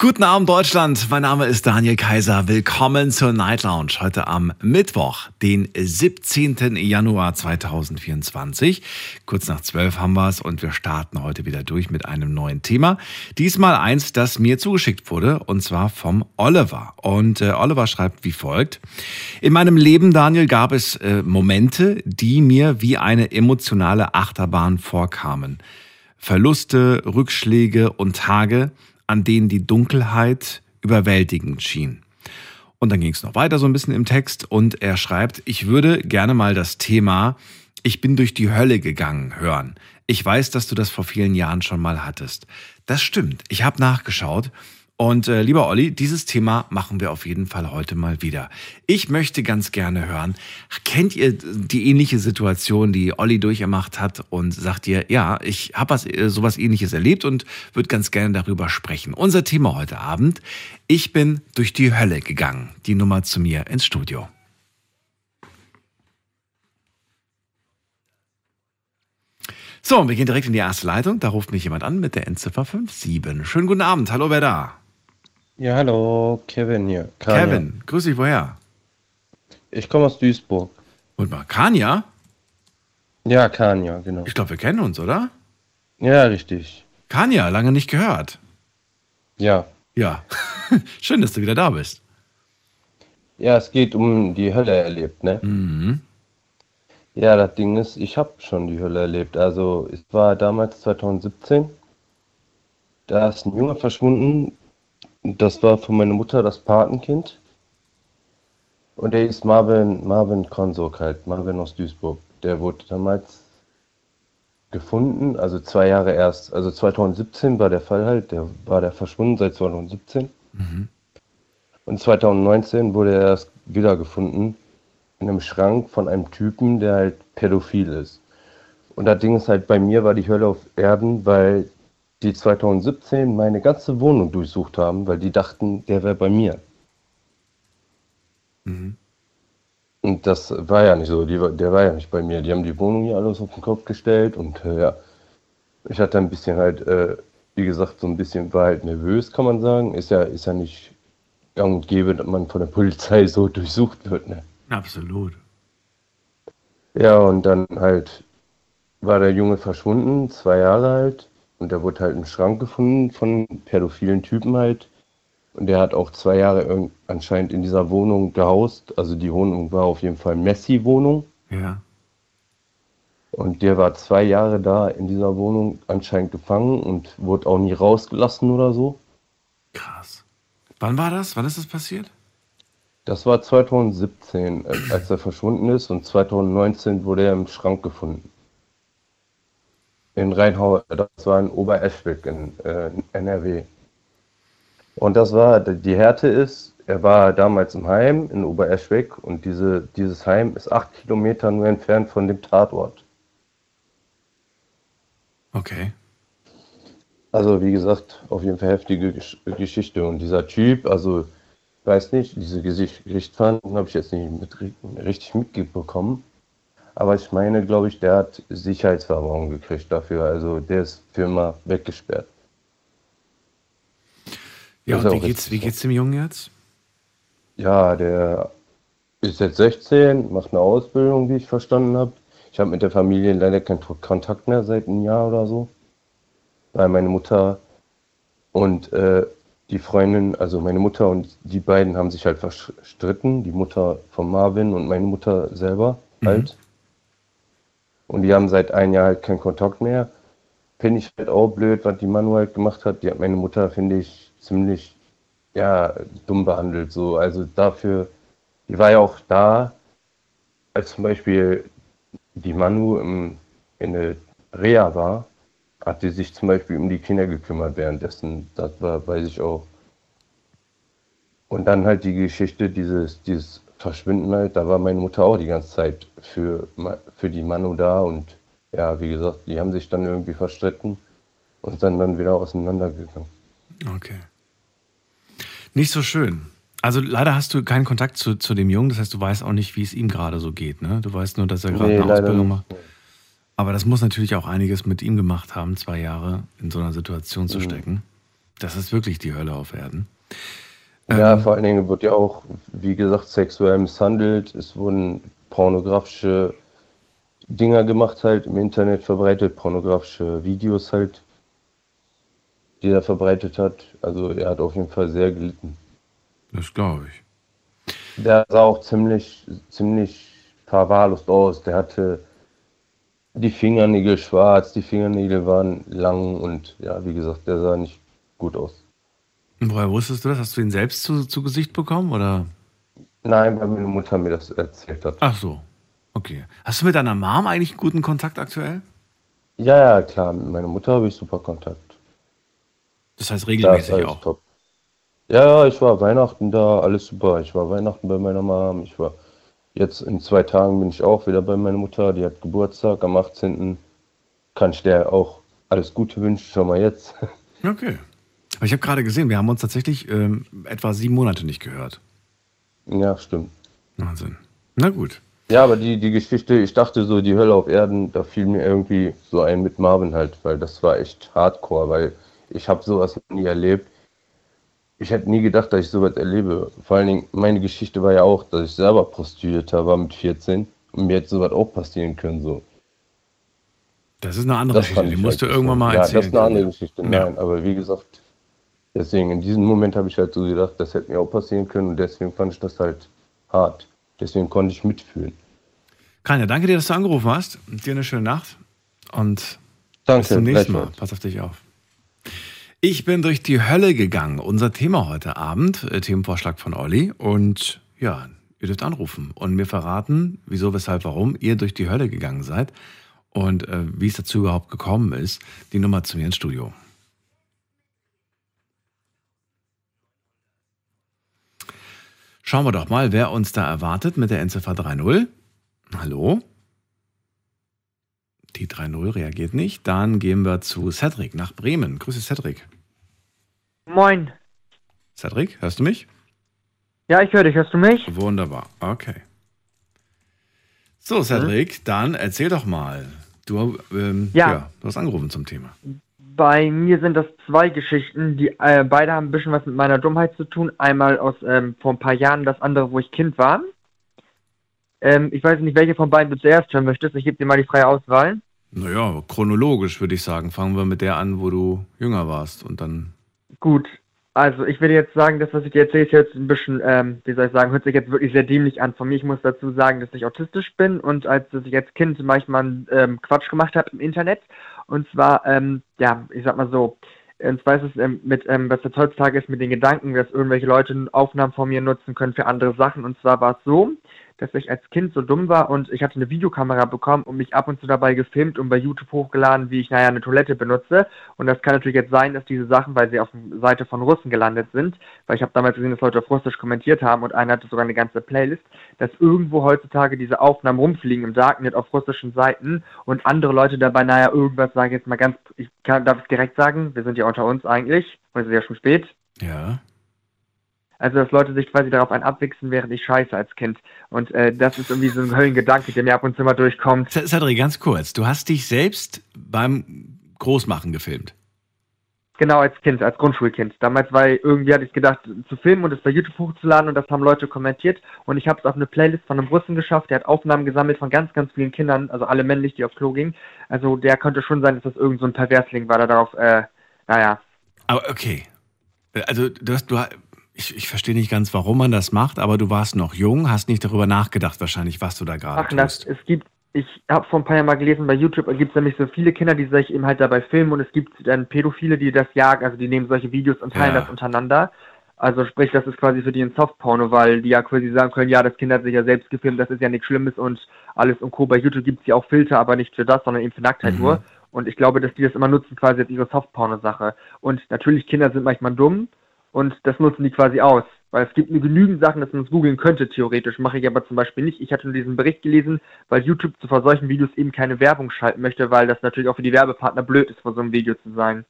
Guten Abend Deutschland, mein Name ist Daniel Kaiser. Willkommen zur Night Lounge heute am Mittwoch, den 17. Januar 2024. Kurz nach 12 haben wir es und wir starten heute wieder durch mit einem neuen Thema. Diesmal eins, das mir zugeschickt wurde und zwar vom Oliver. Und äh, Oliver schreibt wie folgt. In meinem Leben, Daniel, gab es äh, Momente, die mir wie eine emotionale Achterbahn vorkamen. Verluste, Rückschläge und Tage, an denen die Dunkelheit überwältigend schien. Und dann ging es noch weiter so ein bisschen im Text und er schreibt, ich würde gerne mal das Thema Ich bin durch die Hölle gegangen hören. Ich weiß, dass du das vor vielen Jahren schon mal hattest. Das stimmt. Ich habe nachgeschaut und äh, lieber Olli, dieses Thema machen wir auf jeden Fall heute mal wieder. Ich möchte ganz gerne hören, kennt ihr die ähnliche Situation, die Olli durchgemacht hat und sagt ihr, ja, ich habe äh, sowas ähnliches erlebt und würde ganz gerne darüber sprechen. Unser Thema heute Abend, ich bin durch die Hölle gegangen. Die Nummer zu mir ins Studio. So, wir gehen direkt in die erste Leitung. Da ruft mich jemand an mit der Endziffer 57. Schönen guten Abend. Hallo, wer da? Ja, hallo, Kevin hier. Kania. Kevin, grüß dich, woher? Ich komme aus Duisburg. Und mal, Kania? Ja, Kania, genau. Ich glaube, wir kennen uns, oder? Ja, richtig. Kania, lange nicht gehört. Ja. Ja. Schön, dass du wieder da bist. Ja, es geht um die Hölle erlebt, ne? Mhm. Ja, das Ding ist, ich habe schon die Hölle erlebt. Also, es war damals 2017. Da ist ein Junge verschwunden. Das war von meiner Mutter das Patenkind. Und der ist Marvin, Marvin Konsok halt, Marvin aus Duisburg. Der wurde damals gefunden, also zwei Jahre erst. Also 2017 war der Fall halt, der war der verschwunden seit 2017. Mhm. Und 2019 wurde er erst wiedergefunden in einem Schrank von einem Typen, der halt pädophil ist. Und das Ding ist halt, bei mir war die Hölle auf Erden, weil die 2017 meine ganze Wohnung durchsucht haben, weil die dachten, der wäre bei mir. Mhm. Und das war ja nicht so, die, der war ja nicht bei mir. Die haben die Wohnung hier alles auf den Kopf gestellt und äh, ja, ich hatte ein bisschen halt, äh, wie gesagt, so ein bisschen war halt nervös, kann man sagen. Ist ja, ist ja nicht gang und gäbe, dass man von der Polizei so durchsucht wird, ne? Absolut. Ja, und dann halt war der Junge verschwunden, zwei Jahre alt. Und der wurde halt im Schrank gefunden von pädophilen Typen halt. Und der hat auch zwei Jahre anscheinend in dieser Wohnung gehaust. Also die Wohnung war auf jeden Fall Messi-Wohnung. Ja. Und der war zwei Jahre da in dieser Wohnung anscheinend gefangen und wurde auch nie rausgelassen oder so. Krass. Wann war das? Wann ist das passiert? Das war 2017, äh, als er verschwunden ist. Und 2019 wurde er im Schrank gefunden. In Rheinhau, das war in Obereschwig in äh, NRW. Und das war, die Härte ist, er war damals im Heim in Obereschwig und diese, dieses Heim ist acht Kilometer nur entfernt von dem Tatort. Okay. Also wie gesagt, auf jeden Fall heftige Gesch Geschichte. Und dieser Typ, also ich weiß nicht, diese Gerichtsverhandlung habe ich jetzt nicht mit, richtig mitbekommen. Aber ich meine, glaube ich, der hat Sicherheitsverwahrung gekriegt dafür. Also der ist für immer weggesperrt. Ja, und wie geht's, wie geht's dem Jungen jetzt? Ja, der ist jetzt 16, macht eine Ausbildung, wie ich verstanden habe. Ich habe mit der Familie leider keinen Kontakt mehr seit einem Jahr oder so. Weil meine Mutter und äh, die Freundin, also meine Mutter und die beiden haben sich halt verstritten. Die Mutter von Marvin und meine Mutter selber halt. Und die haben seit einem Jahr halt keinen Kontakt mehr. Finde ich halt auch blöd, was die Manu halt gemacht hat. Die hat meine Mutter, finde ich, ziemlich, ja, dumm behandelt. So, also dafür, die war ja auch da, als zum Beispiel die Manu im, in der Reha war, hat die sich zum Beispiel um die Kinder gekümmert währenddessen. Das war, weiß ich auch. Und dann halt die Geschichte, dieses, dieses Verschwinden halt, da war meine Mutter auch die ganze Zeit für, für die Manu da und ja, wie gesagt, die haben sich dann irgendwie verstritten und sind dann wieder auseinandergegangen. Okay. Nicht so schön. Also leider hast du keinen Kontakt zu, zu dem Jungen, das heißt, du weißt auch nicht, wie es ihm gerade so geht. Ne? Du weißt nur, dass er gerade Nee, eine Ausbildung macht. Aber das muss natürlich auch einiges mit ihm gemacht haben, zwei Jahre in so einer Situation Mhm. zu stecken. Das ist wirklich die Hölle auf Erden. Ja, Ähm, vor allen Dingen wird ja auch, wie gesagt, sexuell misshandelt. Es wurden pornografische Dinger gemacht, halt im Internet verbreitet, pornografische Videos halt, die er verbreitet hat. Also er hat auf jeden Fall sehr gelitten. Das glaube ich. Der sah auch ziemlich, ziemlich verwahrlost aus. Der hatte die Fingernägel schwarz, die Fingernägel waren lang und ja, wie gesagt, der sah nicht gut aus. Woher wusstest du das? Hast du ihn selbst zu, zu Gesicht bekommen? Oder? Nein, weil meine Mutter mir das erzählt hat. Ach so. Okay. Hast du mit deiner Mom eigentlich guten Kontakt aktuell? Ja, ja, klar, mit meiner Mutter habe ich super Kontakt. Das heißt regelmäßig alles auch. top. Ja, ja, ich war Weihnachten da, alles super. Ich war Weihnachten bei meiner Mom. Ich war jetzt in zwei Tagen bin ich auch wieder bei meiner Mutter. Die hat Geburtstag am 18. Kann ich der auch alles Gute wünschen, schon mal jetzt. Okay. Aber ich habe gerade gesehen, wir haben uns tatsächlich ähm, etwa sieben Monate nicht gehört. ja, stimmt. Wahnsinn. Na gut. Ja, aber die, die Geschichte, ich dachte so, die Hölle auf Erden, da fiel mir irgendwie so ein mit Marvin halt, weil das war echt hardcore, weil ich habe sowas nie erlebt. Ich hätte nie gedacht, dass ich sowas erlebe. Vor allen Dingen, meine Geschichte war ja auch, dass ich selber Prostituierter war mit 14 und mir hätte sowas auch passieren können. So. Das ist eine andere Das Geschichte. Die musst du halt irgendwann mal Ja, erzählen. das ist eine andere Geschichte. Ja. Nein, aber wie gesagt, deswegen in diesem Moment habe ich halt so gedacht, das hätte mir auch passieren können und deswegen fand ich das halt hart. Deswegen konnte ich mitfühlen. Kanja, danke dir, dass du angerufen hast. Dir eine schöne Nacht und Danke. bis zum nächsten Mal. Pass auf dich auf. Ich bin durch die Hölle gegangen. Unser Thema heute Abend, äh, Themenvorschlag von Olli. Und ja, ihr dürft anrufen und mir verraten, wieso, weshalb, warum ihr durch die Hölle gegangen seid und äh, wie es dazu überhaupt gekommen ist. Die Nummer zu mir ins Studio. Schauen wir doch mal, wer uns da erwartet mit der Endziffer 3.0. Hallo? Die 3.0 reagiert nicht. Dann gehen wir zu Cedric nach Bremen. Grüße Cedric. Moin. Cedric, hörst du mich? Ja, ich höre dich. Hörst du mich? Wunderbar. Okay. So, Cedric, dann erzähl doch mal. Du, ähm, ja. Ja. du hast angerufen zum Thema. Bei mir sind das zwei Geschichten, die äh, beide haben ein bisschen was mit meiner Dummheit zu tun. Einmal aus ähm, vor ein paar Jahren, das andere, wo ich Kind war. Ähm, ich weiß nicht, welche von beiden du zuerst hören möchtest. Ich gebe dir mal die freie Auswahl. Naja, chronologisch würde ich sagen. Fangen wir mit der an, wo du jünger warst und dann. Gut. Also, ich will jetzt sagen, das, was ich dir erzähle, ist jetzt ein bisschen, ähm, wie soll ich sagen, hört sich jetzt wirklich sehr dämlich an. Von mir, ich muss dazu sagen, dass ich autistisch bin und als dass ich als Kind manchmal ähm, Quatsch gemacht habe im Internet. Und zwar, ähm, ja, ich sag mal so, und zwar ist es ähm, mit, ähm, was jetzt heutzutage ist mit den Gedanken, dass irgendwelche Leute Aufnahmen von mir nutzen können für andere Sachen. Und zwar war es so, dass ich als Kind so dumm war und ich hatte eine Videokamera bekommen und mich ab und zu dabei gefilmt und bei YouTube hochgeladen, wie ich, naja, eine Toilette benutze. Und das kann natürlich jetzt sein, dass diese Sachen, weil sie auf der Seite von Russen gelandet sind, weil ich habe damals gesehen, dass Leute auf Russisch kommentiert haben und einer hatte sogar eine ganze Playlist, dass irgendwo heutzutage diese Aufnahmen rumfliegen im Darknet auf russischen Seiten und andere Leute dabei, naja, irgendwas, sage ich jetzt mal ganz, ich kann, darf es direkt sagen, wir sind ja unter uns eigentlich, und es ist ja schon spät. Ja. Also, dass Leute sich quasi darauf ein abwichsen, während ich scheiße als Kind. Und äh, das ist irgendwie so ein Höllengedanke, der mir ab und zu mal durchkommt. Cedric, ganz kurz. Du hast dich selbst beim Großmachen gefilmt. Genau, als Kind, als Grundschulkind. Damals, weil irgendwie hatte ich gedacht, zu filmen und es bei YouTube hochzuladen und das haben Leute kommentiert. Und ich habe es auf eine Playlist von einem Russen geschafft, der hat Aufnahmen gesammelt von ganz, ganz vielen Kindern, also alle männlich, die auf Klo gingen. Also der könnte schon sein, dass das irgend so ein Perversling war, der darauf, äh, naja. Aber okay. Also, du hast, du, ich, ich verstehe nicht ganz, warum man das macht, aber du warst noch jung, hast nicht darüber nachgedacht, wahrscheinlich, was du da gerade Ach, tust. es gibt, ich habe vor ein paar Jahren mal gelesen, bei YouTube gibt es nämlich so viele Kinder, die sich eben halt dabei filmen und es gibt dann Pädophile, die das jagen, also die nehmen solche Videos und teilen Ja. das untereinander. Also sprich, das ist quasi für die ein Softporno, weil die ja quasi sagen können, ja, das Kind hat sich ja selbst gefilmt, das ist ja nichts Schlimmes und alles und Co. Bei YouTube gibt es ja auch Filter, aber nicht für das, sondern eben für Nacktheit Mhm. nur. Und ich glaube, dass die das immer nutzen, quasi als ihre Softporno-Sache. Und natürlich, Kinder sind manchmal dumm und das nutzen die quasi aus. Weil es gibt nur genügend Sachen, dass man es googeln könnte, theoretisch. Mache ich aber zum Beispiel nicht. Ich hatte nur diesen Bericht gelesen, weil YouTube zu solchen Videos eben keine Werbung schalten möchte, weil das natürlich auch für die Werbepartner blöd ist, vor so einem Video zu sein.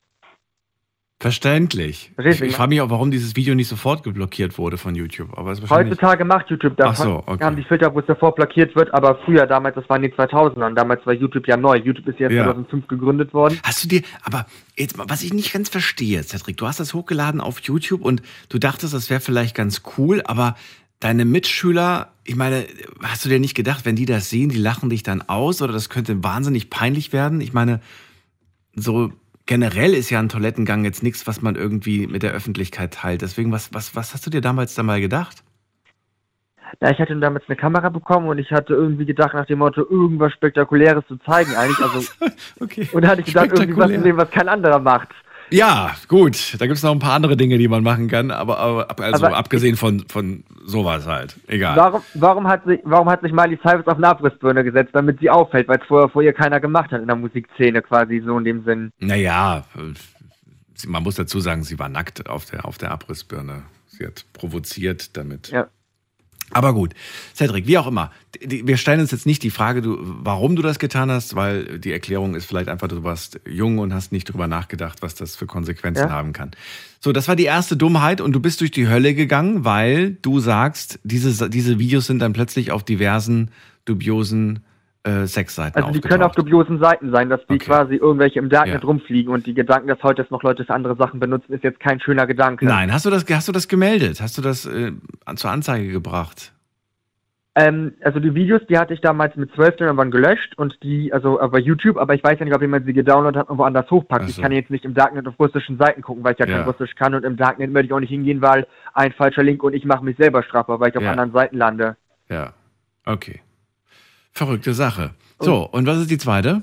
Verständlich. Ich, ich ne? frage mich auch, warum dieses Video nicht sofort geblockiert wurde von YouTube. Aber es. Heutzutage macht YouTube das. Ach so, okay. haben die Filter, wo es davor blockiert wird, aber früher, damals, das war in den 2000ern, damals war YouTube ja neu. YouTube ist jetzt Ja. 2005 gegründet worden. Hast du dir, aber jetzt mal, was ich nicht ganz verstehe, Cedric, du hast das hochgeladen auf YouTube und du dachtest, das wäre vielleicht ganz cool, aber deine Mitschüler, ich meine, hast du dir nicht gedacht, wenn die das sehen, die lachen dich dann aus oder das könnte wahnsinnig peinlich werden? Ich meine, so generell ist ja ein Toilettengang jetzt nichts, was man irgendwie mit der Öffentlichkeit teilt. Deswegen, was, was, was hast du dir damals da mal gedacht? Ja, ich hatte damals eine Kamera bekommen und ich hatte irgendwie gedacht, nach dem Motto, irgendwas Spektakuläres zu zeigen eigentlich. Also, Okay. und da hatte ich gedacht, irgendwie was zu Spektakulär. sehen, was kein anderer macht. Ja, gut. Da gibt es noch ein paar andere Dinge, die man machen kann, aber, aber ab- also Aber- abgesehen von, von sowas halt. Egal. Warum, warum, hat sich, warum hat sich Miley Cyrus auf eine Abrissbirne gesetzt, damit sie auffällt, weil es vorher vor ihr keiner gemacht hat in der Musikszene quasi so in dem Sinn. Naja, man muss dazu sagen, sie war nackt auf der, auf der Abrissbirne. Sie hat provoziert damit. Ja. Aber gut, Cedric, wie auch immer. Wir stellen uns jetzt nicht die Frage, du, warum du das getan hast, weil die Erklärung ist vielleicht einfach, du warst jung und hast nicht drüber nachgedacht, was das für Konsequenzen Ja. haben kann. So, das war die erste Dummheit und du bist durch die Hölle gegangen, weil du sagst, diese, diese Videos sind dann plötzlich auf diversen dubiosen äh, Sexseiten Also die können auf dubiosen Seiten sein, dass die Okay. quasi irgendwelche im Darknet Ja. rumfliegen und die Gedanken, dass heute noch Leute für andere Sachen benutzen, ist jetzt kein schöner Gedanke. Nein, hast du das, hast du das gemeldet? Hast du das äh, zur Anzeige gebracht? Ähm, also die Videos, die hatte ich damals mit 12 dann irgendwann gelöscht und die, also äh, bei YouTube, aber ich weiß ja nicht, ob jemand sie gedownloadet hat und woanders hochpackt. Ach Ich so. kann jetzt nicht im Darknet auf russischen Seiten gucken, weil ich ja, Ja. kein Russisch kann und im Darknet möchte ich auch nicht hingehen, weil ein falscher Link und ich mache mich selber strafbar, weil ich auf Ja. anderen Seiten lande. Ja. Okay. Verrückte Sache. So, und was ist die zweite?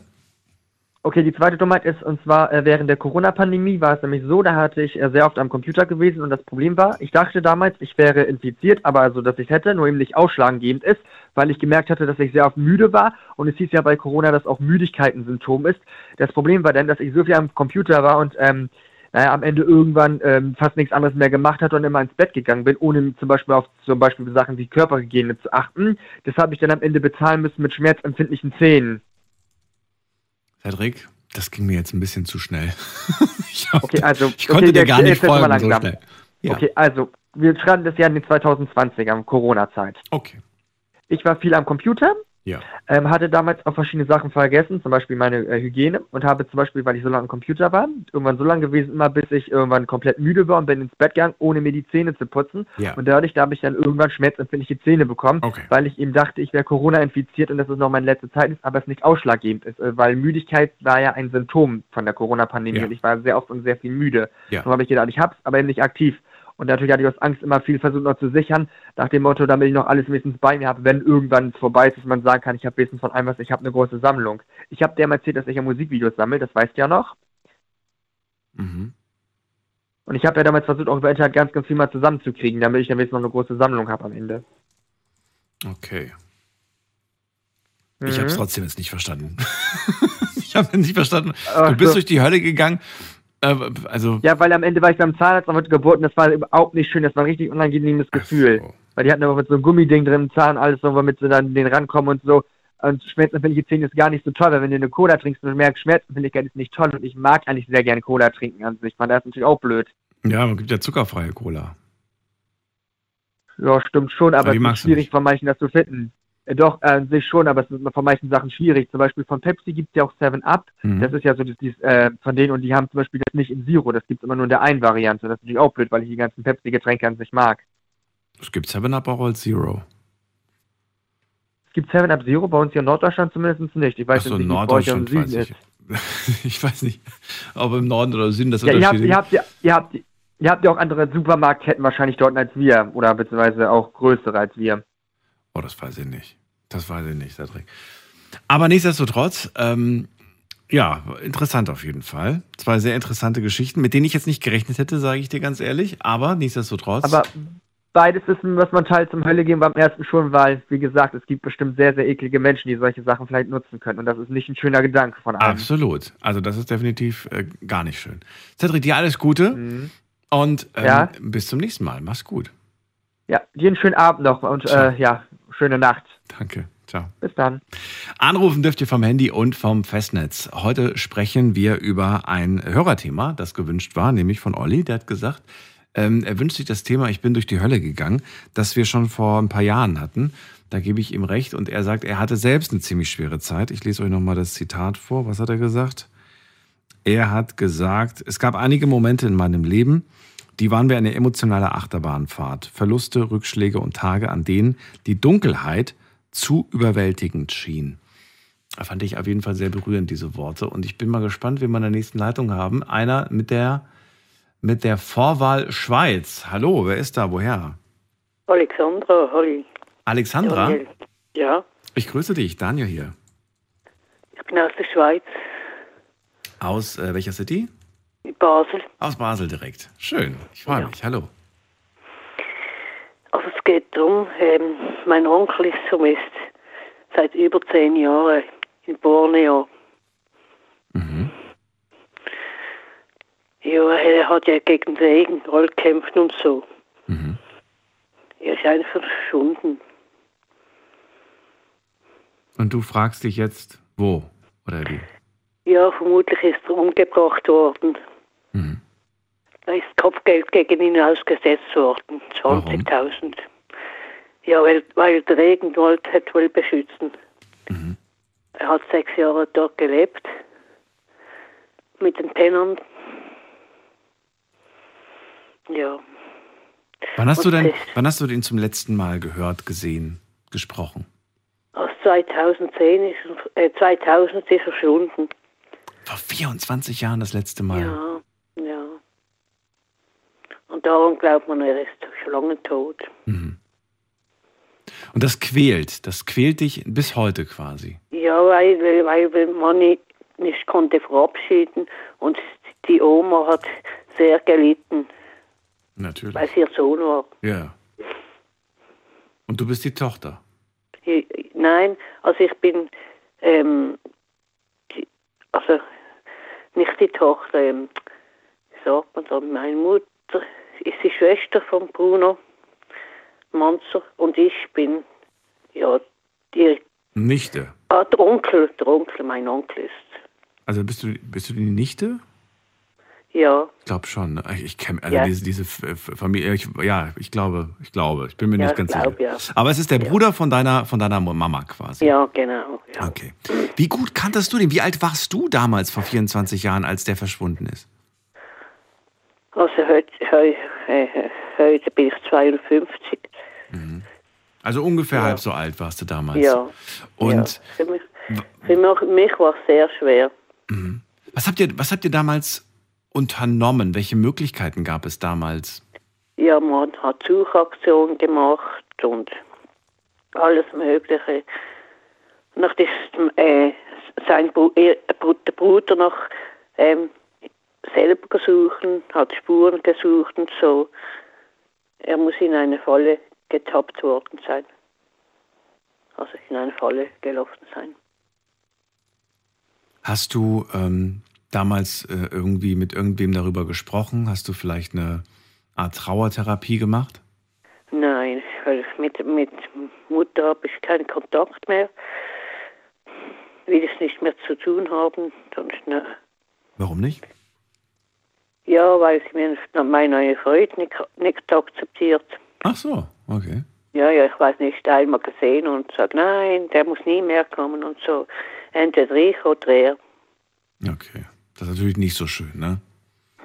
Okay, die zweite Dummheit ist, und zwar äh, während der Corona-Pandemie war es nämlich so, da hatte ich äh, sehr oft am Computer gewesen und das Problem war, ich dachte damals, ich wäre infiziert, aber also, dass ich hätte, nur eben nicht ausschlaggebend ist, weil ich gemerkt hatte, dass ich sehr oft müde war und es hieß ja bei Corona, dass auch Müdigkeit ein Symptom ist. Das Problem war dann, dass ich so viel am Computer war und ähm, naja, am Ende irgendwann ähm, fast nichts anderes mehr gemacht hatte und immer ins Bett gegangen bin, ohne zum Beispiel auf zum Beispiel Sachen wie Körperhygiene zu achten. Das habe ich dann am Ende bezahlen müssen mit schmerzempfindlichen Zähnen. Cedric, das ging mir jetzt ein bisschen zu schnell. ich, hab, Okay, also, ich konnte okay, dir gar nicht folgen so schnell. Ja. Okay, also, wir schreiben das Jahr in den 2020er, Corona-Zeit. okay. Ich war viel am Computer, Ja. ähm, hatte damals auch verschiedene Sachen vergessen, zum Beispiel meine äh, Hygiene und habe zum Beispiel, weil ich so lange am Computer war, irgendwann so lange gewesen, immer bis ich irgendwann komplett müde war und bin ins Bett gegangen, ohne mir die Zähne zu putzen. Ja. Und dadurch, da habe ich dann irgendwann schmerzempfindliche Zähne bekommen, Okay. weil ich eben dachte, ich wäre Corona infiziert und dass es noch meine letzte Zeit ist, aber es nicht ausschlaggebend ist, äh, weil Müdigkeit war ja ein Symptom von der Corona-Pandemie Ja. und ich war sehr oft und sehr viel müde. Ja. Darum habe ich gedacht, ich hab's, aber eben nicht aktiv. Und natürlich hatte ich aus Angst immer viel versucht noch zu sichern, nach dem Motto, damit ich noch alles wenigstens bei mir habe, wenn irgendwann es vorbei ist, dass man sagen kann, ich habe wenigstens von allem was, ich habe eine große Sammlung. Ich habe dir mal erzählt, dass ich ja Musikvideos sammle, das weißt du ja noch. Mhm. Und ich habe ja damals versucht, auch über Internet ganz, ganz viel mal zusammenzukriegen, damit ich dann wenigstens noch eine große Sammlung habe am Ende. Okay. Ich Mhm. habe es trotzdem jetzt nicht verstanden. ich habe nicht verstanden. Ach du bist so. durch die Hölle gegangen. Äh, also. Ja, weil am Ende war ich beim Zahnarzt und wurde geboten, das war überhaupt nicht schön, das war ein richtig unangenehmes Gefühl. So. Weil die hatten aber mit so einem Gummiding drin im Zahn, alles so, womit sie dann den rankommen und so. Und schmerzempfindliche Zähne ist gar nicht so toll, weil wenn du eine Cola trinkst und du merkst, Schmerzempfindlichkeit ist nicht toll und ich mag eigentlich sehr gerne Cola trinken an sich. Man, das ist natürlich auch blöd. Ja, man gibt ja zuckerfreie Cola. Ja, stimmt schon, aber Aber es ist schwierig von manchen das zu finden. Äh, Doch, äh, an sich schon, aber es ist von manchen Sachen schwierig. Zum Beispiel von Pepsi gibt es ja auch 7-Up. Mhm. Das ist ja so das, dies, äh, von denen und die haben zum Beispiel das nicht in Zero, das gibt es immer nur in der einen Variante. Das ist natürlich auch blöd, weil ich die ganzen Pepsi-Getränke an sich mag. Es gibt 7-Up auch als Zero. Es gibt 7-Up Zero, bei uns hier in Norddeutschland zumindest nicht. Ich weiß Achso, nicht, wie es bei euch im Norddeutschland Süden weiß ich. ist. ich weiß nicht, ob im Norden oder Süden das Ja, ihr habt, ihr habt, ihr habt, ihr habt ja auch andere Supermarktketten wahrscheinlich dort als wir oder beziehungsweise auch größere als wir. Oh, das weiß ich nicht. Das weiß ich nicht, Cedric. Aber nichtsdestotrotz, ähm, ja, interessant auf jeden Fall. Zwei sehr interessante Geschichten, mit denen ich jetzt nicht gerechnet hätte, sage ich dir ganz ehrlich. Aber nichtsdestotrotz. Aber beides ist, was man teilt zum Hölle gehen beim ersten schon, weil, wie gesagt, es gibt bestimmt sehr, sehr eklige Menschen, die solche Sachen vielleicht nutzen können. Und das ist nicht ein schöner Gedanke von allen. Absolut. Also das ist definitiv äh, gar nicht schön. Cedric, dir alles Gute Mhm. und ähm, Ja. bis zum nächsten Mal. Mach's gut. Ja, dir einen schönen Abend noch und äh, ja, schöne Nacht. Danke. Ciao. Bis dann. Anrufen dürft ihr vom Handy und vom Festnetz. Heute sprechen wir über ein Hörerthema, das gewünscht war, nämlich von Olli. Der hat gesagt, ähm, er wünscht sich das Thema Ich bin durch die Hölle gegangen, das wir schon vor ein paar Jahren hatten. Da gebe ich ihm recht. Und er sagt, er hatte selbst eine ziemlich schwere Zeit. Ich lese euch nochmal das Zitat vor. Was hat er gesagt? Er hat gesagt, es gab einige Momente in meinem Leben, die waren wie eine emotionale Achterbahnfahrt. Verluste, Rückschläge und Tage, an denen die Dunkelheit zu überwältigend schien. Da fand ich auf jeden Fall sehr berührend, diese Worte. Und ich bin mal gespannt, wen wir in der nächsten Leitung haben. Einer mit der, mit der Vorwahl Schweiz. Hallo, wer ist da? Woher? Alexandra, hallo. Alexandra? Daniel. Ja, Ich grüße dich, Daniel hier. ich bin aus der Schweiz, Aus äh, welcher City? Basel. Aus Basel direkt. Schön, ich freue Ja. mich. Hallo. Also es geht darum, ähm, mein Onkel ist vermisst seit über zehn Jahren in Borneo. Mhm. Ja, er hat ja gegen den Regenroll gekämpft und so. Mhm. Er ist einfach verschwunden. Und du fragst dich jetzt, wo oder wie? Ja, vermutlich ist er umgebracht worden. Mhm. Da ist Kopfgeld gegen ihn ausgesetzt worden, 20.000. Ja, weil, weil der Regenwald hat wohl beschützen. Mhm. Er hat sechs Jahre dort gelebt. Mit den Pennern. Ja, Wann hast du denn, wann hast du den zum letzten Mal gehört, gesehen, gesprochen? aus 2010 ist, äh, 2000 ist er verschwunden. Vor 24 Jahren das letzte Mal. Ja. Und darum glaubt man, er ist schon lange tot. Mhm. Und das quält, das quält dich bis heute quasi. Ja, weil, weil, weil man nicht, nicht konnte verabschieden und die Oma hat sehr gelitten, Natürlich. weil sie ihr Sohn war. Ja. Und du bist die Tochter. Ich, nein, also ich bin, ähm, die, also nicht die Tochter, ähm, wie sagt man da, meine Mutter ist die Schwester von Bruno Manzer und ich bin, ja, die, Nichte. ah, der Onkel, der Onkel, mein Onkel ist, Also bist du, bist du die Nichte? ja, Ich glaube schon. Ich, ich kenne also Ja. diese, diese Familie. Ich, ja, ich glaube, ich glaube. Ich bin mir Ja, nicht ich ganz glaub, sicher. ja. Aber es ist der Bruder von deiner, von deiner Mama quasi. ja, genau. Okay. Wie gut kanntest du den? Wie alt warst du damals vor 24 Jahren, als der verschwunden ist? Also heute, heute, heute bin ich 52. Also ungefähr halb so alt warst du damals. Ja. Und ja. Für, mich, für mich, war es sehr schwer. was habt ihr, was habt ihr damals unternommen? Welche Möglichkeiten gab es damals? Ja, man hat Suchaktionen gemacht und alles Mögliche. Nach ist äh, sein Bru er, der Bruder noch ähm, selber gesucht, hat Spuren gesucht und so. Er muss in eine Falle getappt worden sein. Also in eine Falle gelaufen sein. Hast du ähm, damals äh, irgendwie mit irgendwem darüber gesprochen? Hast du vielleicht eine Art Trauertherapie gemacht? Nein, weil mit, mit Mutter habe ich keinen Kontakt mehr. Will es nicht mehr zu tun haben. Sonst, ne. Warum nicht? Ja, weil sie mir mein neue Freund nicht, nicht akzeptiert. Ach so, okay. Ja, ja, ich weiß nicht, einmal gesehen und sagt, nein, der muss nie mehr kommen und so. Entweder ich oder er. Okay. Das ist natürlich nicht so schön, ne?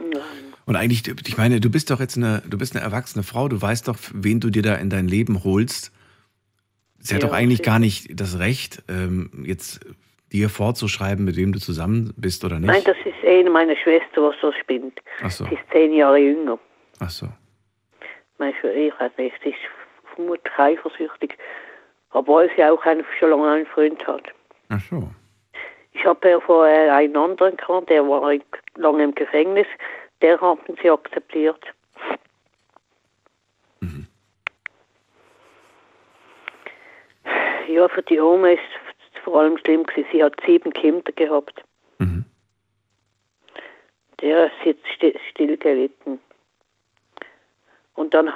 Nein. Und eigentlich, ich meine, du bist doch jetzt eine, du bist eine erwachsene Frau, du weißt doch, wen du dir da in dein Leben holst. Sie hat Ja, doch eigentlich gar nicht das Recht, ähm, jetzt dir vorzuschreiben, mit wem du zusammen bist oder nicht. Nein, das ist eine meiner Schwester, die so spinnt. Ach so. Sie ist zehn Jahre jünger. Ach so. Meine Schwester, ist vermutlich eifersüchtig. Obwohl sie auch einen, schon lange einen Freund hat. Ach so. Ich habe ja vorher einen anderen gehabt, der war lange im Gefängnis. Der haben sie akzeptiert. Ja, für die Oma ist vor allem schlimm gewesen. Sie hat sieben Kinder gehabt. Mhm. Der ist jetzt still, still gelitten. Und dann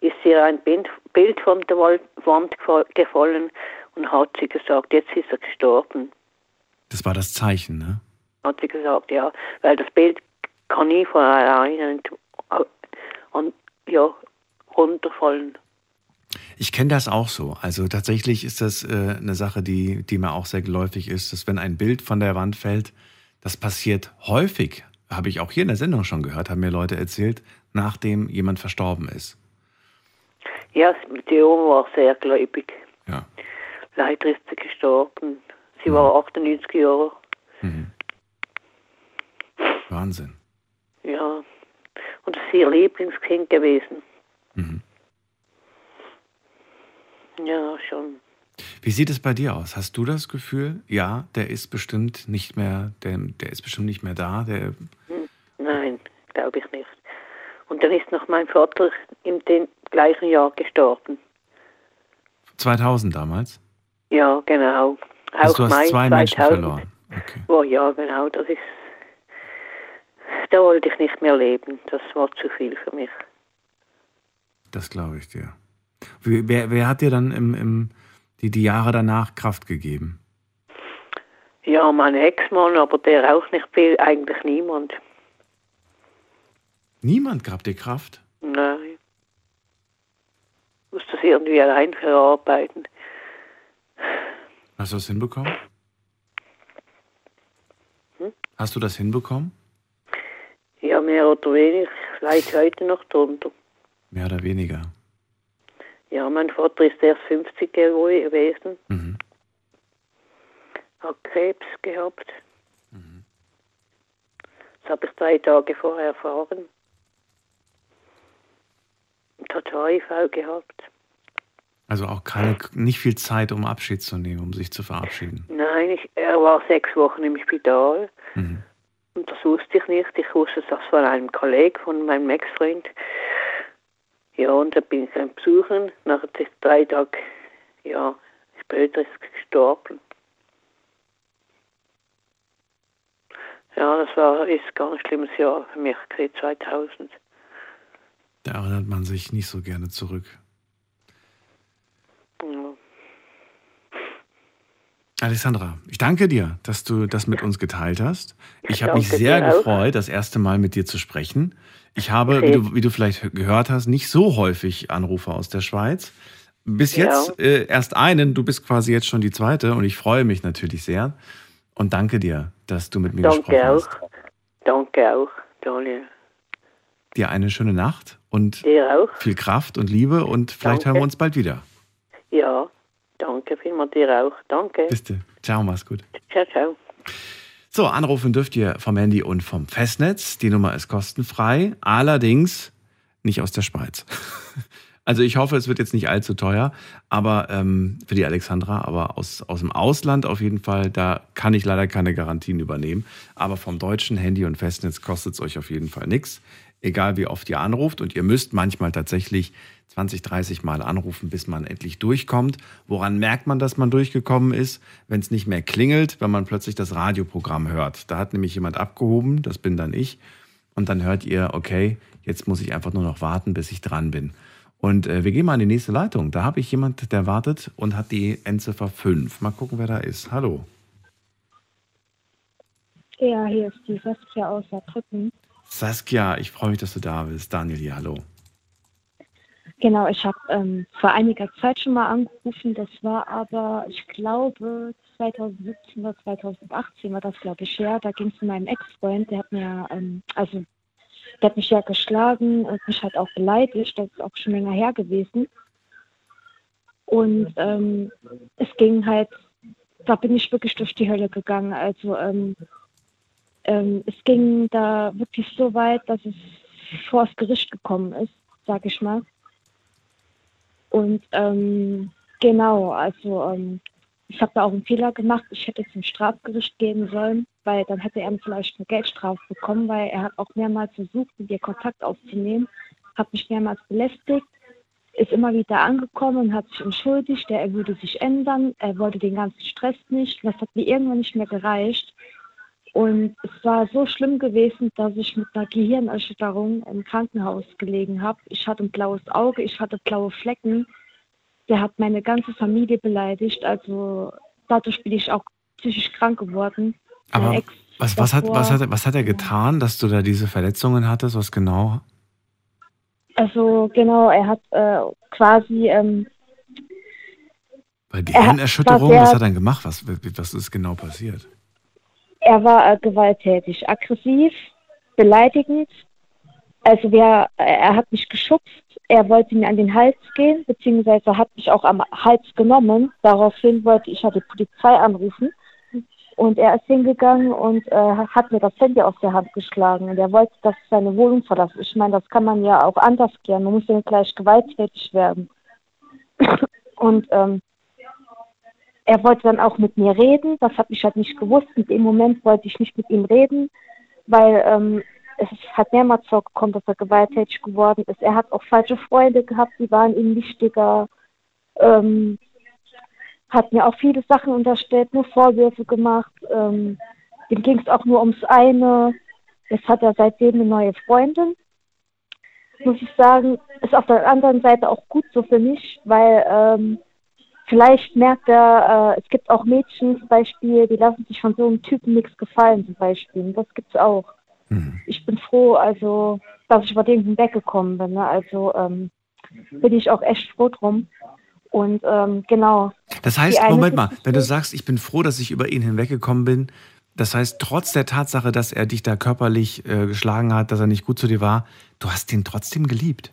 ist ihr ein Bild, von der Wand gefall- gefallen Und hat sie gesagt, jetzt ist er gestorben. Das war das Zeichen, ne? Hat sie gesagt, ja. Weil das Bild kann ich von alleine und, und ja, runterfallen. Ich kenne das auch so. Also tatsächlich ist das äh, eine Sache, die, die mir auch sehr geläufig ist, dass wenn ein Bild von der Wand fällt, das passiert häufig, habe ich auch hier in der Sendung schon gehört, haben mir Leute erzählt, nachdem jemand verstorben ist. Ja, die Oma war sehr gläubig. Ja. Leider ist sie gestorben. Sie war 98 Jahre. Mhm. Wahnsinn. Ja. Und das ist ihr Lieblingskind gewesen. Mhm. Ja, schon. Wie sieht es bei dir aus? Hast du das Gefühl, ja, der ist bestimmt nicht mehr, der, der ist bestimmt nicht mehr da, der Hm, Nein, glaube ich nicht. Und dann ist noch mein Vater im gleichen Jahr gestorben. 2000 damals? Ja, genau. Also du hast Mai zwei Menschen verloren. Okay. Oh ja, genau. Das ist. Da wollte ich nicht mehr leben. Das war zu viel für mich. Das glaube ich dir. Wer, wer hat dir dann im, im, die, die Jahre danach Kraft gegeben? Ja, mein Ex-Mann, aber der auch nicht viel, eigentlich niemand. Niemand gab dir Kraft? Nein. Ich muss das irgendwie allein verarbeiten. Hast du das hinbekommen? Hm? Hast du das hinbekommen? Ja, mehr oder weniger. Ich leide heute noch drunter. Mehr oder weniger. Ja, mein Vater ist erst 50 gewo- gewesen, Mhm. hat Krebs gehabt. Das habe ich drei Tage vorher erfahren. Und hat HIV gehabt. Also auch keine, nicht viel Zeit, um Abschied zu nehmen, um sich zu verabschieden. Nein, ich, er war sechs Wochen im Spital. Mhm. Und das wusste ich nicht. Ich wusste das von einem Kollegen, von meinem Ex-Freund. Ja, und da bin ich ihn besuchen. Nach drei Tagen, ja, später ist gestorben. Ja, das war ist ein ganz schlimmes Jahr für mich, gewesen, 2000. Da erinnert man sich nicht so gerne zurück. Ja. Alessandra, ich danke dir, dass du das mit uns geteilt hast. Ich habe mich sehr dir auch. gefreut, das erste Mal mit dir zu sprechen. Ich habe, wie, Okay. du, wie du vielleicht gehört hast, nicht so häufig Anrufe aus der Schweiz. Bis Ja. jetzt äh, erst einen, du bist quasi jetzt schon die zweite und ich freue mich natürlich sehr. Und danke dir, dass du mit mir Danke gesprochen auch. hast. Danke auch, Daniel. Dir eine schöne Nacht und Dir auch. viel Kraft und Liebe und vielleicht Danke. hören wir uns bald wieder. Ja, danke vielmals dir auch. Danke. Bis dann. Ciao, mach's gut. Ciao, ciao. So, anrufen dürft ihr vom Handy und vom Festnetz. Die Nummer ist kostenfrei, allerdings nicht aus der Schweiz. Also ich hoffe, es wird jetzt nicht allzu teuer, aber ähm, für die Alexandra, aber aus, aus dem Ausland auf jeden Fall, da kann ich leider keine Garantien übernehmen. Aber vom deutschen Handy und Festnetz kostet es euch auf jeden Fall nichts. Egal wie oft ihr anruft und ihr müsst manchmal tatsächlich 20, 30 Mal anrufen, bis man endlich durchkommt. Woran merkt man, dass man durchgekommen ist? Wenn es nicht mehr klingelt, wenn man plötzlich das Radioprogramm hört. Da hat nämlich jemand abgehoben, das bin dann ich. Und dann hört ihr, okay, jetzt muss ich einfach nur noch warten, bis ich dran bin. Und äh, wir gehen mal in die nächste Leitung. Da habe ich jemand, der wartet und hat die Endziffer 5. Mal gucken, wer da ist. Hallo. Ja, hier ist die Saskia aus Saarbrücken. Saskia, ich freue mich, dass du da bist. Daniel hier, hallo. Genau, ich habe ähm, vor einiger Zeit schon mal angerufen. Das war aber, ich glaube, 2017 oder 2018 war das, glaube ich, her. Da ging es um meinen Ex-Freund. Der hat mir, ähm, also, der hat mich ja geschlagen und mich halt auch beleidigt. Das ist auch schon länger her gewesen. Und ähm, es ging halt, da bin ich wirklich durch die Hölle gegangen. Also, ähm, es ging da wirklich so weit, dass es vor das Gericht gekommen ist, sag ich mal. Und ähm, genau, also ähm, ich habe da auch einen Fehler gemacht. Ich hätte zum Strafgericht gehen sollen, weil dann hätte er vielleicht eine Geldstrafe bekommen, weil er hat auch mehrmals versucht, mit ihr Kontakt aufzunehmen, hat mich mehrmals belästigt, ist immer wieder angekommen und hat sich entschuldigt, er würde sich ändern, er wollte den ganzen Stress nicht. Das hat mir irgendwann nicht mehr gereicht. Und es war so schlimm gewesen, dass ich mit einer Gehirnerschütterung im Krankenhaus gelegen habe. Ich hatte ein blaues Auge, ich hatte blaue Flecken. der hat meine ganze Familie beleidigt. Also dadurch bin ich auch psychisch krank geworden. Aber was, was, hat, was, hat, was hat er getan, dass du da diese Verletzungen hattest? Was genau? Also genau, er hat äh, quasi, ähm, Weil hat- Gehirnerschütterung, was hat er denn gemacht? Was, was ist genau passiert? Er war äh, gewalttätig, aggressiv, beleidigend. Also wer, er hat mich geschubst, er wollte mir an den Hals gehen, beziehungsweise hat mich auch am Hals genommen. Daraufhin wollte ich ja die Polizei anrufen. Und er ist hingegangen und äh, hat mir das Handy aus der Hand geschlagen. Und er wollte, dass ich seine Wohnung verlasse. Ich meine, das kann man ja auch anders klären. Man muss ja gleich gewalttätig werden. Und ähm, er wollte dann auch mit mir reden. Das habe ich halt nicht gewusst. In dem Moment wollte ich nicht mit ihm reden, weil ähm, es hat mehrmals vorgekommen, dass er gewalttätig geworden ist. Er hat auch falsche Freunde gehabt, die waren ihm wichtiger. Ähm, hat mir auch viele Sachen unterstellt, nur Vorwürfe gemacht. Ähm, dem ging es auch nur ums eine. Jetzt hat er seitdem eine neue Freundin. Muss ich sagen, ist auf der anderen Seite auch gut so für mich, weil ähm, vielleicht merkt er, äh, es gibt auch Mädchen zum Beispiel, die lassen sich von so einem Typen nichts gefallen zum Beispiel. Und das gibt's auch. Mhm. Ich bin froh, also, dass ich über den hinweggekommen bin. Ne? Also ähm, bin ich auch echt froh drum. Und ähm, genau, Das heißt, Moment mal, wenn du sagst, ich bin froh, dass ich über ihn hinweggekommen bin, das heißt, trotz der Tatsache, dass er dich da körperlich äh, geschlagen hat, dass er nicht gut zu dir war, du hast ihn trotzdem geliebt.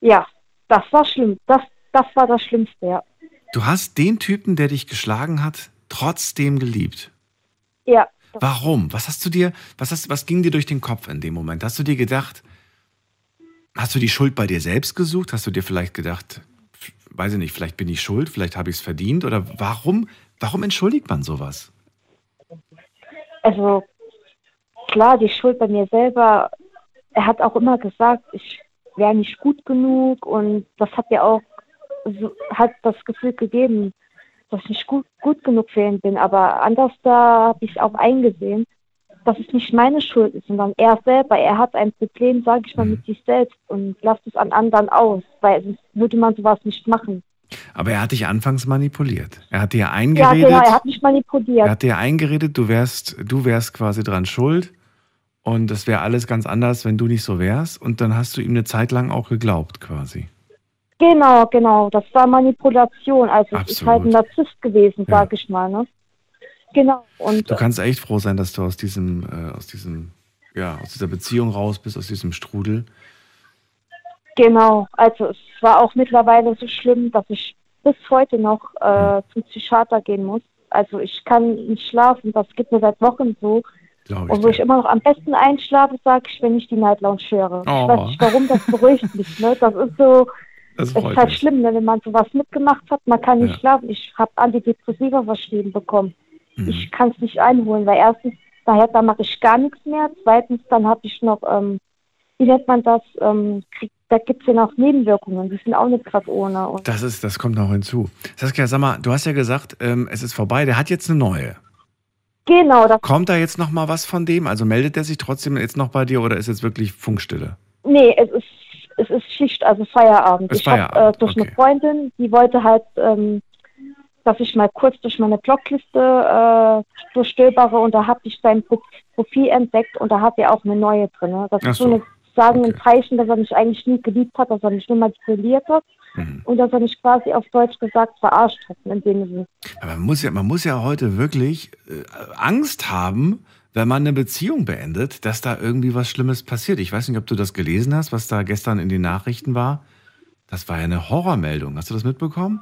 ja, das war schlimm. Das, das war das Schlimmste, ja. Du hast den Typen, der dich geschlagen hat, trotzdem geliebt. Ja, Warum? Was hast du dir, was, hast, was ging dir durch den Kopf in dem Moment? Hast du dir gedacht, hast du die Schuld bei dir selbst gesucht? Hast du dir vielleicht gedacht, weiß ich nicht, vielleicht bin ich schuld, vielleicht habe ich es verdient? Oder warum, warum entschuldigt man sowas? also klar, die Schuld bei mir selber. Er hat auch immer gesagt, ich wäre nicht gut genug und das hat ja auch so, hat das Gefühl gegeben, dass ich nicht gut, gut genug für ihn bin. Aber anders da habe ich auch eingesehen, dass es nicht meine Schuld ist, sondern er selber. Er hat ein Problem, sage ich mal, Mhm. mit sich selbst und lasst es an anderen aus, weil sonst würde man sowas nicht machen. Aber er hat dich anfangs manipuliert. Er hat dir Ja, eingeredet, genau, er hat mich manipuliert. er hat dir eingeredet, du wärst, du wärst quasi dran schuld und es wäre alles ganz anders, wenn du nicht so wärst. Und dann hast du ihm eine Zeit lang auch geglaubt, quasi. Genau, genau. Das war Manipulation. Also es ist halt ein Absolut. Narzisst gewesen, Ja. sag ich mal, ne? Genau. Und Du kannst echt froh sein, dass du aus diesem, äh, aus diesem, ja, aus dieser Beziehung raus bist, aus diesem Strudel. genau. Also es war auch mittlerweile so schlimm, dass ich bis heute noch äh, zum Psychiater gehen muss. Also ich kann nicht schlafen. Das geht mir seit Wochen so. Glaube Und wo ich dir. immer noch am besten einschlafe, sage ich, wenn ich die Night Lounge höre. Ich Oh. weiß nicht warum, das beruhigt mich. Ne? Das ist so, Das es ist halt mich. schlimm, ne? wenn man sowas mitgemacht hat. Man kann nicht Ja. schlafen. Ich habe Antidepressiva verschrieben bekommen. Mhm. Ich kann es nicht einholen, weil erstens, daher, da mache ich gar nichts mehr. Zweitens, dann habe ich noch, ähm, wie nennt man das, ähm, krieg, da gibt es ja noch Nebenwirkungen, die sind auch nicht gerade ohne. Und Das, ist, das kommt noch hinzu. Saskia, sag mal, du hast ja gesagt, ähm, es ist vorbei, der hat jetzt eine neue. genau, Kommt da jetzt noch mal was von dem? Also meldet er sich trotzdem jetzt noch bei dir oder ist jetzt wirklich Funkstille? nee, es ist, es ist Schicht, also Feierabend. Ist ich habe äh, durch okay. eine Freundin, die wollte halt, ähm, dass ich mal kurz durch meine Blogliste äh, durchstöbere und da habe ich sein Pro Profil entdeckt und da hat er auch eine neue drin. Ne? Das Ach ist so eine sagen ein okay. Zeichen, dass er mich eigentlich nie geliebt hat, dass er mich nur manipuliert hat Mhm. und dass er mich quasi auf Deutsch gesagt verarscht hat. In dem Sinne. Aber man muss ja, man muss ja heute wirklich äh, Angst haben, wenn man eine Beziehung beendet, dass da irgendwie was Schlimmes passiert. Ich weiß nicht, ob du das gelesen hast, was da gestern in den Nachrichten war. Das war ja eine Horrormeldung. Hast du das mitbekommen?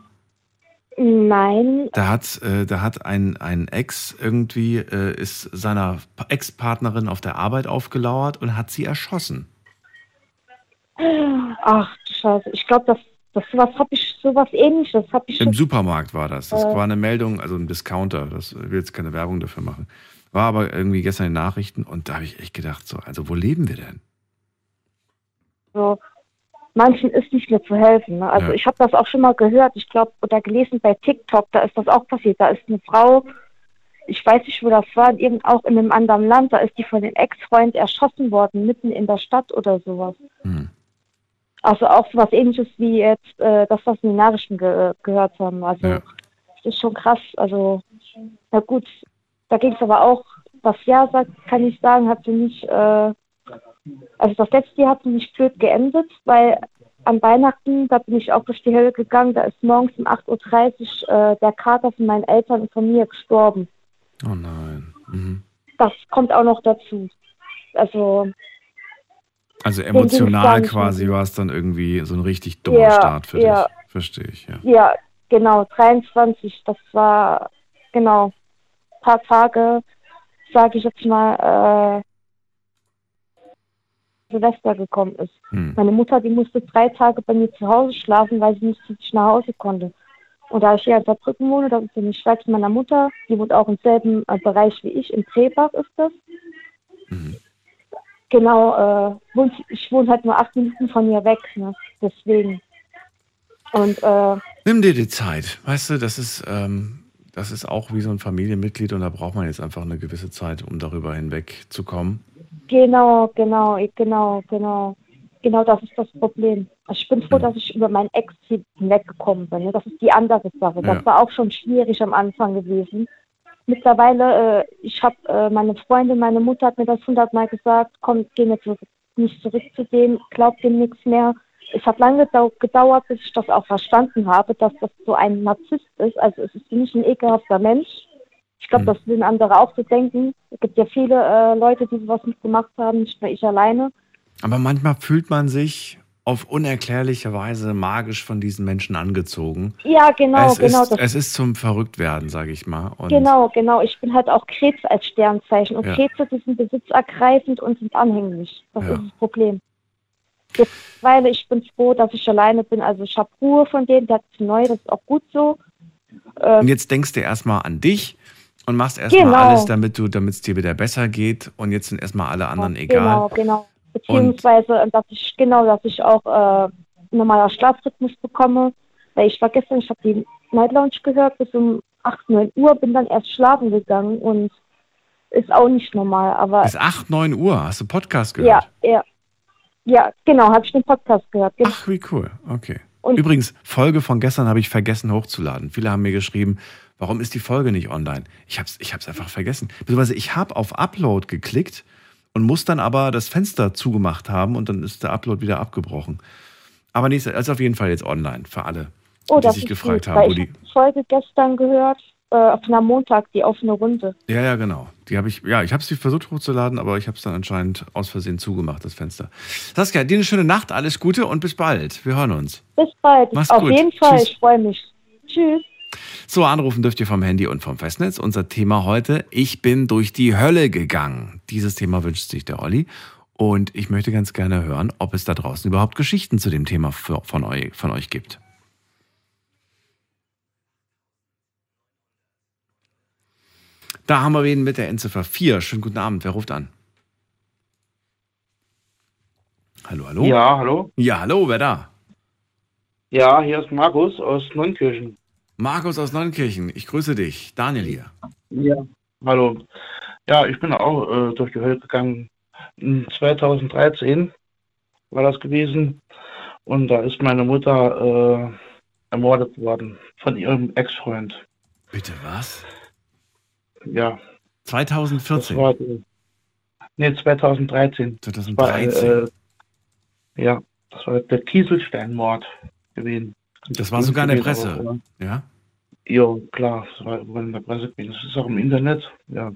Nein, Da hat, äh, da hat ein, ein Ex irgendwie, äh, ist seiner Pa- Ex-Partnerin auf der Arbeit aufgelauert und hat sie erschossen. ach du Scheiße, ich glaube, das, das sowas habe ich, sowas ähnliches habe ich Im. Supermarkt war das. Das Äh. war eine Meldung, also ein Discounter. Das ich will jetzt keine Werbung dafür machen. War aber irgendwie gestern in den Nachrichten und da habe ich echt gedacht, so, also wo leben wir denn? So. Manchen ist nicht mehr zu helfen. Ne? Also Ja. ich habe das auch schon mal gehört, ich glaube, oder gelesen bei TikTok, da ist das auch passiert. Da ist eine Frau, ich weiß nicht, wo das war, irgend, auch in einem anderen Land, da ist die von dem Ex-Freund erschossen worden, mitten in der Stadt oder sowas. Hm. Also auch so was ähnliches wie jetzt, äh, das, was wir in den Nachrichten ge gehört haben. Also Ja. das ist schon krass. Also, na gut, da ging es aber auch, das Jahr, sagt, kann ich sagen, hat für mich, äh, also das letzte Jahr hat für mich blöd geendet, weil an Weihnachten, da bin ich auch durch die Hölle gegangen, da ist morgens um 8.30 Uhr äh, der Kater von meinen Eltern und von mir gestorben. Oh nein. Mhm. Das kommt auch noch dazu. Also, Also emotional quasi war es dann irgendwie so ein richtig dummer Ja, Start für ja. dich. Verstehe ich, ja. Ja, genau, 23, das war, genau, paar Tage, sage ich jetzt mal, äh, Silvester gekommen ist. Hm. Meine Mutter, die musste drei Tage bei mir zu Hause schlafen, weil sie nicht nach Hause konnte. Und da ich hier in Saarbrücken wohne, da bin ich weit von meiner Mutter, die wohnt auch im selben äh, Bereich wie ich, in Trebach ist das. Mhm. Genau, äh, ich wohne halt nur acht Minuten von ihr weg, ne? deswegen. Und äh, Nimm dir die Zeit. Weißt du, das ist, ähm, das ist auch wie so ein Familienmitglied und da braucht man jetzt einfach eine gewisse Zeit, um darüber hinweg zu kommen. Genau, genau, genau, genau. Genau das ist das Problem. Also ich bin froh, dass ich über meinen Ex hinweggekommen bin. Das ist die andere Sache. Das Ja. war auch schon schwierig am Anfang gewesen. Mittlerweile, äh, ich habe äh, meine Freundin, meine Mutter hat mir das hundertmal gesagt, komm, geh nicht zurück, nicht zurück zu dem, glaub dem nichts mehr. Es hat lange gedau gedauert, bis ich das auch verstanden habe, dass das so ein Narzisst ist. Also es ist nicht ein ekelhafter Mensch. Ich glaube, Mhm. das sind andere auch zu denken. Es gibt ja viele äh, Leute, die sowas mitgemacht haben, nicht nur ich alleine. Aber manchmal fühlt man sich auf unerklärliche Weise magisch von diesen Menschen angezogen. Ja, genau, es, genau. ist, es ist zum Verrücktwerden, sage ich mal. Und genau, genau. Ich bin halt auch Krebs als Sternzeichen. Und Ja. Krebse, die sind besitzergreifend und sind anhänglich. Das Ja. ist das Problem. Mittlerweile, ich bin froh, dass ich alleine bin. Also ich habe Ruhe von denen, der ist neu, das ist auch gut so. Und jetzt denkst du erstmal an dich und machst erstmal Genau. alles, damit du, damit es dir wieder besser geht. Und jetzt sind erstmal alle anderen egal. Genau, genau. Beziehungsweise, äh, dass ich, genau, dass ich auch äh, normaler Schlafrhythmus bekomme. Weil ich war gestern, ich habe die Night Lounge gehört bis um 8, 9 Uhr, bin dann erst schlafen gegangen und ist auch nicht normal. Aber Bis 8, 9 Uhr hast du Podcast ja, gehört. ja. Ja, genau, habe ich den Podcast gehört. Genau. Ach, wie cool. Okay. Und- Übrigens, Folge von gestern habe ich vergessen hochzuladen. Viele haben mir geschrieben, warum ist die Folge nicht online? Ich habe es ich hab's einfach vergessen. Beziehungsweise ich habe auf Upload geklickt und muss dann aber das Fenster zugemacht haben und dann ist der Upload wieder abgebrochen. Aber nee, es ist auf jeden Fall jetzt online für alle, oh, die sich gefragt gut, haben, wo ich die Folge gestern gehört, äh, auf einer Montag, die offene Runde. Ja, ja, genau. Die habe ich, ja, ich habe sie versucht hochzuladen, aber ich habe es dann anscheinend aus Versehen zugemacht, das Fenster. Saskia, dir eine schöne Nacht, alles Gute und bis bald. Wir hören uns. Bis bald. Mach's Auf gut. jeden Fall, Tschüss. ich freue mich. Tschüss. So, anrufen dürft ihr vom Handy und vom Festnetz. Unser Thema heute, ich bin durch die Hölle gegangen. Dieses Thema wünscht sich der Olli. Und ich möchte ganz gerne hören, ob es da draußen überhaupt Geschichten zu dem Thema von, euch, von euch gibt. Da haben wir wen mit der Endziffer 4. Schönen guten Abend. Wer ruft an? Hallo, hallo? Ja, hallo. Ja, hallo, wer da? Ja, hier ist Markus aus Neunkirchen. Markus aus Neunkirchen. Ich grüße dich. Daniel hier. Ja. Hallo. Ja, ich bin auch äh, durch die Hölle gegangen. In 2013 war das gewesen. Und da ist meine Mutter äh, ermordet worden von ihrem Ex-Freund. Bitte was? Ja, das 2014. war. Äh, nee, 2013. Das war, 2013. äh, ja, das war der Kieselsteinmord gewesen. Das war sogar in der Presse. aber- Ja? Ja, klar, das war in der Presse gewesen. Das ist auch im Internet, ja.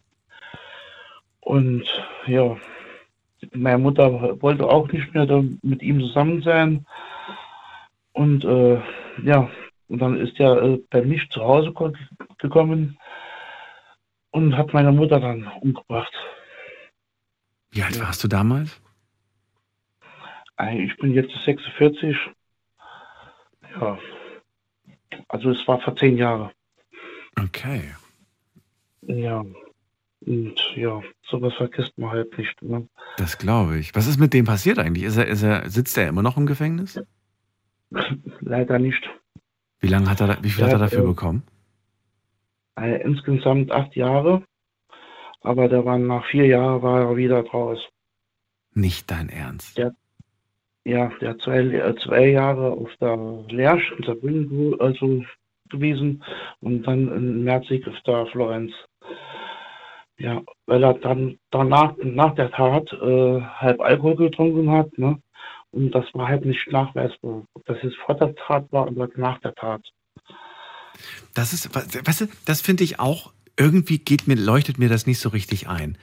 Und ja, meine Mutter wollte auch nicht mehr mit ihm zusammen sein. Und äh, ja, und dann ist er äh, bei mich zu Hause ko- gekommen und hat meine Mutter dann umgebracht. Wie alt warst du damals? Ey, Ich bin jetzt 46. Ja. Also es war vor zehn Jahren. Okay. Ja. Und ja, sowas vergisst man halt nicht. Ne? Das glaube ich. Was ist mit dem passiert eigentlich? Ist er, ist er, sitzt er immer noch im Gefängnis? Leider nicht. Wie lange hat er, wie viel hat er Ja, dafür äh, bekommen? Äh, insgesamt acht Jahre. Aber der war nach vier Jahren war er wieder draus. Nicht dein Ernst. Ja. ja, der hat zwei, äh, zwei Jahre auf der Lehrsch in Saarbrücken also gewesen und dann in Merzig auf der Florenz. Ja, weil er dann danach, nach der Tat, äh, halb Alkohol getrunken hat, ne? Und das war halt nicht nachweisbar, ob das jetzt vor der Tat war oder nach der Tat. Das ist, weißt du, das finde ich auch, irgendwie geht mir, leuchtet mir das nicht so richtig ein.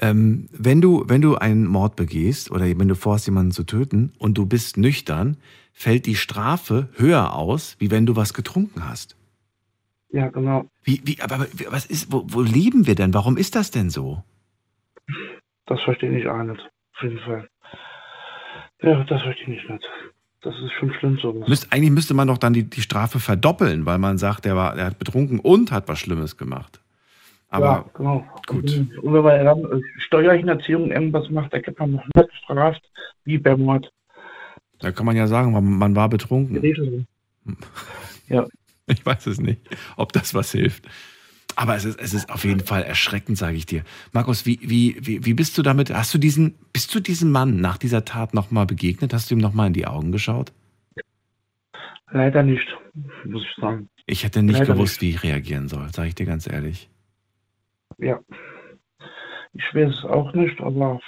Ähm, wenn du, wenn du einen Mord begehst oder wenn du vorhast, jemanden zu töten und du bist nüchtern, fällt die Strafe höher aus, wie wenn du was getrunken hast. Ja, genau. Wie, wie, aber was ist, wo, wo leben wir denn? Warum ist das denn so? Das verstehe ich auch nicht. Auf jeden Fall. Ja, das verstehe ich nicht. Das ist schon schlimm sowas. Müsst, eigentlich müsste man doch dann die, die Strafe verdoppeln, weil man sagt, der, war, der hat betrunken und hat was Schlimmes gemacht. Aber ja, genau. gut. Und wenn man dann äh, Steuerhinterziehung irgendwas macht, da gibt man noch nicht bestraft, wie beim Mord. Da kann man ja sagen, man, man war betrunken. Ja. Ich weiß es nicht, ob das was hilft. Aber es ist, es ist auf jeden Fall erschreckend, sage ich dir. Markus, wie, wie, wie, wie bist du damit? Hast du diesen, bist du diesem Mann nach dieser Tat nochmal begegnet? Hast du ihm nochmal in die Augen geschaut? Leider nicht, muss ich sagen. Ich hätte nicht Leider gewusst, wie ich reagieren soll, sage ich dir ganz ehrlich. Ja. Ich weiß es auch nicht, aber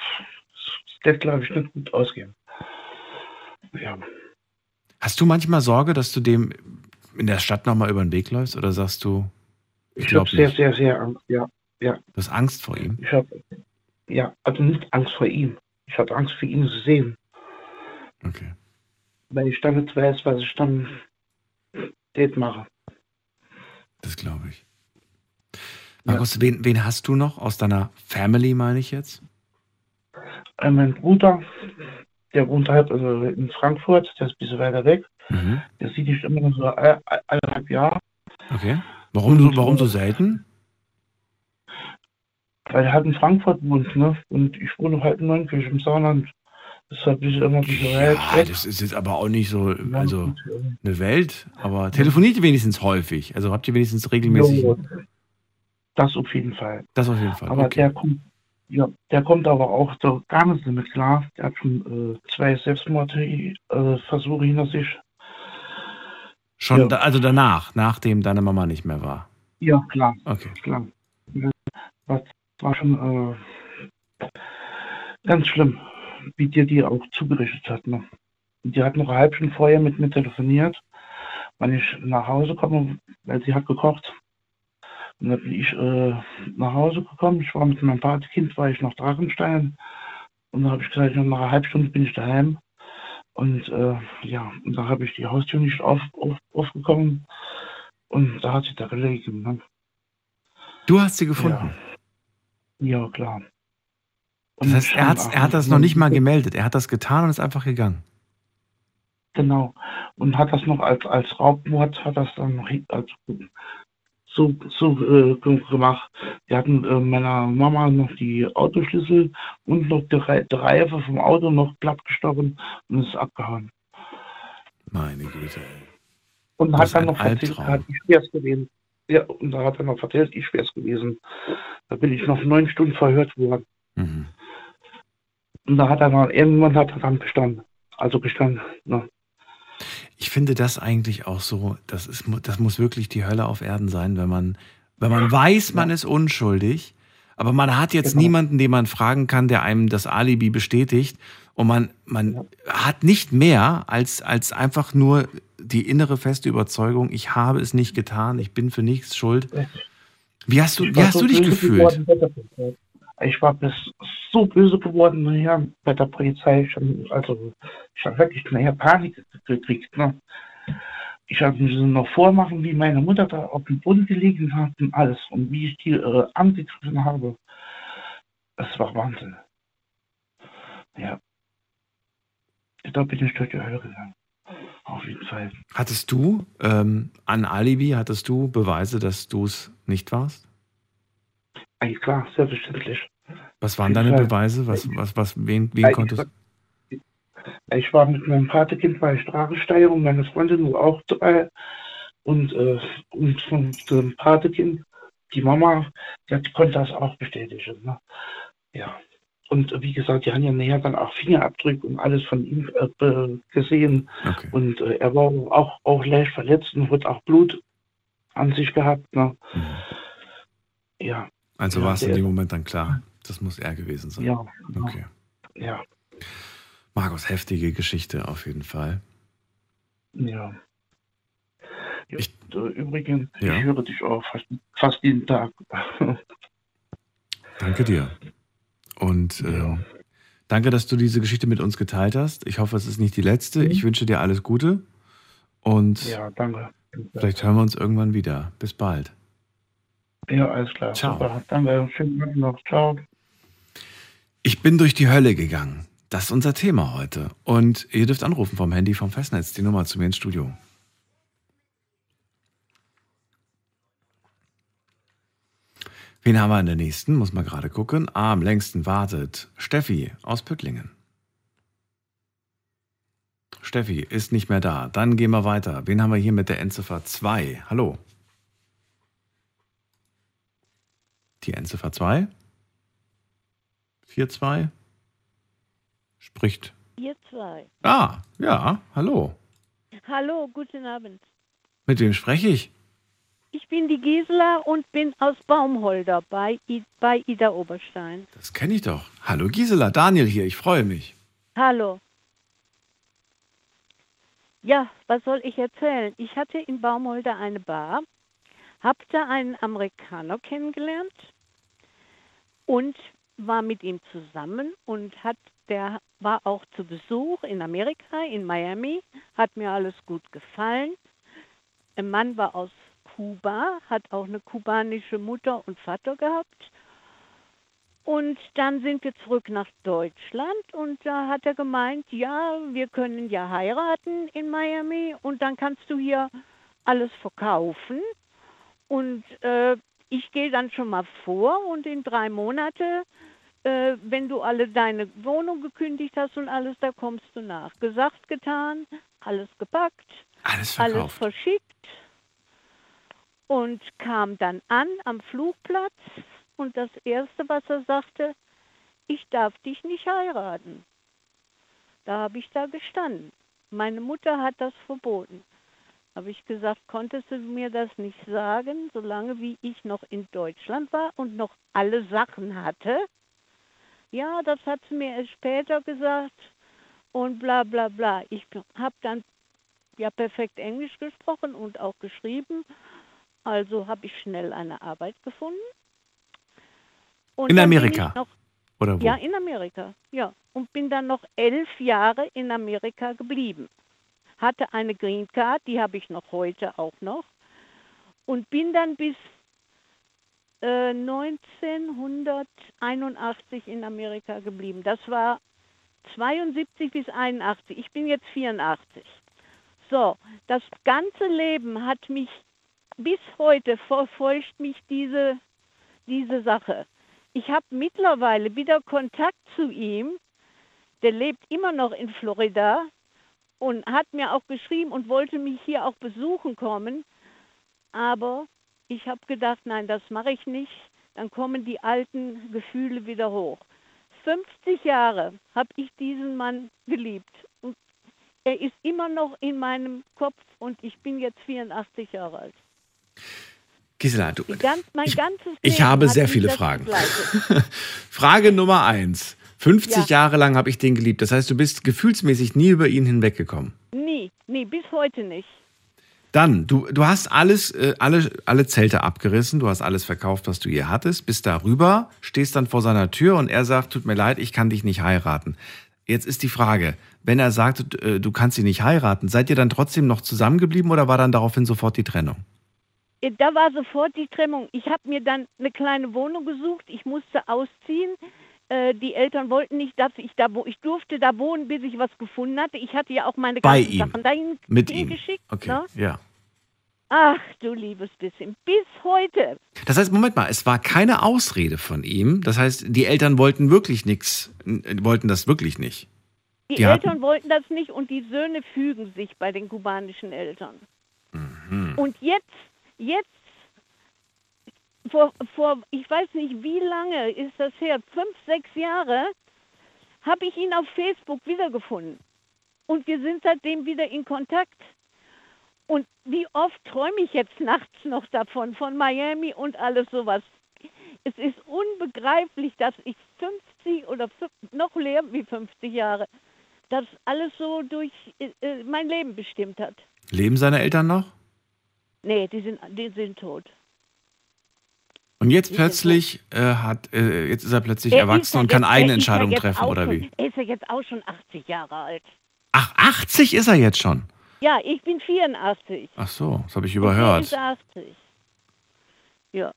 es wird, glaube ich, nicht gut ausgehen. Ja. Hast du manchmal Sorge, dass du dem in der Stadt nochmal über den Weg läufst? Oder sagst du, ich, habe sehr, sehr, sehr Angst. Ja, ja. Du hast Angst vor ihm? Ich habe, ja, also nicht Angst vor ihm. Ich habe Angst für ihn zu sehen. Okay. Weil ich dann nicht weiß, was ich dann dort mache. Das glaube ich. Markus, wen, wen hast du noch aus deiner Family, meine ich jetzt? Äh, mein Bruder, der wohnt halt also in Frankfurt, der ist ein bisschen weiter weg. Mhm. Der sieht dich immer noch so eineinhalb Jahre, Okay. Warum, so, warum so selten? weil er halt in Frankfurt wohnt, ne? Und ich wohne halt in Neunkirch im Sauerland. Deshalb bin ich immer weit Ja, das ist jetzt aber auch nicht so, also äh, eine Welt. Aber telefoniert ihr wenigstens häufig? Also habt ihr wenigstens regelmäßig? jo, Das auf jeden Fall. Das auf jeden Fall. Aber Okay. der kommt, ja, der kommt aber auch so gar nicht damit klar. Der hat schon äh, zwei Selbstmordversuche hinter sich. Schon, ja. da, also danach, nachdem deine Mama nicht mehr war. Ja, klar, Okay. klar. Das war schon äh, ganz schlimm, wie dir die auch zugerichtet hat. Ne? Die hat noch eine halbe Stunde vorher mit mir telefoniert, wann ich nach Hause komme, weil sie hat gekocht. Und dann bin ich äh, nach Hause gekommen. Ich war mit meinem Patenkind, war ich nach Drachenstein. Und dann habe ich gesagt, nach einer halben Stunde bin ich daheim. Und äh, ja, und da habe ich die Haustür nicht auf, auf, aufgekommen. Und da hat sie da gelegen. Ne? Du hast sie gefunden. Ja, klar. Das heißt, er, hat's, er hat das noch nicht mal gemeldet. Er hat das getan und ist einfach gegangen. Genau. Und hat das noch als, als Raubmord, hat das dann noch so, so äh, ge- gemacht. Die hatten äh, meiner Mama noch die Autoschlüssel und noch die, Re die Reife vom Auto noch plattgestochen und ist abgehauen. Meine Güte. Und hat dann noch erzählt, hat ich schwer's gewesen. Ja, und da hat er noch erzählt, ich schwer's gewesen. Da bin ich noch neun Stunden verhört worden. Mhm. Und da hat er dann, irgendwann hat er dann gestanden. Also gestanden. Ne? Ich finde das eigentlich auch so, das, ist, das muss wirklich die Hölle auf Erden sein, wenn man, wenn man weiß, man ist unschuldig, aber man hat jetzt Genau. niemanden, den man fragen kann, der einem das Alibi bestätigt und man, man hat nicht mehr als, als einfach nur die innere feste Überzeugung, ich habe es nicht getan, ich bin für nichts schuld. Wie hast du, wie hast du dich gefühlt? Ich war bis so böse geworden nachher bei der Polizei. Ich hab, also ich habe wirklich nachher Panik gekriegt. Ne? Ich habe mir noch vormachen, wie meine Mutter da auf dem Boden gelegen hat und alles und wie ich die äh, angegriffen habe. Das war Wahnsinn. Ja. Da bin ich durch die Hölle gegangen. Auf jeden Fall. Hattest du ähm, an Alibi, hattest du Beweise, dass du es nicht warst? Eigentlich klar, selbstverständlich. Was waren deine. Beweise? Was, was, was, wen, wen konntest Ich war mit meinem Patenkind bei Straßensteiger und meine Freundin war auch dabei. Und, äh, und von dem Patenkind, die Mama, die, konnte das auch bestätigen. Ne? Ja, Und wie gesagt, die haben ja nachher dann auch Fingerabdrücke und alles von ihm äh, gesehen. Okay. Und äh, er war auch, auch leicht verletzt und hat auch Blut an sich gehabt. Ne? Ja, Also Ja, war es in dem Moment dann klar, das muss er gewesen sein. ja, Okay. ja, Markus, heftige Geschichte auf jeden Fall. ja. Ich- äh, übrigens, Ja. ich höre dich auch fast, fast jeden Tag. Danke dir. Und Ja. danke, dass du diese Geschichte mit uns geteilt hast. Ich hoffe, es ist nicht die letzte. Mhm. Ich wünsche dir alles Gute und ja, danke. vielleicht hören wir uns irgendwann wieder. Bis bald. Ja, alles klar. Ciao. Super. Danke. Schönen Tag noch. Ciao. Ich bin durch die Hölle gegangen. Das ist unser Thema heute. Und ihr dürft anrufen vom Handy vom Festnetz, die Nummer zu mir ins Studio. Wen haben wir in der nächsten? Muss mal gerade gucken. Ah, am längsten wartet Steffi aus Püttlingen. Steffi ist nicht mehr da. Dann gehen wir weiter. Wen haben wir hier mit der Endziffer 2? Hallo. Die Endziffer 2? 4-2? Spricht. Ihr zwei. Ah, ja, hallo. Hallo, guten Abend. Mit wem spreche ich? Ich bin die Gisela und bin aus Baumholder bei, I bei Ida Oberstein. Das kenne ich doch. Hallo Gisela, Daniel hier, ich freue mich. Hallo. Ja, was soll ich erzählen? Ich hatte in Baumholder eine Bar, hab da einen Amerikaner kennengelernt und war mit ihm zusammen und hat der war auch zu Besuch in Amerika, in Miami, hat mir alles gut gefallen. Ein Mann war aus Kuba, hat auch eine kubanische Mutter und Vater gehabt. Und dann sind wir zurück nach Deutschland und da hat er gemeint, ja, wir können ja heiraten in Miami und dann kannst du hier alles verkaufen. Und äh, ich gehe dann schon mal vor und in drei Monate, äh, wenn du alle deine Wohnung gekündigt hast und alles, da kommst du nach. Gesagt, getan, alles gepackt, Alles alles verschickt und kam dann an am Flugplatz und das Erste, was er sagte, ich darf dich nicht heiraten. Da habe ich da gestanden. Meine Mutter hat das verboten. Habe ich gesagt, konntest du mir das nicht sagen, solange wie ich noch in Deutschland war und noch alle Sachen hatte? Ja, das hat sie mir erst später gesagt und bla bla bla. Ich habe dann ja perfekt Englisch gesprochen und auch geschrieben. Also habe ich schnell eine Arbeit gefunden. Und In Amerika? Noch, Oder wo? ja, in Amerika, ja. Und bin dann noch elf Jahre in Amerika geblieben. Hatte eine Green Card, die habe ich noch heute auch noch. Und bin dann bis äh, 1981 in Amerika geblieben. Das war 72 bis 81. Ich bin jetzt 84. So, das ganze Leben hat mich bis heute verfolgt mich diese, diese Sache. Ich habe mittlerweile wieder Kontakt zu ihm. Der lebt immer noch in Florida und hat mir auch geschrieben und wollte mich hier auch besuchen kommen. Aber ich habe gedacht, nein, das mache ich nicht. Dann kommen die alten Gefühle wieder hoch. 50 Jahre habe ich diesen Mann geliebt. Und er ist immer noch in meinem Kopf und ich bin jetzt 84 Jahre alt. Gisela, du, ganz, mein ich, ganzes ich habe sehr viele Fragen. Frage Nummer eins. 50 Ja. Jahre lang habe ich den geliebt. Das heißt, du bist gefühlsmäßig nie über ihn hinweggekommen. Nie, nie, bis heute nicht. Dann, du, du hast alles, äh, alle, alle Zelte abgerissen, du hast alles verkauft, was du hier hattest, bist darüber, stehst dann vor seiner Tür und er sagt, tut mir leid, ich kann dich nicht heiraten. Jetzt ist die Frage, wenn er sagt, äh, du kannst sie nicht heiraten, seid ihr dann trotzdem noch zusammengeblieben oder war dann daraufhin sofort die Trennung? Äh, Da war sofort die Trennung. Ich habe mir dann eine kleine Wohnung gesucht. Ich musste ausziehen. Äh, Die Eltern wollten nicht, dass ich da wo ich durfte da wohnen, bis ich was gefunden hatte. Ich hatte ja auch meine Bei ganzen ihm? Sachen dahin Mit ihm? hingeschickt. Okay, Ne? ja. Ach du liebes bisschen. Bis heute. Das heißt, Moment mal, es war keine Ausrede von ihm. Das heißt, die Eltern wollten wirklich nichts, wollten das wirklich nicht. Die, Die Eltern hatten- wollten das nicht und die Söhne fügen sich bei den kubanischen Eltern. Mhm. Und jetzt, jetzt vor, vor, ich weiß nicht, wie lange ist das her, fünf, sechs Jahre, habe ich ihn auf Facebook wiedergefunden. Und wir sind seitdem wieder in Kontakt. Und wie oft träume ich jetzt nachts noch davon, von Miami und alles sowas. Es ist unbegreiflich, dass ich 50 oder fünf, noch mehr wie 50 Jahre, das alles so durch äh, äh, mein Leben bestimmt hat. Leben seine Eltern noch? Nee, die sind, die sind tot. Und jetzt plötzlich äh, hat, äh, jetzt ist er plötzlich Er erwachsen ja und kann jetzt- eigene er Entscheidungen treffen, oder schon, wie? Er ist ja jetzt auch schon 80 Jahre alt. Ach, 80 ist er jetzt schon. Ja, ich bin 84. Ach so, das habe ich Er überhört. ist 80. Ja.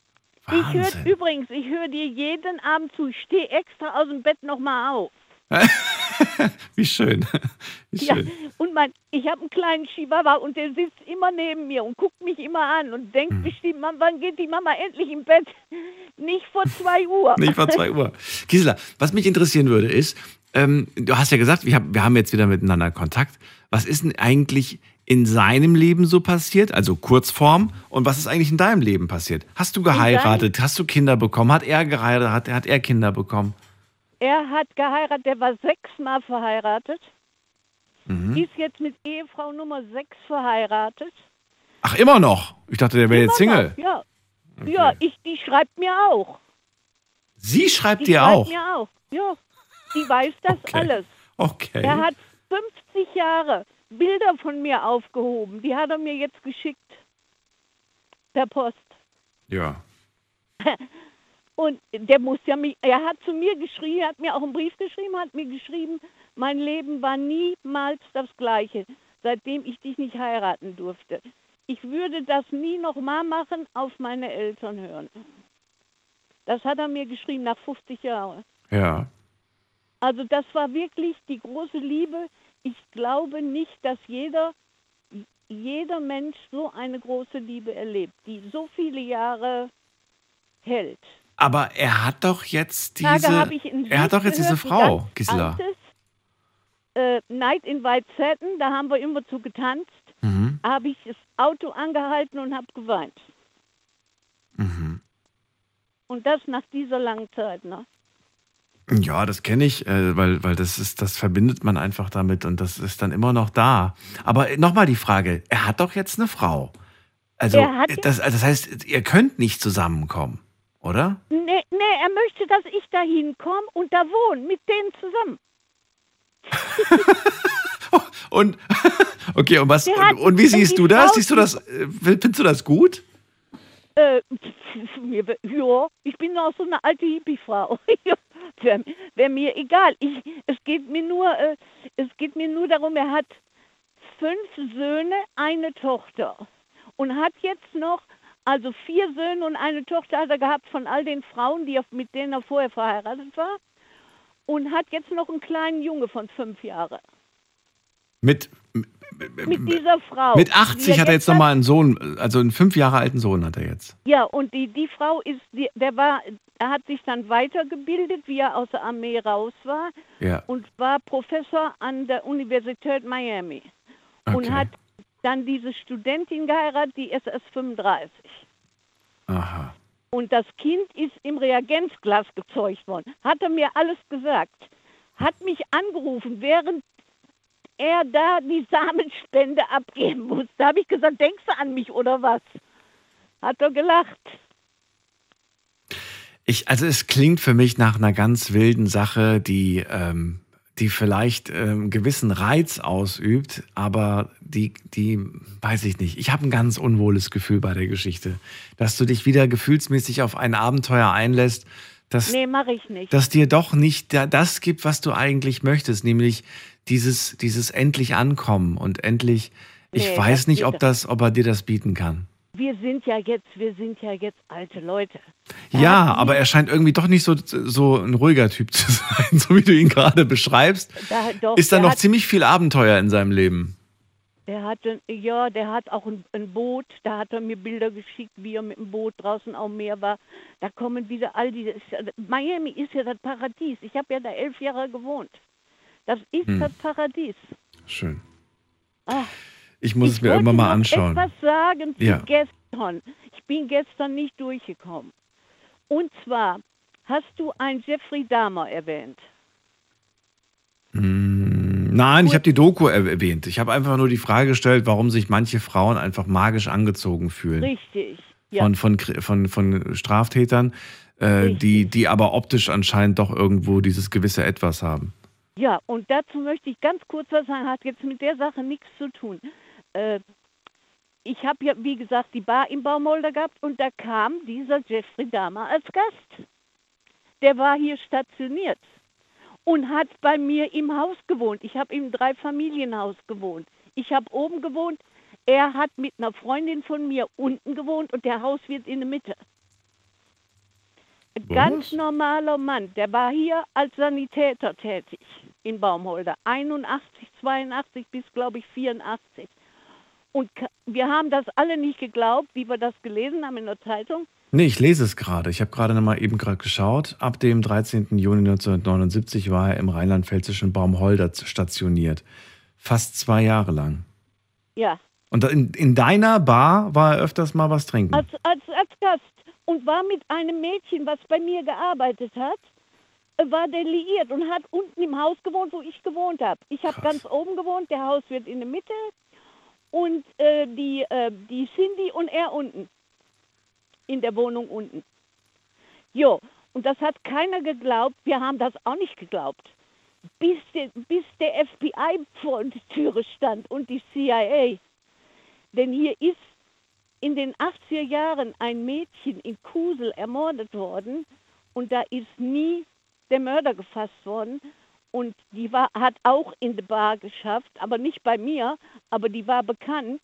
Ich höre Wahnsinn. übrigens, ich höre dir jeden Abend zu. Ich stehe extra aus dem Bett nochmal auf. Wie schön. Wie Ja, schön. und mein, ich habe einen kleinen Chihuahua und der sitzt immer neben mir und guckt mich immer an und denkt Hm. bestimmt, Mann, wann geht die Mama endlich im Bett? Nicht vor 2 Uhr. Nicht vor 2 Uhr. Gisela, was mich interessieren würde, ist, ähm, du hast ja gesagt, wir, haben- wir haben jetzt wieder miteinander Kontakt. Was ist denn eigentlich in seinem Leben so passiert, also Kurzform, und was ist eigentlich in deinem Leben passiert? Hast du geheiratet? Hast du Kinder bekommen? Hat er geheiratet? Hat, hat er Kinder bekommen? Er hat geheiratet, der war sechsmal verheiratet, Mhm. ist jetzt mit Ehefrau Nummer sechs verheiratet. Ach, immer noch? Ich dachte, der wäre jetzt Single. noch, Ja, ja ich, die schreibt mir auch. Sie schreibt Die dir schreibt auch? mir auch. Ja, die weiß das Okay. alles. Okay. Er hat 50 Jahre Bilder von mir aufgehoben. Die hat er mir jetzt geschickt. Per Post. Ja. Und der muss ja mich, er hat zu mir geschrieben, hat mir auch einen Brief geschrieben, hat mir geschrieben, mein Leben war niemals das gleiche, seitdem ich dich nicht heiraten durfte. Ich würde das nie nochmal machen, auf meine Eltern hören. Das hat er mir geschrieben nach 50 Jahren. Ja. Also das war wirklich die große Liebe. Ich glaube nicht, dass jeder, jeder Mensch so eine große Liebe erlebt, die so viele Jahre hält. Aber er hat doch jetzt diese. Er hat doch jetzt diese gehört, ein Frau, Gisela. altes, Äh, Night in White Satin, da haben wir immer zu getanzt. Mhm. Habe ich das Auto angehalten und habe geweint. Mhm. Und das nach dieser langen Zeit. Ne? Ja, das kenne ich, äh, weil, weil das ist, das verbindet man einfach damit und das ist dann immer noch da. Aber nochmal die Frage, er hat doch jetzt eine Frau. Also, hat- das, das heißt, ihr könnt nicht zusammenkommen, oder? Nee, nee, er möchte, dass ich da hinkomme und da wohne, mit denen zusammen. Und okay, und was und, und wie siehst du das? Siehst du das? äh, Findest du das gut? Äh, ja, ich bin auch so eine alte Hippie-Frau. Wäre wär mir egal. Ich, es geht mir nur, äh, es geht mir nur darum, er hat fünf Söhne, eine Tochter und hat jetzt noch, also vier Söhne und eine Tochter hat er gehabt von all den Frauen, die er, mit denen er vorher verheiratet war und hat jetzt noch einen kleinen Junge von fünf Jahren Mit, mit dieser Frau. mit die 80 hat er jetzt nochmal einen Sohn, also einen fünf Jahre alten Sohn hat er jetzt. Ja, und die, die Frau ist, die, der war, er hat sich dann weitergebildet, wie er aus der Armee raus war Ja. und war Professor an der Universität Miami und Okay. hat dann diese Studentin geheiratet, die erst 35. Aha. Und das Kind ist im Reagenzglas gezeugt worden. Hat er mir alles gesagt. Hat mich angerufen, während er da die Samenspende abgeben muss. Da habe ich gesagt, denkst du an mich oder was? Hat er gelacht. Ich, also es klingt für mich nach einer ganz wilden Sache, die, ähm, die vielleicht ähm, einen gewissen Reiz ausübt, aber die, die weiß ich nicht. Ich habe ein ganz unwohles Gefühl bei der Geschichte, dass du dich wieder gefühlsmäßig auf ein Abenteuer einlässt, das, Nee, mache ich nicht. das dir doch nicht da- das gibt, was du eigentlich möchtest, nämlich dieses, dieses endlich ankommen und endlich. Ich Nee, weiß das nicht, ob das, ob er dir das bieten kann. Wir sind ja jetzt, wir sind ja jetzt alte Leute. Ja, aber er scheint irgendwie doch nicht so, so ein ruhiger Typ zu sein, so wie du ihn gerade beschreibst. Da, doch, Ist da noch hat, ziemlich viel Abenteuer in seinem Leben? Der hatte, ja, der hat auch ein, ein Boot. Da hat er mir Bilder geschickt, wie er mit dem Boot draußen am Meer war. Da kommen wieder all diese. Miami ist ja das Paradies. Ich habe ja da elf Jahre gewohnt. Das ist Hm. das Paradies. Schön. Ah, Ich muss es mir irgendwann mal anschauen. etwas sagen zu Ja. gestern. Ich bin gestern nicht durchgekommen. Und zwar hast du einen Jeffrey Dahmer erwähnt. Mm, Nein, ich habe die Doku er- erwähnt. Ich habe einfach nur die Frage gestellt, warum sich manche Frauen einfach magisch angezogen fühlen. Richtig. Ja. Von, von, von, von Straftätern, äh, die, die aber optisch anscheinend doch irgendwo dieses gewisse Etwas haben. Ja, und dazu möchte ich ganz kurz was sagen, hat jetzt mit der Sache nichts zu tun. Äh, ich habe ja, wie gesagt, die Bar im Baumolder gehabt und da kam dieser Jeffrey Dahmer als Gast. Der war hier stationiert und hat bei mir im Haus gewohnt. Ich habe im Dreifamilienhaus gewohnt. Ich habe oben gewohnt. Er hat mit einer Freundin von mir unten gewohnt und der Hauswirt in der Mitte. Ein? Ganz normaler Mann, der war hier als Sanitäter tätig in Baumholder. 81, 82 bis, glaube ich, 84. Und wir haben das alle nicht geglaubt, wie wir das gelesen haben in der Zeitung. Nee, ich lese es gerade. Ich habe gerade noch mal eben gerade geschaut. Ab dem 13. Juni 1979 war er im rheinland-pfälzischen Baumholder stationiert. Fast zwei Jahre lang. Ja, Und in, in deiner Bar war er öfters mal was trinken. als, als, als Gast. Und war mit einem Mädchen, was bei mir gearbeitet hat, äh, war der liiert und hat unten im Haus gewohnt, wo ich gewohnt habe. Ich habe ganz oben gewohnt, der Hauswirt in der Mitte und äh, die, äh, die Cindy und er unten. In der Wohnung unten. Jo, und das hat keiner geglaubt. Wir haben das auch nicht geglaubt. Bis der, bis der FBI vor der Türe stand und die CIA. Denn hier ist in den 80er Jahren ein Mädchen in Kusel ermordet worden und da ist nie der Mörder gefasst worden. Und die war, hat auch in der Bar geschafft, aber nicht bei mir, aber die war bekannt.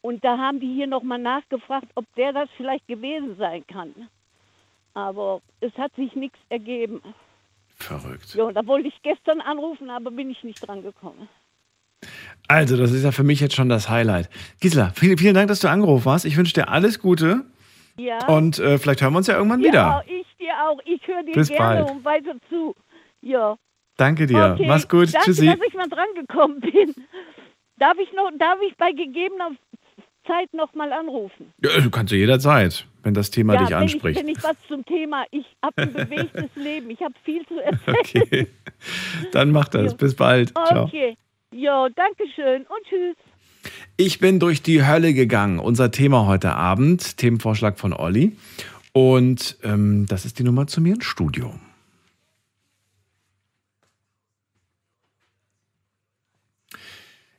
Und da haben die hier nochmal nachgefragt, ob der das vielleicht gewesen sein kann. Aber es hat sich nichts ergeben. Verrückt. Ja, da wollte ich gestern anrufen, aber bin ich nicht dran gekommen. Also, das ist ja für mich jetzt schon das Highlight. Gisela, vielen, vielen Dank, dass du angerufen hast. Ich wünsche dir alles Gute Ja, und äh, vielleicht hören wir uns ja irgendwann ja wieder. ich dir auch. Ich höre dir Bis gerne bald. und weiter zu. Ja. Danke dir. Okay, Mach's gut. Danke, Tschüssi. dass ich mal dran gekommen bin. Darf ich noch, darf ich bei gegebener Zeit noch mal anrufen? Ja, du kannst du jederzeit, wenn das Thema dich wenn anspricht. Ich, wenn ich was zum Thema, ich habe ein bewegtes Leben, ich habe viel zu erzählen. Okay. Dann mach das. Ja. Bis bald. Ciao. Okay. Jo, danke schön und tschüss. Ich bin durch die Hölle gegangen. Unser Thema heute Abend, Themenvorschlag von Olli. Und ähm, das ist die Nummer zu mir ins Studio.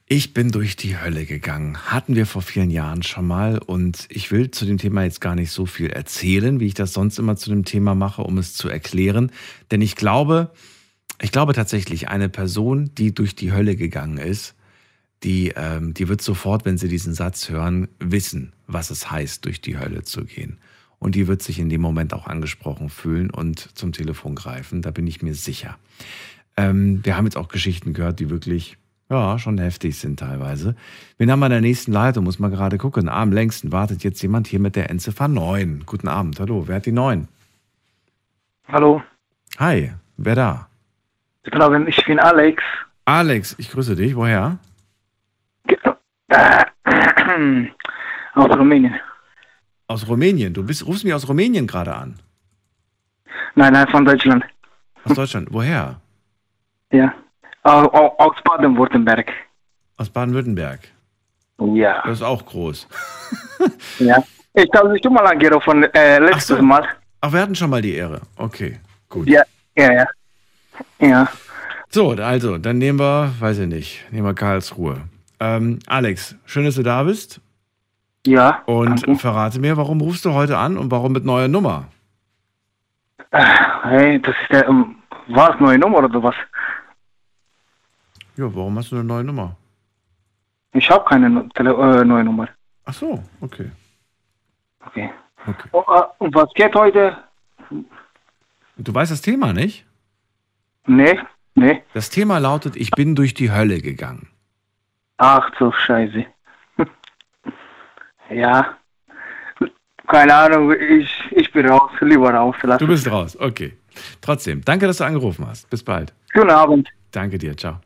Ich bin durch die Hölle gegangen. Hatten wir vor vielen Jahren schon mal. Und ich will zu dem Thema jetzt gar nicht so viel erzählen, wie ich das sonst immer zu dem Thema mache, um es zu erklären. Denn ich glaube, ich glaube tatsächlich, eine Person, die durch die Hölle gegangen ist, die, ähm, die wird sofort, wenn sie diesen Satz hören, wissen, was es heißt, durch die Hölle zu gehen. Und die wird sich in dem Moment auch angesprochen fühlen und zum Telefon greifen. Da bin ich mir sicher. Ähm, wir haben jetzt auch Geschichten gehört, die wirklich, ja, schon heftig sind teilweise. Wir haben an der nächsten Leitung, muss man gerade gucken. Am längsten wartet jetzt jemand hier mit der Endziffer 9. Guten Abend, hallo, wer hat die 9? Hallo, Hi, wer da? Abend, ich bin Alex. Alex, ich grüße dich, woher? Äh, aus Rumänien. Aus Rumänien. Du bist, rufst mich aus Rumänien gerade an. Nein, nein, von Deutschland. Aus Deutschland. Woher? Ja. Au- au- Aus Baden-Württemberg. Aus Baden-Württemberg. Ja. Das ist auch groß. ja. Ich habe dich schon mal angerufen, äh, letztes Ach so. Mal. Ach, wir hatten schon mal die Ehre. Okay, gut. Ja, ja, ja. Ja. So, also, dann nehmen wir, weiß ich nicht, nehmen wir Karlsruhe. Ähm, Alex, schön, dass du da bist. Ja. Und danke. verrate mir, warum rufst du heute an und warum mit neuer Nummer? Hey, das ist der, ähm, was, neue Nummer oder was? Ja, warum hast du eine neue Nummer? Ich habe keine Tele äh, neue Nummer. Ach so, okay. Okay. okay. Oh, äh, und was geht heute? Du weißt das Thema nicht? Nee, nee. Das Thema lautet, ich bin durch die Hölle gegangen. Ach so, scheiße. ja. Keine Ahnung, ich, ich bin raus, lieber raus. Lass Du bist raus, okay. Trotzdem, danke, dass du angerufen hast. Bis bald. Guten Abend. Danke dir, ciao.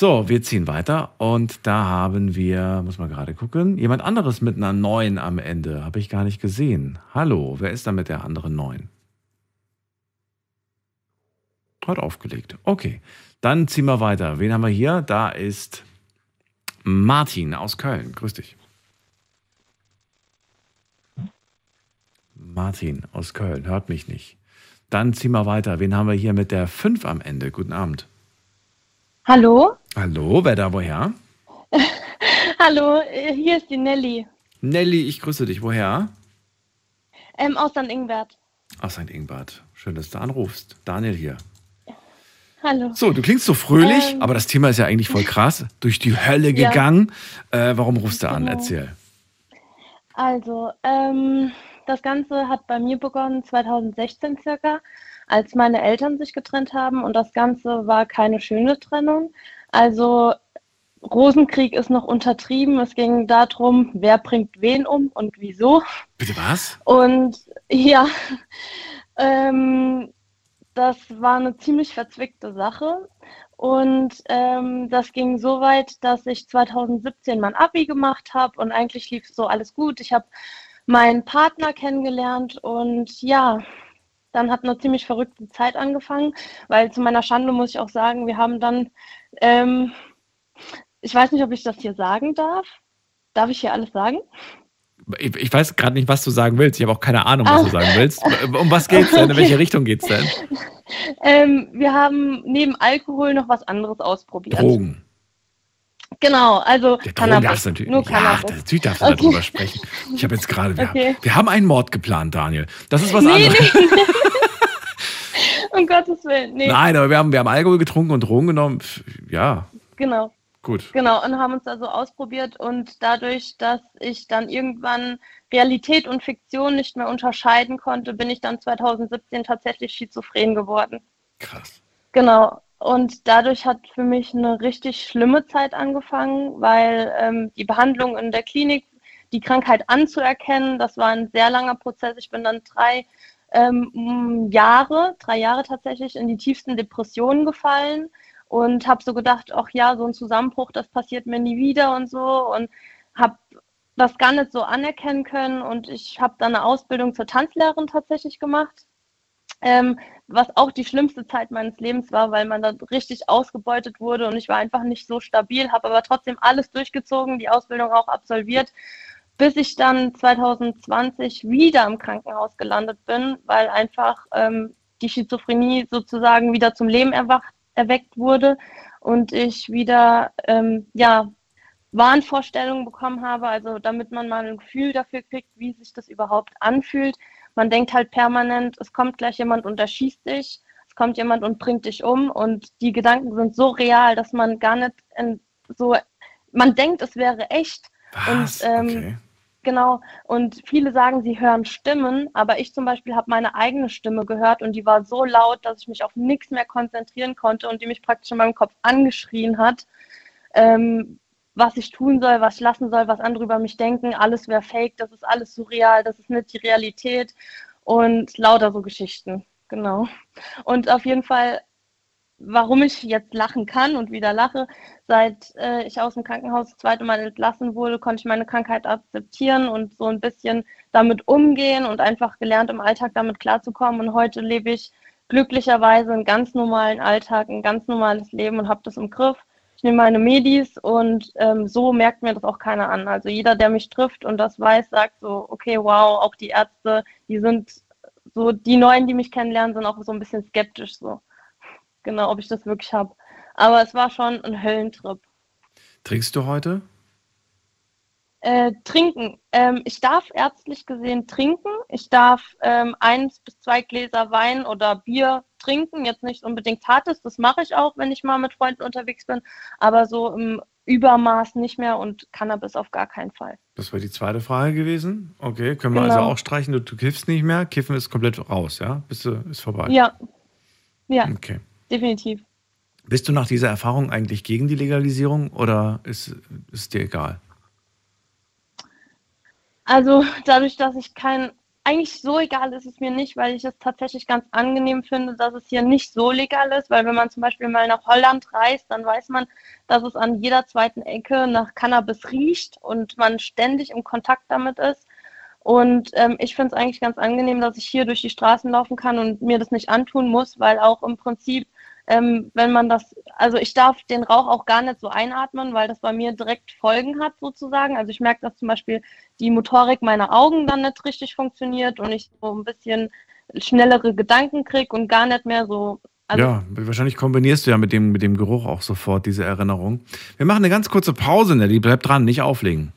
So, wir ziehen weiter und da haben wir, muss man gerade gucken, jemand anderes mit einer 9 am Ende. Habe ich gar nicht gesehen. Hallo, wer ist da mit der anderen 9? Hat aufgelegt. Okay, dann ziehen wir weiter. Wen haben wir hier? Da ist Martin aus Köln. Grüß dich. Martin aus Köln, hört mich nicht. Dann ziehen wir weiter. Wen haben wir hier mit der 5 am Ende? Guten Abend. Hallo? Hallo, wer da woher? Hallo, äh, hier ist die Nelly. Nelly, ich grüße dich. Woher? Ähm, aus St. Ingbert. Aus St. Ingbert. Schön, dass du anrufst. Daniel hier. Hallo. So, du klingst so fröhlich, Ähm. aber das Thema ist ja eigentlich voll krass. Durch die Hölle Ja. gegangen. Äh, warum rufst du an? Genau. Erzähl. Also, ähm, das Ganze hat bei mir begonnen 2016 circa, als meine Eltern sich getrennt haben und das Ganze war keine schöne Trennung. Also Rosenkrieg ist noch untertrieben. Es ging darum, wer bringt wen um und wieso. Bitte was? Und ja, ähm, das war eine ziemlich verzwickte Sache. Und ähm, das ging so weit, dass ich 2017 mein Abi gemacht habe und eigentlich lief so alles gut. Ich habe meinen Partner kennengelernt und ja, dann hat eine ziemlich verrückte Zeit angefangen, weil zu meiner Schande muss ich auch sagen, wir haben dann, ähm, ich weiß nicht, ob ich das hier sagen darf. Darf ich hier alles sagen? Ich, ich weiß gerade nicht, was du sagen willst. Ich habe auch keine Ahnung, was Ah. du sagen willst. Um was geht's denn? In welche Okay. Richtung geht's denn? Ähm, wir haben neben Alkohol noch was anderes ausprobiert. Drogen. Genau, also Drogen Cannabis. natürlich Nur nicht. Ja, Cannabis. natürlich darfst du Okay. darüber sprechen. Ich habe jetzt gerade, wir, Okay. wir haben einen Mord geplant, Daniel. Das ist was Nee, anderes. nee, um Gottes Willen, nee. Nein, aber wir haben, wir haben Alkohol getrunken und Drogen genommen. Ja, Genau. gut. Genau, und haben uns da so ausprobiert und dadurch, dass ich dann irgendwann Realität und Fiktion nicht mehr unterscheiden konnte, bin ich dann 2017 tatsächlich schizophren geworden. Krass. Genau. Und dadurch hat für mich eine richtig schlimme Zeit angefangen, weil ähm, die Behandlung in der Klinik, die Krankheit anzuerkennen, das war ein sehr langer Prozess. Ich bin dann drei ähm, Jahre, drei Jahre tatsächlich in die tiefsten Depressionen gefallen und habe so gedacht, ach ja, so ein Zusammenbruch, das passiert mir nie wieder und so und habe das gar nicht so anerkennen können und ich habe dann eine Ausbildung zur Tanzlehrerin tatsächlich gemacht ähm, was auch die schlimmste Zeit meines Lebens war, weil man da richtig ausgebeutet wurde und ich war einfach nicht so stabil, habe aber trotzdem alles durchgezogen, die Ausbildung auch absolviert, bis ich dann 2020 wieder im Krankenhaus gelandet bin, weil einfach ähm, die Schizophrenie sozusagen wieder zum Leben erwacht, erweckt wurde und ich wieder ähm, ja, Wahnvorstellungen bekommen habe, also damit man mal ein Gefühl dafür kriegt, wie sich das überhaupt anfühlt. Man denkt halt permanent, es kommt gleich jemand und erschießt dich, es kommt jemand und bringt dich um und die Gedanken sind so real, dass man gar nicht so, man denkt, es wäre echt. Was? Und ähm, Okay. Genau, und viele sagen, sie hören Stimmen, aber ich zum Beispiel habe meine eigene Stimme gehört und die war so laut, dass ich mich auf nichts mehr konzentrieren konnte und die mich praktisch in meinem Kopf angeschrien hat, ähm, was ich tun soll, was ich lassen soll, was andere über mich denken, alles wäre fake, das ist alles surreal, das ist nicht die Realität und lauter so Geschichten, genau. Und auf jeden Fall warum ich jetzt lachen kann und wieder lache. Seit äh, ich aus dem Krankenhaus das zweite Mal entlassen wurde, konnte ich meine Krankheit akzeptieren und so ein bisschen damit umgehen und einfach gelernt, im Alltag damit klarzukommen. Und heute lebe ich glücklicherweise einen ganz normalen Alltag, ein ganz normales Leben und habe das im Griff. Ich nehme meine Medis und ähm, so merkt mir das auch keiner an. Also jeder, der mich trifft und das weiß, sagt so, okay, wow, auch die Ärzte, die sind so, die Neuen, die mich kennenlernen, sind auch so ein bisschen skeptisch so genau, ob ich das wirklich habe. Aber es war schon ein Höllentrip. Trinkst du heute? Äh, trinken. Ähm, ich darf ärztlich gesehen trinken. Ich darf ähm, eins bis zwei Gläser Wein oder Bier trinken. Jetzt nicht unbedingt hartes, das mache ich auch, wenn ich mal mit Freunden unterwegs bin. Aber so im Übermaß nicht mehr und Cannabis auf gar keinen Fall. Das war die zweite Frage gewesen. Okay, können wir Genau. also auch streichen. Du, du kiffst nicht mehr. Kiffen ist komplett raus, ja? Bist du, ist vorbei. Ja. Ja, Okay. definitiv. Bist du nach dieser Erfahrung eigentlich gegen die Legalisierung oder ist, ist dir egal? Also dadurch, dass ich kein eigentlich so egal ist es mir nicht, weil ich es tatsächlich ganz angenehm finde, dass es hier nicht so legal ist, weil wenn man zum Beispiel mal nach Holland reist, dann weiß man, dass es an jeder zweiten Ecke nach Cannabis riecht und man ständig im Kontakt damit ist. Und ähm, ich finde es eigentlich ganz angenehm, dass ich hier durch die Straßen laufen kann und mir das nicht antun muss, weil auch im Prinzip ähm, wenn man das, also ich darf den Rauch auch gar nicht so einatmen, weil das bei mir direkt Folgen hat sozusagen. Also ich merke, dass zum Beispiel die Motorik meiner Augen dann nicht richtig funktioniert und ich so ein bisschen schnellere Gedanken kriege und gar nicht mehr so. Also ja, wahrscheinlich kombinierst du ja mit dem, mit dem Geruch auch sofort diese Erinnerung. Wir machen eine ganz kurze Pause, Nelly. Bleib dran, nicht auflegen.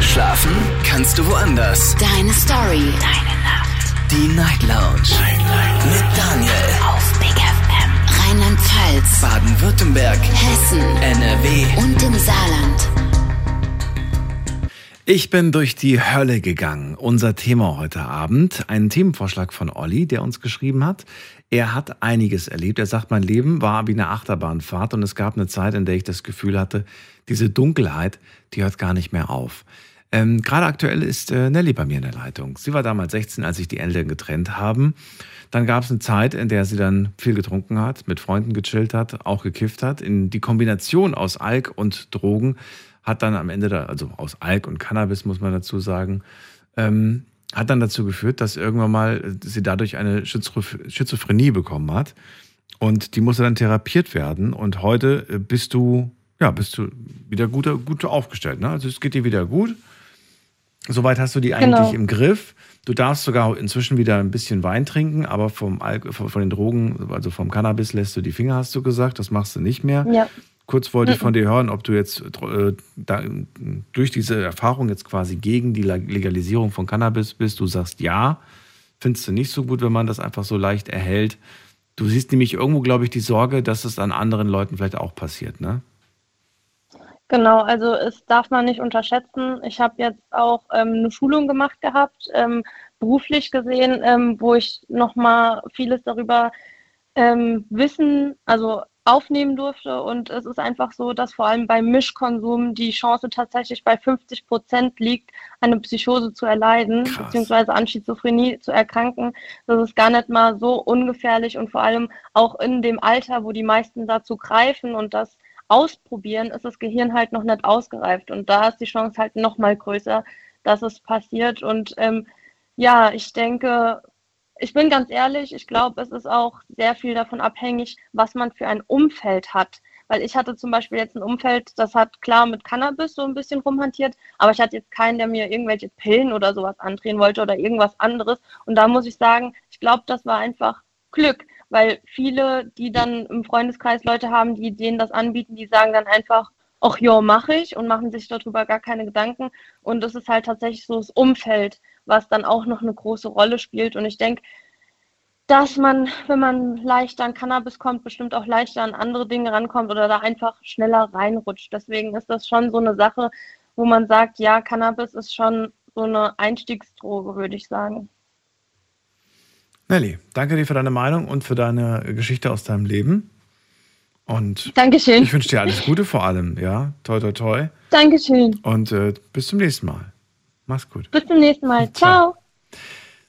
Schlafen kannst du woanders. Deine Story. Deine Nacht. Die Night Lounge. Night, Night. Mit Daniel. Rheinland-Pfalz. Baden-Württemberg. Hessen. NRW. Und im Saarland. Ich bin durch die Hölle gegangen. Unser Thema heute Abend. Ein Themenvorschlag von Olli, der uns geschrieben hat. Er hat einiges erlebt. Er sagt, mein Leben war wie eine Achterbahnfahrt und es gab eine Zeit, in der ich das Gefühl hatte, diese Dunkelheit, die hört gar nicht mehr auf. Ähm, Gerade aktuell ist äh, Nelly bei mir in der Leitung. Sie war damals 16, als sich die Eltern getrennt haben. Dann gab es eine Zeit, in der sie dann viel getrunken hat, mit Freunden gechillt hat, auch gekifft hat. In die Kombination aus Alk und Drogen hat dann am Ende, da, also aus Alk und Cannabis muss man dazu sagen, ähm, hat dann dazu geführt, dass irgendwann mal sie dadurch eine Schizophrenie bekommen hat. Und die musste dann therapiert werden. Und heute äh, bist du, ja, bist du wieder gut, gut aufgestellt. Ne? Also es geht dir wieder gut. Soweit hast du die eigentlich genau. im Griff. Du darfst sogar inzwischen wieder ein bisschen Wein trinken, aber vom Al von den Drogen, also vom Cannabis lässt du die Finger, hast du gesagt. Das machst du nicht mehr. Ja. Kurz wollte ich von dir hören, ob du jetzt äh, da, durch diese Erfahrung jetzt quasi gegen die Legalisierung von Cannabis bist. Du sagst ja, findest du nicht so gut, wenn man das einfach so leicht erhält. Du siehst nämlich irgendwo, glaube ich, die Sorge, dass es an anderen Leuten vielleicht auch passiert, ne? Genau, also es darf man nicht unterschätzen. Ich habe jetzt auch ähm, eine Schulung gemacht gehabt, ähm, beruflich gesehen, ähm, wo ich nochmal vieles darüber ähm, wissen, also aufnehmen durfte. Und es ist einfach so, dass vor allem beim Mischkonsum die Chance tatsächlich bei 50 Prozent liegt, eine Psychose zu erleiden, Krass. beziehungsweise an Schizophrenie zu erkranken. Das ist gar nicht mal so ungefährlich und vor allem auch in dem Alter, wo die meisten dazu greifen und das ausprobieren, ist das Gehirn halt noch nicht ausgereift. Und da ist die Chance halt noch mal größer, dass es passiert. Und ähm, ja, ich denke, ich bin ganz ehrlich, ich glaube, es ist auch sehr viel davon abhängig, was man für ein Umfeld hat. Weil ich hatte zum Beispiel jetzt ein Umfeld, das hat klar mit Cannabis so ein bisschen rumhantiert, aber ich hatte jetzt keinen, der mir irgendwelche Pillen oder sowas andrehen wollte oder irgendwas anderes. Und da muss ich sagen, ich glaube, das war einfach Glück weil viele, die dann im Freundeskreis Leute haben, die denen das anbieten, die sagen dann einfach, ach ja, mache ich und machen sich darüber gar keine Gedanken. Und das ist halt tatsächlich so das Umfeld, was dann auch noch eine große Rolle spielt. Und ich denke, dass man, wenn man leichter an Cannabis kommt, bestimmt auch leichter an andere Dinge rankommt oder da einfach schneller reinrutscht. Deswegen ist das schon so eine Sache, wo man sagt, ja, Cannabis ist schon so eine Einstiegsdroge, würde ich sagen. Nelly, danke dir für deine Meinung und für deine Geschichte aus deinem Leben. Und Dankeschön. ich wünsche dir alles Gute vor allem, ja. Toi, toi, toi. Dankeschön. Und äh, bis zum nächsten Mal. Mach's gut. Bis zum nächsten Mal. Ciao.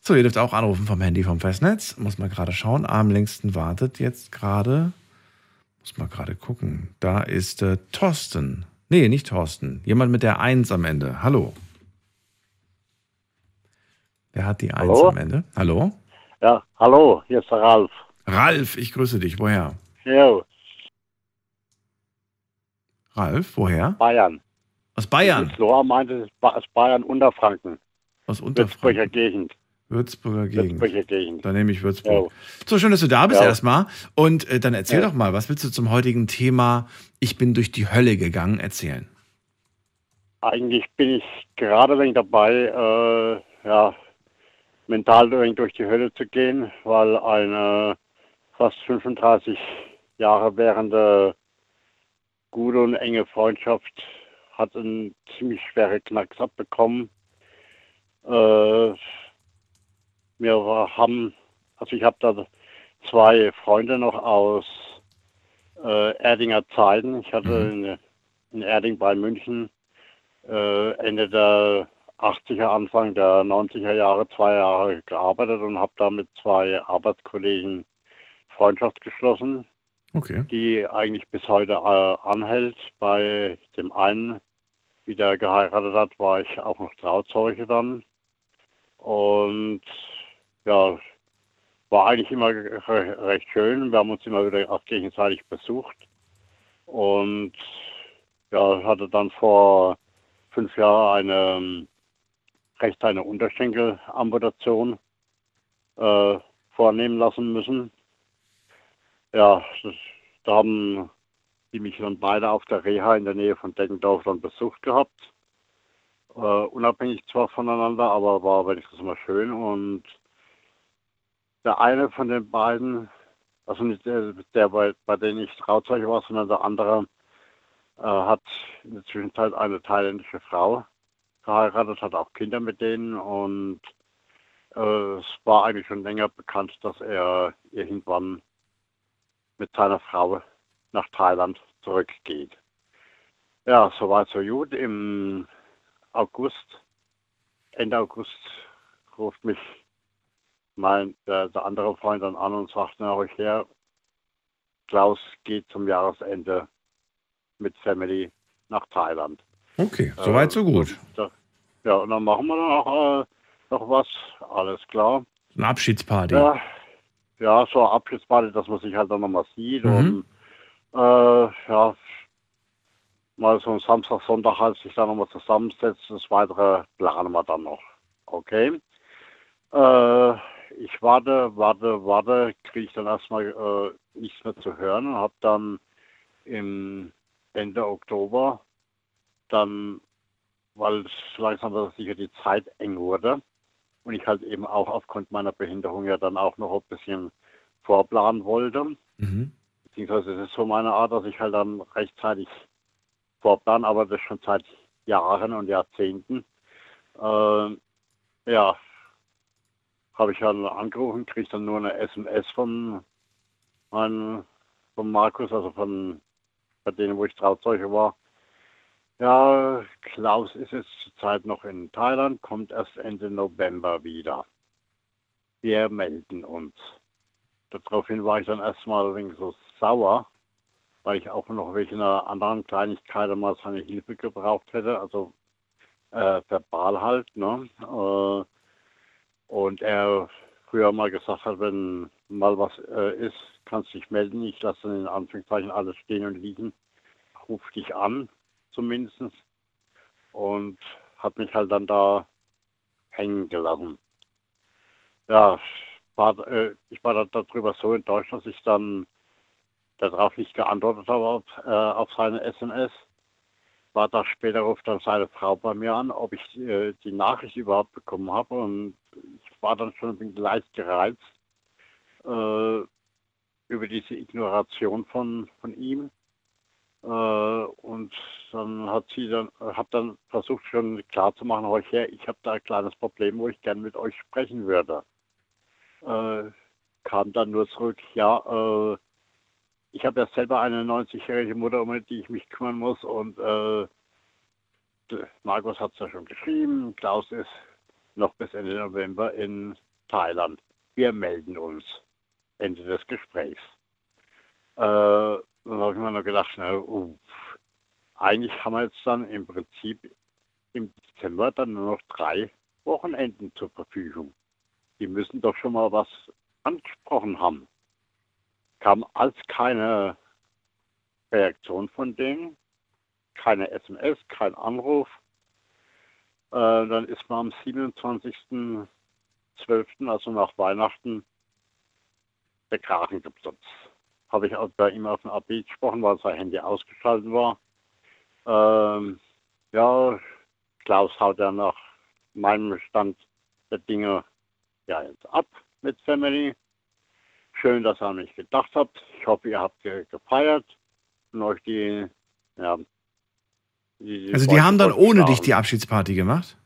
So, ihr dürft auch anrufen vom Handy vom Festnetz. Muss man gerade schauen. Am längsten wartet jetzt gerade. Muss mal gerade gucken. Da ist äh, Thorsten. Nee, nicht Thorsten. Jemand mit der Eins am Ende. Hallo. Wer hat die Eins Hallo? am Ende? Hallo? Ja, hallo, hier ist der Ralf. Ralf, ich grüße dich. Woher? Jo. Ralf, woher? Bayern. Aus Bayern? Loa meinte, aus Bayern, Unterfranken. Aus Unterfranken. Würzburger Gegend. Würzburger Gegend. Würzburger Gegend. Dann nehme ich Würzburg. Jo. So schön, dass du da bist jo. erstmal. Und äh, dann erzähl jo. doch mal, was willst du zum heutigen Thema Ich bin durch die Hölle gegangen erzählen? Eigentlich bin ich gerade wegen dabei, äh, ja, mental durch die Hölle zu gehen, weil eine fast 35 Jahre währende gute und enge Freundschaft hat einen ziemlich schwere Knacks abbekommen. Äh, wir haben, also ich habe da zwei Freunde noch aus äh, Erdinger Zeiten. Ich hatte mhm. in, in Erding bei München äh, Ende der 80er, Anfang der 90er Jahre zwei Jahre gearbeitet und habe da mit zwei Arbeitskollegen Freundschaft geschlossen, Okay. die eigentlich bis heute äh, anhält. Bei dem einen, wie der geheiratet hat, war ich auch noch Trauzeuge dann. Und ja, war eigentlich immer re recht schön. Wir haben uns immer wieder auch gegenseitig besucht. Und ja, hatte dann vor fünf Jahren eine ähm, recht eine Unterschenkelamputation äh, vornehmen lassen müssen. Ja, das, da haben die mich dann beide auf der Reha in der Nähe von Deggendorf dann besucht gehabt. Äh, unabhängig zwar voneinander, aber war wenigstens immer schön. Und der eine von den beiden, also nicht der, der bei, bei dem ich Trauzeuge war, sondern der andere, äh, hat in der Zwischenzeit eine thailändische Frau geheiratet, hat auch Kinder mit denen und äh, es war eigentlich schon länger bekannt, dass er irgendwann mit seiner Frau nach Thailand zurückgeht. Ja, soweit so gut. Im August, Ende August, ruft mich mein, der, der andere Freund dann an und sagt, na, euch her, Klaus geht zum Jahresende mit Family nach Thailand. Okay, soweit so gut. Ja, und dann machen wir dann auch äh, noch was, alles klar. Eine Abschiedsparty. Ja, ja, so eine Abschiedsparty, dass man sich halt dann nochmal sieht Mhm. und äh, ja, mal so ein Samstag, Sonntag halt sich dann nochmal zusammensetzt. Das Weitere planen wir dann noch. Okay. Äh, ich warte, warte, warte, kriege ich dann erstmal äh, nichts mehr zu hören und habe dann im Ende Oktober dann, weil es langsam aber sicher die Zeit eng wurde und ich halt eben auch aufgrund meiner Behinderung ja dann auch noch ein bisschen vorplanen wollte. Mhm. Beziehungsweise es ist so meine Art, dass ich halt dann rechtzeitig vorplan, aber das schon seit Jahren und Jahrzehnten. Äh, ja, habe ich dann angerufen, kriege dann nur eine SMS von, meinem, von Markus, also von bei denen, wo ich Trauzeuge war. Ja, Klaus ist jetzt zurzeit noch in Thailand, kommt erst Ende November wieder. Wir melden uns. Daraufhin war ich dann erstmal ein wenig so sauer, weil ich auch noch wegen einer anderen Kleinigkeit mal seine Hilfe gebraucht hätte, also äh, verbal halt. Ne? Äh, und er früher mal gesagt hat, wenn mal was äh, ist, kannst du dich melden. Ich lasse dann in Anführungszeichen alles stehen und liegen, ruf dich an zumindest und hat mich halt dann da hängen gelassen. Ja, war, äh, ich war da, darüber so enttäuscht, dass ich dann darauf nicht geantwortet habe auf, äh, auf seine SMS. War da später ruft dann seine Frau bei mir an, ob ich äh, die Nachricht überhaupt bekommen habe und ich war dann schon ein bisschen leicht gereizt äh, über diese Ignoration von, von ihm. Äh, und dann hat sie dann, habe dann versucht schon klar zu machen, euch her, ich habe da ein kleines Problem, wo ich gerne mit euch sprechen würde. Äh, kam dann nur zurück, ja, äh, ich habe ja selber eine 90-jährige Mutter, um die ich mich kümmern muss und äh, Markus hat es ja schon geschrieben, Klaus ist noch bis Ende November in Thailand. Wir melden uns. Ende des Gesprächs. Äh, dann habe ich mir noch gedacht, na, uh, eigentlich haben wir jetzt dann im Prinzip im Dezember dann nur noch drei Wochenenden zur Verfügung. Die müssen doch schon mal was angesprochen haben. Kam als keine Reaktion von denen, keine SMS, kein Anruf. Äh, dann ist man am 27.12., also nach Weihnachten, der Kragen geplatzt. Habe ich auch bei ihm auf dem AB gesprochen, weil sein Handy ausgeschaltet war. Ähm, ja, Klaus haut ja nach meinem Stand der Dinge ja jetzt ab mit Family. Schön, dass ihr an mich gedacht habt. Ich hoffe, ihr habt ge gefeiert und euch die, ja, die Also die haben dann ohne dich die Abschiedsparty gemacht?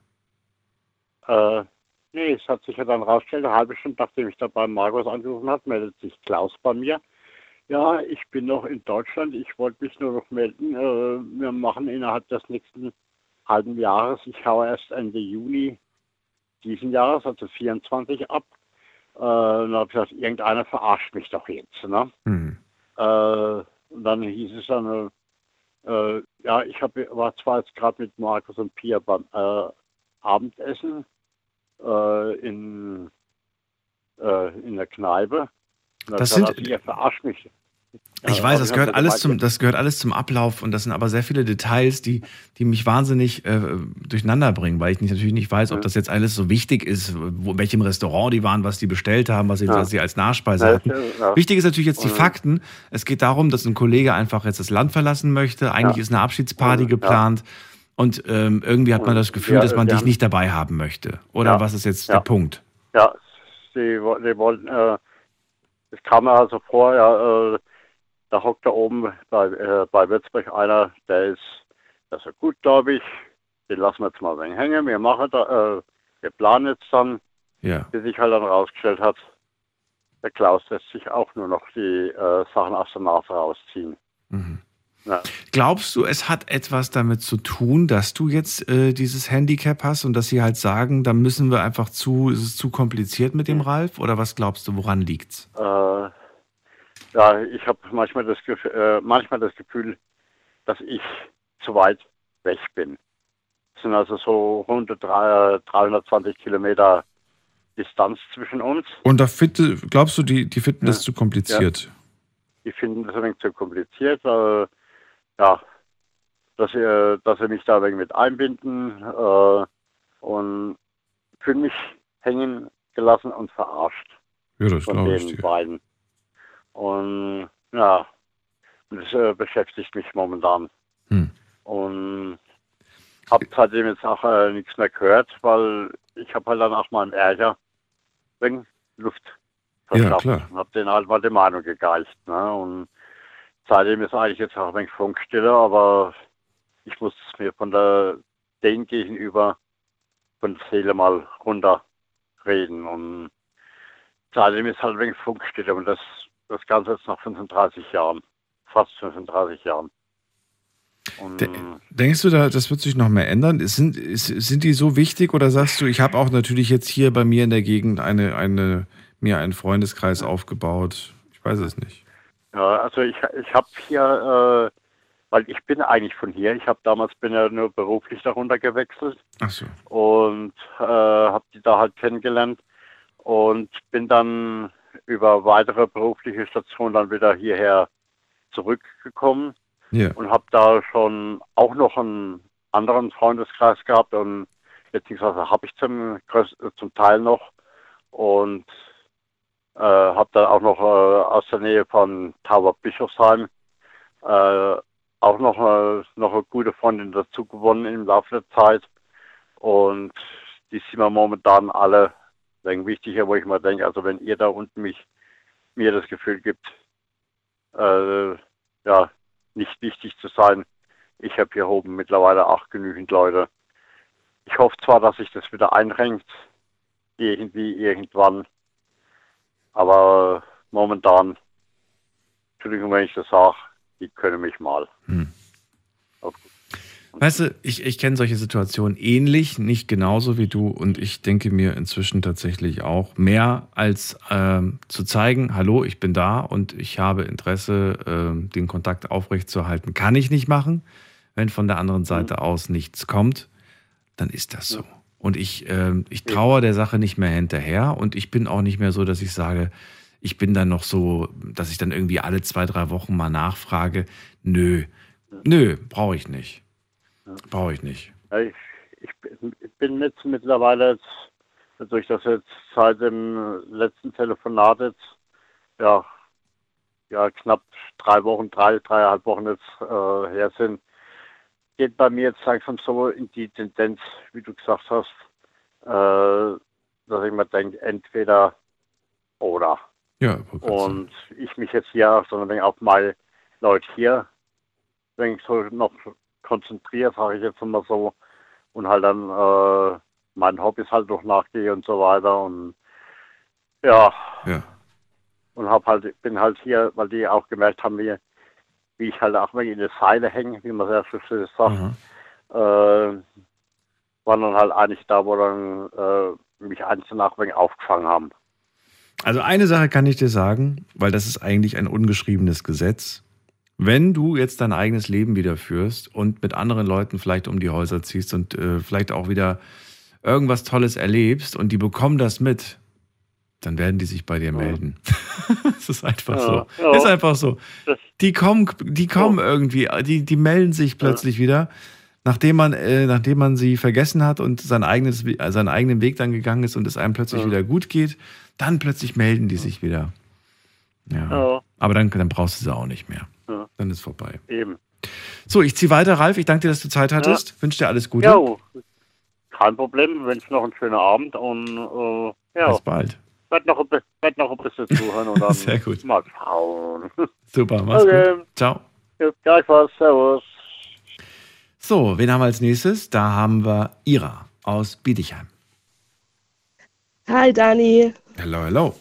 Äh, nee, es hat sich ja dann rausgestellt, eine halbe Stunde nachdem ich da bei Markus angerufen habe, meldet sich Klaus bei mir. Ja, ich bin noch in Deutschland, ich wollte mich nur noch melden. Äh, wir machen innerhalb des nächsten halben Jahres. Ich haue erst Ende Juni diesen Jahres, also 24 ab. Äh, und dann habe ich gesagt, irgendeiner verarscht mich doch jetzt. Ne? Mhm. Äh, und dann hieß es dann, äh, äh, ja, ich hab, war zwar jetzt gerade mit Markus und Pia beim äh, Abendessen in, in der Kneipe. Das sind- ihr verarscht mich. Ich weiß, das gehört alles zum, das gehört alles zum Ablauf und das sind aber sehr viele Details, die, die mich wahnsinnig äh, durcheinander bringen, weil ich nicht, natürlich nicht weiß, ob das jetzt alles so wichtig ist, wo, in welchem Restaurant die waren, was die bestellt haben, was sie, Ja. was sie als Nachspeise hatten. ja. Wichtig ist natürlich jetzt die Fakten. Es geht darum, dass ein Kollege einfach jetzt das Land verlassen möchte. Eigentlich Ja. ist eine Abschiedsparty geplant. Und ähm, irgendwie hat man das Gefühl, dass man dich nicht dabei haben möchte. Oder was ist jetzt der Punkt? Ja, sie, die wollten, äh, es kam mir also vor, ja, äh, da hockt da oben bei, äh, bei Würzburg einer, der ist, der ist ja gut, glaube ich, den lassen wir jetzt mal ein hängen, wir machen da, äh, wir planen jetzt dann, Ja. bis sich halt dann rausgestellt hat, der Klaus lässt sich auch nur noch die äh, Sachen aus der Nase rausziehen. Mhm. Ja. Glaubst du, es hat etwas damit zu tun, dass du jetzt äh, dieses Handicap hast und dass sie halt sagen, da müssen wir einfach zu, ist es zu kompliziert mit dem Ralf? Oder was glaubst du, woran liegt's? Äh, ja, ich habe manchmal das Gefühl, äh, manchmal das Gefühl, dass ich zu weit weg bin. Es sind also so rund drei- 320 Kilometer Distanz zwischen uns. Und da fitte, glaubst du, die, die finden das Ja. zu kompliziert? Die finden das ein wenig zu kompliziert. Äh, ja, dass sie, dass sie mich da wenig mit einbinden äh, und fühlen mich hängen gelassen und verarscht. Ja, das von glaube ich den dir. beiden. Und ja, das äh, beschäftigt mich momentan. Hm. Und habe seitdem jetzt auch äh, nichts mehr gehört, weil ich habe halt dann auch mal im Ärger wegen Luft Ja, verschafft klar. und habe denen halt mal die Meinung gegeicht. Ne? Und seitdem ist eigentlich jetzt auch ein wenig Funkstille, aber ich muss mir von der denen gegenüber von der Seele mal runterreden. Und seitdem ist halt ein wenig Funkstille und das, das Ganze jetzt nach 35 Jahren, fast 35 Jahren. Denkst du, da, das wird sich noch mehr ändern? Sind, sind die so wichtig oder sagst du, ich habe auch natürlich jetzt hier bei mir in der Gegend eine, eine, mir einen Freundeskreis aufgebaut? Ich weiß es nicht. Ja, also ich, ich habe hier, äh, weil ich bin eigentlich von hier, ich habe damals bin ja nur beruflich darunter gewechselt Ach so. und äh, habe die da halt kennengelernt und bin dann über weitere berufliche Stationen dann wieder hierher zurückgekommen Ja. und habe da schon auch noch einen anderen Freundeskreis gehabt und beziehungsweise habe ich zum, zum Teil noch und äh, habe dann auch noch äh, aus der Nähe von Tauber Bischofsheim äh, auch noch, äh, noch eine gute Freundin dazu gewonnen im Laufe der Zeit und die sind mir momentan alle denk, wichtiger, wo ich mal denke, also wenn ihr da unten mich mir das Gefühl gibt, äh, ja, nicht wichtig zu sein. Ich habe hier oben mittlerweile auch genügend Leute. Ich hoffe zwar, dass sich das wieder einrenkt, irgendwie, irgendwann, aber momentan, Entschuldigung, wenn ich das sage, die können mich mal. Weißt du, ich, ich kenne solche Situationen ähnlich, nicht genauso wie du. Und ich denke mir inzwischen tatsächlich auch mehr als ähm, zu zeigen, hallo, ich bin da und ich habe Interesse, ähm, den Kontakt aufrechtzuerhalten, kann ich nicht machen. Wenn von der anderen Seite aus nichts kommt, dann ist das so. Und ich, ähm, ich traue der Sache nicht mehr hinterher und ich bin auch nicht mehr so, dass ich sage, ich bin dann noch so, dass ich dann irgendwie alle zwei, drei Wochen mal nachfrage. Nö, nö, brauche ich nicht. Brauche ich nicht. Ja, ich, ich bin- jetzt mittlerweile durch das jetzt seit dem letzten Telefonat jetzt, ja, ja knapp drei Wochen, drei, dreieinhalb Wochen jetzt äh, her sind, geht bei mir jetzt langsam so in die Tendenz, wie du gesagt hast, äh, dass ich mir denke, entweder oder. Ja, Und ich mich jetzt hier so ein wenig auf meine Leute hier wenn ich so noch konzentriere, sage ich jetzt mal so, und halt dann äh, meinen Hobbys halt noch nachgehe und so weiter und ja, Ja. und hab halt, bin halt hier, weil die auch gemerkt haben, wie, wie ich halt auch mal in der Seile hänge, wie man sehr so schön sagt, äh, waren dann halt eigentlich da, wo dann äh, mich eins danach wegen aufgefangen haben. Also eine Sache kann ich dir sagen, weil das ist eigentlich ein ungeschriebenes Gesetz. Wenn du jetzt dein eigenes Leben wieder führst und mit anderen Leuten vielleicht um die Häuser ziehst und äh, vielleicht auch wieder irgendwas Tolles erlebst und die bekommen das mit, dann werden die sich bei dir melden. Es ist einfach Ja, so. ja. Ist einfach so. Die kommen, die kommen irgendwie, die, die melden sich plötzlich wieder, nachdem man, äh, nachdem man sie vergessen hat und sein eigenes, äh, seinen eigenen Weg dann gegangen ist und es einem plötzlich Ja. wieder gut geht, dann plötzlich melden die sich wieder. Ja. Ja. Aber dann, dann brauchst du sie auch nicht mehr. Ja. Dann ist vorbei. Eben. So, ich ziehe weiter, Ralf. Ich danke dir, dass du Zeit hattest. Wünsche dir alles Gute. Ja, kein Problem. Wünsche noch einen schönen Abend und äh, ja, Bis bald. Werd noch, werd noch ein bisschen zuhören und dann Sehr gut. mal schauen. Super, mach's Okay. gut. Ciao. Ja, gleichfalls. Servus. So, wen haben wir als nächstes? Da haben wir Ira aus Bietigheim. Hi Dani. Hello, hello.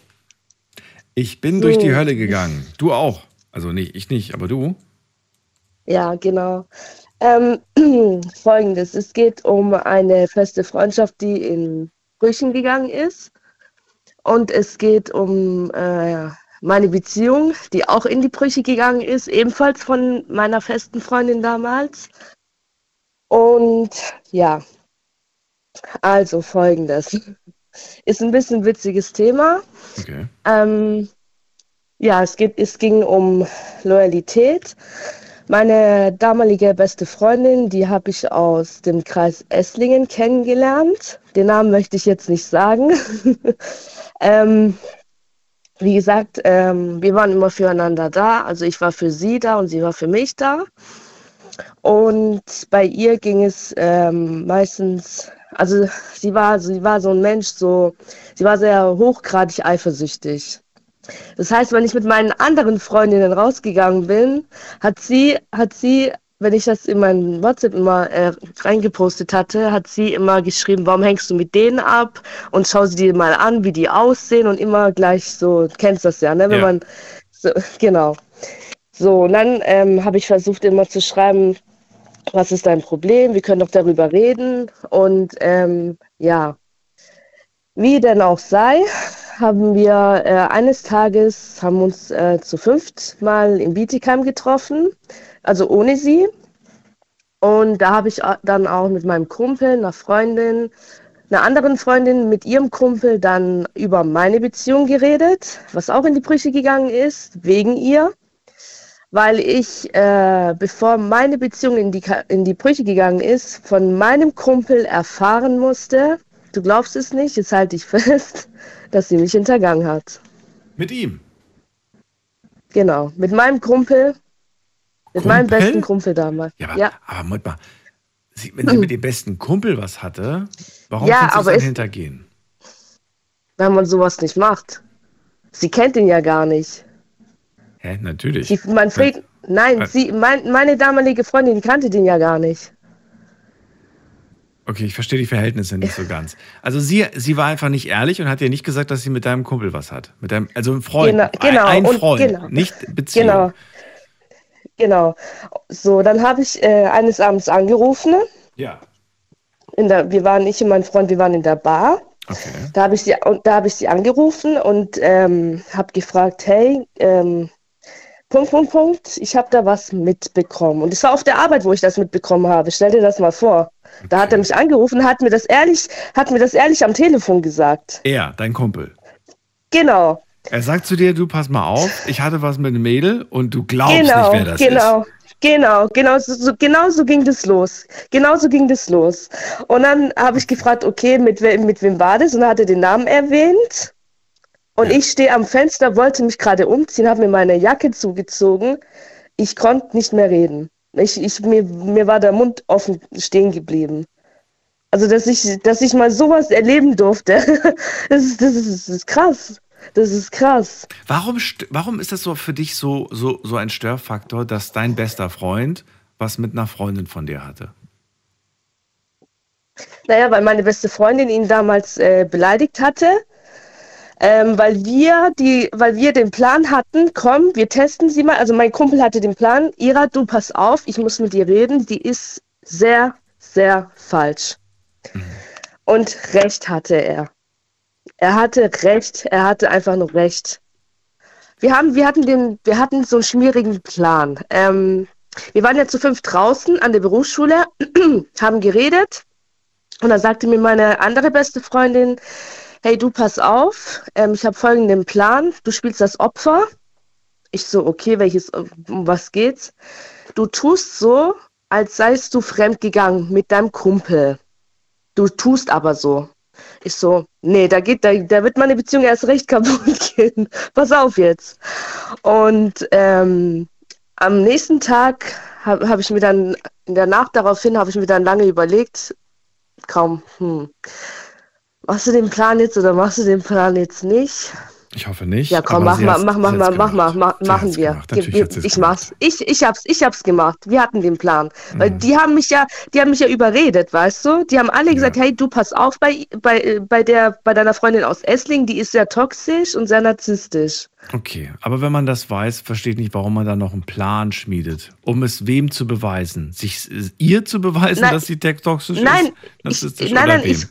Ich bin So. durch die Hölle gegangen. Du auch. Also nicht, ich nicht, aber du. Ja, genau. Ähm, Folgendes, es geht um eine feste Freundschaft, die in Brüchen gegangen ist. Und es geht um äh, meine Beziehung, die auch in die Brüche gegangen ist, ebenfalls von meiner festen Freundin damals. Und ja, also folgendes. Ist ein bisschen witziges Thema. Okay. Ähm, ja, es, geht, es ging um Loyalität. Meine damalige beste Freundin, die habe ich aus dem Kreis Esslingen kennengelernt. Den Namen möchte ich jetzt nicht sagen. ähm, wie gesagt, ähm, wir waren immer füreinander da. Also ich war für sie da und sie war für mich da. Und bei ihr ging es ähm, meistens, also sie war, sie war so ein Mensch, so, sie war sehr hochgradig eifersüchtig. Das heißt, wenn ich mit meinen anderen Freundinnen rausgegangen bin, hat sie, hat sie, wenn ich das in meinen WhatsApp immer äh, reingepostet hatte, hat sie immer geschrieben, warum hängst du mit denen ab? Und schau sie dir mal an, wie die aussehen und immer gleich so, du kennst das ja, ne? Wenn Ja. man so, genau. So, und dann ähm, habe ich versucht immer zu schreiben, was ist dein Problem? Wir können doch darüber reden. Und ähm, ja, wie denn auch sei, haben wir äh, eines Tages, haben uns äh, zu fünft mal in Bietigheim getroffen, also ohne sie. Und da habe ich a- dann auch mit meinem Kumpel, einer Freundin, einer anderen Freundin mit ihrem Kumpel dann über meine Beziehung geredet, was auch in die Brüche gegangen ist, wegen ihr. Weil ich, äh, bevor meine Beziehung in die, in die Brüche gegangen ist, von meinem Kumpel erfahren musste, du glaubst es nicht, jetzt halte ich fest, dass sie mich hintergangen hat. Mit ihm. Genau, mit meinem Kumpel, mit meinem besten Kumpel damals. Ja, aber, ja. aber Moment mal. Sie, wenn sie mit dem besten Kumpel was hatte, warum Ja, sie aber dann hintergehen? wenn man sowas nicht macht. Sie kennt ihn ja gar nicht. Hä, natürlich. Die, man fragt, nein, sie, mein, meine damalige Freundin, die kannte den ja gar nicht. Okay, ich verstehe die Verhältnisse nicht so ganz. Also sie, sie war einfach nicht ehrlich und hat dir nicht gesagt, dass sie mit deinem Kumpel was hat. Mit deinem, also ein Freund. Genau, genau, Ein und Freund, genau. nicht Beziehung. Genau. Genau. So, dann habe ich äh, eines Abends angerufen. Ja. In der, wir waren, ich und mein Freund, wir waren in der Bar. Okay. Da habe ich sie, und da habe ich sie angerufen und ähm, habe gefragt, hey, ähm, Punkt, Punkt, Punkt, ich habe da was mitbekommen. Und es war auf der Arbeit, wo ich das mitbekommen habe. Stell dir das mal vor. Da hat er mich angerufen, hat mir das ehrlich, hat mir das ehrlich am Telefon gesagt. Er, dein Kumpel. Genau. Er sagt zu dir, du pass mal auf, ich hatte was mit einem Mädel und du glaubst genau, nicht, wer das genau, ist. Genau, genau so, so, genau so ging das los. Genau so ging das los. Und dann habe ich gefragt, okay, mit, we mit wem war das? Und dann hat er den Namen erwähnt. Und ich stehe am Fenster, wollte mich gerade umziehen, habe mir meine Jacke zugezogen. Ich konnte nicht mehr reden. Ich, ich, mir, mir war der Mund offen stehen geblieben. Also, dass ich, dass ich mal sowas erleben durfte, das ist, das ist, das ist krass. Das ist krass. Warum, warum ist das so für dich so, so, so ein Störfaktor, dass dein bester Freund was mit einer Freundin von dir hatte? Naja, weil meine beste Freundin ihn damals äh, beleidigt hatte. Ähm, weil wir die, weil wir den Plan hatten, komm, wir testen sie mal. Also mein Kumpel hatte den Plan, Ira, du pass auf, ich muss mit ihr reden. Die ist sehr, sehr falsch. Und recht hatte er. Er hatte recht, er hatte einfach nur recht. Wir haben, wir hatten den, wir hatten so einen schmierigen Plan. Ähm, wir waren ja zu fünf draußen an der Berufsschule, haben geredet und dann sagte mir meine andere beste Freundin, hey du pass auf, ähm, ich habe folgenden Plan, du spielst das Opfer. Ich so, okay, welches, um was geht's? Du tust so, als seist du fremdgegangen mit deinem Kumpel. Du tust aber so. Ich so, nee, da geht, da, da wird meine Beziehung erst recht kaputt gehen. Pass auf jetzt. Und ähm, am nächsten Tag habe hab ich mir dann, in der Nacht daraufhin, habe ich mir dann lange überlegt, kaum, hm, machst du den Plan jetzt oder machst du den Plan jetzt nicht? Ich hoffe nicht. Ja, komm, mach mal, mach mal, mach mal, mach mal, machen wir. es ich mach's. Ich, ich hab's, ich hab's gemacht. Wir hatten den Plan. Weil die haben mich ja, die haben mich ja überredet, weißt du? Die haben alle gesagt, hey, du pass auf bei, bei, bei der, bei deiner Freundin aus Essling, die ist sehr toxisch und sehr narzisstisch. Okay, aber wenn man das weiß, versteht nicht, warum man da noch einen Plan schmiedet. Um es wem zu beweisen? Sich ihr zu beweisen, Nein. dass sie toxisch Nein, ist? Narzisstisch ich, nein, nein, wem? ich,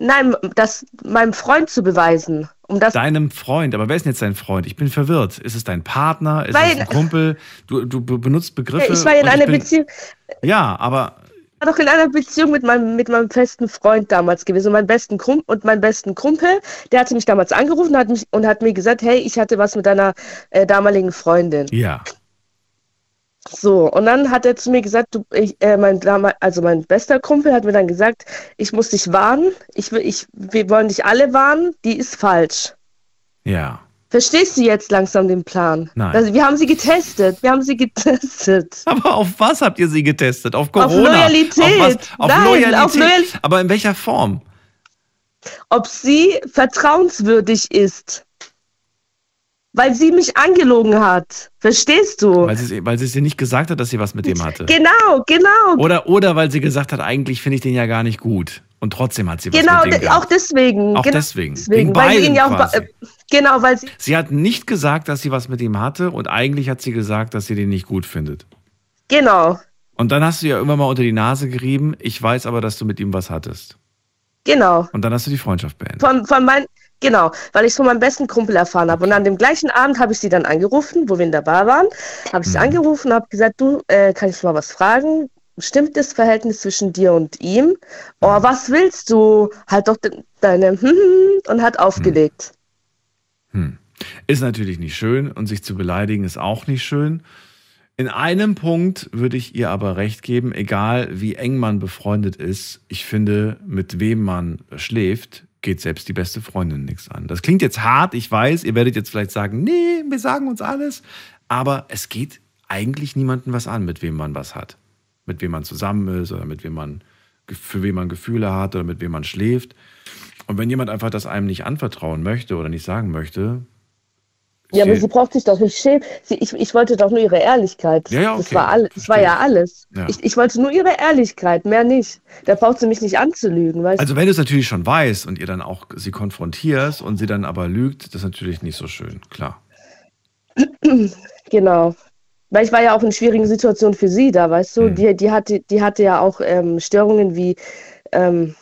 nein, das meinem Freund zu beweisen. Um das, Deinem Freund, aber wer ist denn jetzt dein Freund? Ich bin verwirrt. Ist es dein Partner? Ist Weil- es ein Kumpel? Du, du be- benutzt Begriffe. ich war ja in einer bin, Beziehung, Ja, aber war doch in einer Beziehung mit meinem, mit meinem festen Freund damals gewesen und meinem besten Kumpel und meinem besten Kumpel, der hatte mich damals angerufen und hat, mich, und hat mir gesagt, hey, ich hatte was mit deiner äh, damaligen Freundin. ja. So, und dann hat er zu mir gesagt, du, ich, äh, mein, also mein bester Kumpel hat mir dann gesagt, ich muss dich warnen, ich, ich, wir wollen dich alle warnen, die ist falsch. Ja. Verstehst du jetzt langsam den Plan? Nein. Also, wir haben sie getestet, wir haben sie getestet. Aber auf was habt ihr sie getestet? Auf Auf Corona? Loyalität. Auf, auf Nein, Loyalität. auf Loyal- Aber in welcher Form? Ob sie vertrauenswürdig ist. Weil sie mich angelogen hat. Verstehst du? Weil sie, weil sie es dir nicht gesagt hat, dass sie was mit dem hatte. Genau, genau. Oder, oder weil sie gesagt hat, eigentlich finde ich den ja gar nicht gut. Und trotzdem hat sie was Genau, mit dem de- gehabt. auch deswegen. Auch genau deswegen. Wegen weil sie ihn ja auch, äh, genau, weil sie, Sie hat nicht gesagt, dass sie was mit ihm hatte und eigentlich hat sie gesagt, dass sie den nicht gut findet. genau, Und dann hast du ja immer mal unter die Nase gerieben, ich weiß aber, dass du mit ihm was hattest. genau. Und dann hast du die Freundschaft beendet. Von, von mein, genau, weil ich es von meinem besten Kumpel erfahren habe. Und an dem gleichen Abend habe ich sie dann angerufen, wo wir in der Bar waren, habe ich sie angerufen und habe gesagt, du, äh, kann ich mal was fragen? Stimmt das Verhältnis zwischen dir und ihm? Oh, was willst du? Halt doch de deine und hat aufgelegt. Hm. Ist natürlich nicht schön und sich zu beleidigen ist auch nicht schön. In einem Punkt würde ich ihr aber recht geben, egal wie eng man befreundet ist, ich finde, mit wem man schläft, geht selbst die beste Freundin nichts an. Das klingt jetzt hart, ich weiß, ihr werdet jetzt vielleicht sagen, nee, wir sagen uns alles, aber es geht eigentlich niemandem was an, mit wem man was hat. Mit wem man zusammen ist oder mit wem man, für wen man Gefühle hat oder mit wem man schläft. Und wenn jemand einfach das einem nicht anvertrauen möchte oder nicht sagen möchte, Ja, aber Sie- braucht sich doch nicht schämen. Sie, ich, ich wollte doch nur ihre Ehrlichkeit. Ja, ja, Das okay, war, all, das war ja alles. Ja. Ich, ich wollte nur ihre Ehrlichkeit, mehr nicht. Da braucht sie mich nicht anzulügen, weißt Also wenn du es natürlich schon weißt und ihr dann auch sie konfrontierst und sie dann aber lügt, das ist natürlich nicht so schön, klar. Genau. Weil ich war ja auch in schwierigen Situationen für sie da, weißt du? Die, die, hatte, die hatte ja auch ähm, Störungen wie, ähm,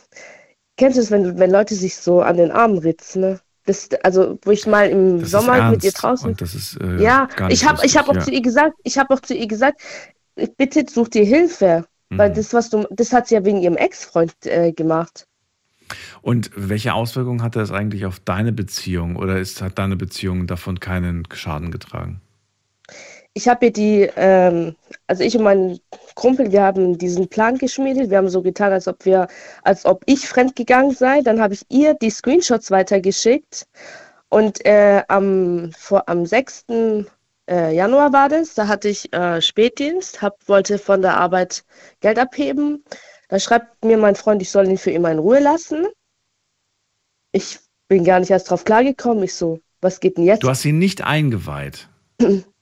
kennst du es, wenn, wenn Leute sich so an den Armen ritzen, ne? Das, also, wo ich mal im Das Sommer mit ihr draußen. und das ist äh, ja, ich habe ich hab auch lustig, zu ja. ihr gesagt, ich habe auch zu ihr gesagt, bitte such dir Hilfe. Weil Mhm. das, was du, das hat sie ja wegen ihrem Ex-Freund äh, gemacht. Und welche Auswirkungen hatte das eigentlich auf deine Beziehung oder ist, hat deine Beziehung davon keinen Schaden getragen? Ich habe ihr die, ähm, also ich und mein Kumpel, wir haben diesen Plan geschmiedet. Wir haben so getan, als ob wir, als ob ich fremdgegangen sei. Dann habe ich ihr die Screenshots weitergeschickt. Und äh, am, vor, am 6. Äh, Januar war das, da hatte ich äh, Spätdienst, hab, wollte von der Arbeit Geld abheben. Da schreibt mir mein Freund, ich soll ihn für immer in Ruhe lassen. Ich bin gar nicht erst drauf klargekommen. Ich so, was geht denn jetzt? Du hast ihn nicht eingeweiht.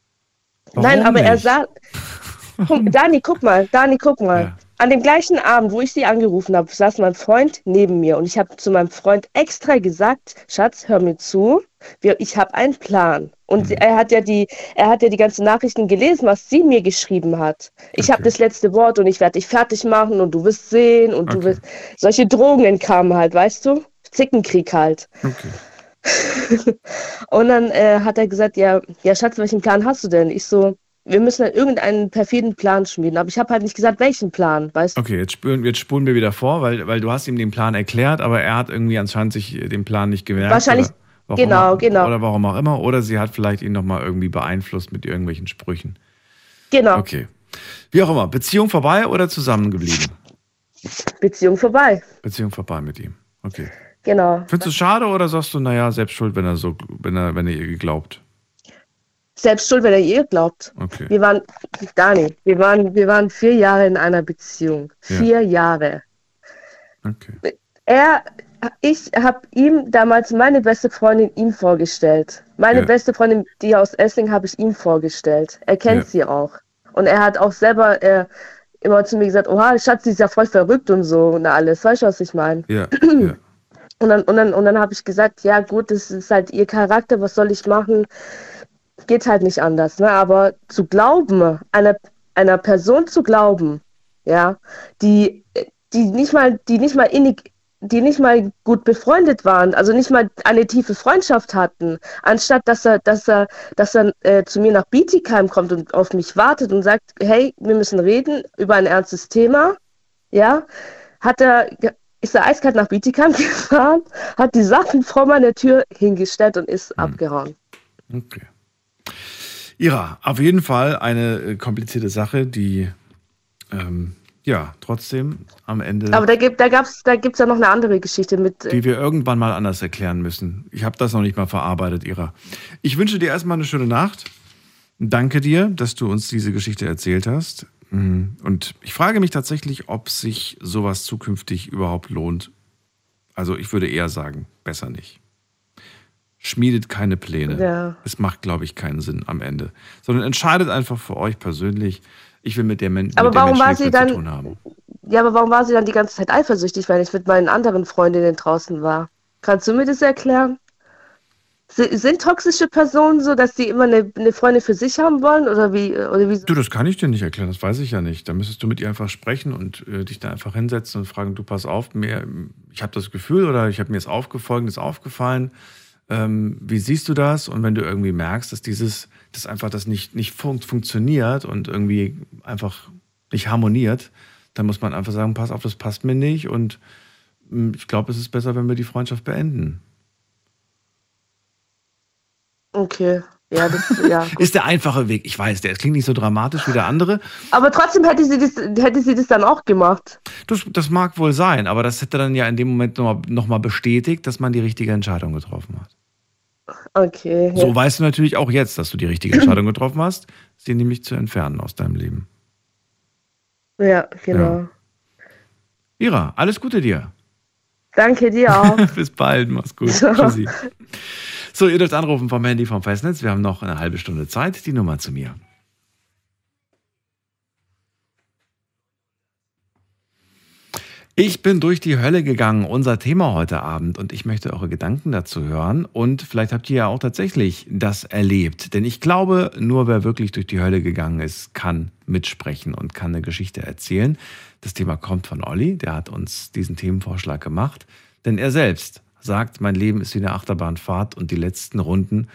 Nein, aber er nicht? sah. Guck, Dani, guck mal, Dani, guck mal. an dem gleichen Abend, wo ich sie angerufen habe, saß mein Freund neben mir und ich habe zu meinem Freund extra gesagt, Schatz, hör mir zu, ich habe einen Plan. Und sie, er hat ja die, er hat ja die ganzen Nachrichten gelesen, was sie mir geschrieben hat. Ich habe das letzte Wort und ich werde dich fertig machen und du wirst sehen und du wirst. Solche Drohungen kamen halt, weißt du? Zickenkrieg halt. und dann äh, hat er gesagt, ja, ja, Schatz, welchen Plan hast du denn? Ich so, wir müssen halt irgendeinen perfiden Plan schmieden. Aber ich habe halt nicht gesagt, welchen Plan, weißt du? Okay, jetzt spulen, jetzt spulen wir wieder vor, weil, weil du hast ihm den Plan erklärt, aber er hat irgendwie anscheinend sich den Plan nicht gemerkt. Wahrscheinlich, genau, auch, genau. Oder warum auch immer. Oder sie hat vielleicht ihn nochmal irgendwie beeinflusst mit irgendwelchen Sprüchen. Genau. Okay. Wie auch immer, Beziehung vorbei oder zusammengeblieben? Beziehung vorbei. Beziehung vorbei mit ihm. Okay. Genau. Findest du es schade oder sagst du, naja, selbst schuld, wenn er so, wenn er, wenn er ihr geglaubt? Selbst schuld, wenn er ihr glaubt. Okay. Wir waren, Dani, wir waren, wir waren vier Jahre in einer Beziehung. Ja. Vier Jahre. Okay. Er, ich habe ihm damals meine beste Freundin ihm vorgestellt. Meine Ja. beste Freundin, die aus Essling, habe ich ihm vorgestellt. Er kennt Ja. sie auch. Und er hat auch selber äh, immer zu mir gesagt, oha, Schatz, sie ist ja voll verrückt und so und alles. Weißt du, was ich meine? Ja, ja. Und dann, und dann, und dann habe ich gesagt, ja gut, das ist halt ihr Charakter, was soll ich machen? Geht halt nicht anders. Ne? Aber zu glauben, einer, einer Person zu glauben, ja, die, die nicht mal, die nicht mal innig, die nicht mal gut befreundet waren, also nicht mal eine tiefe Freundschaft hatten, anstatt dass er, dass er, dass er äh, zu mir nach Bietigheim kommt und auf mich wartet und sagt, hey, wir müssen reden über ein ernstes Thema, ja, hat er, ist er eiskalt nach Bietigheim gefahren, hat die Sachen vor meiner Tür hingestellt und ist abgehauen. Okay. Ira, auf jeden Fall eine äh, komplizierte Sache, die ähm, ja trotzdem am Ende, Aber da gibt da gab's, da gibt's ja noch eine andere Geschichte mit. äh, die wir irgendwann mal anders erklären müssen. Ich habe das noch nicht mal verarbeitet, Ira. Ich wünsche dir erstmal eine schöne Nacht. Danke dir, dass du uns diese Geschichte erzählt hast. Mm, Und ich frage mich tatsächlich, ob sich sowas zukünftig überhaupt lohnt. Also ich würde eher sagen, besser nicht. Schmiedet keine Pläne. Ja. Es macht, glaube ich, keinen Sinn am Ende. Sondern entscheidet einfach für euch persönlich, ich will mit der, Men Aber mit der warum Menschen war sie zu tun haben. Ja, aber warum war sie dann die ganze Zeit eifersüchtig, wenn ich mit meinen anderen Freundinnen draußen war? Kannst du mir das erklären? Si- Sind toxische Personen so, dass sie immer eine, eine Freundin für sich haben wollen? Oder wie? Oder wie? Du, das kann ich dir nicht erklären, das weiß ich ja nicht. Da müsstest du mit ihr einfach sprechen und äh, dich da einfach hinsetzen und fragen, du pass auf, mir, ich habe das Gefühl oder ich habe mir jetzt aufgefolgt, ist aufgefallen. Ähm, wie siehst du das? Und wenn du irgendwie merkst, dass dieses, dass einfach das nicht, nicht fun funktioniert und irgendwie einfach nicht harmoniert, dann muss man einfach sagen, pass auf, das passt mir nicht und mh, ich glaube, es ist besser, wenn wir die Freundschaft beenden. Okay. Ja, das, ja. Ist der einfache Weg. Ich weiß, der klingt nicht so dramatisch wie der andere. Aber trotzdem hätte sie das, hätte sie das dann auch gemacht. Das, das mag wohl sein, aber das hätte dann ja in dem Moment nochmal noch mal bestätigt, dass man die richtige Entscheidung getroffen hat. Okay. Ja. So weißt du natürlich auch jetzt, dass du die richtige Entscheidung getroffen hast, sie nämlich zu entfernen aus deinem Leben. ja, genau. Ira, alles Gute dir. Danke dir auch. Bis bald, mach's gut. Ciao. Tschüssi. So, ihr dürft anrufen vom Handy vom Festnetz. Wir haben noch eine halbe Stunde Zeit. Die Nummer zu mir. Ich bin durch die Hölle gegangen, unser Thema heute Abend, und ich möchte eure Gedanken dazu hören. Und vielleicht habt ihr ja auch tatsächlich das erlebt. Denn ich glaube, nur wer wirklich durch die Hölle gegangen ist, kann mitsprechen und kann eine Geschichte erzählen. Das Thema kommt von Olli, der hat uns diesen Themenvorschlag gemacht. Denn er selbst sagt, mein Leben ist wie eine Achterbahnfahrt und die letzten Runden,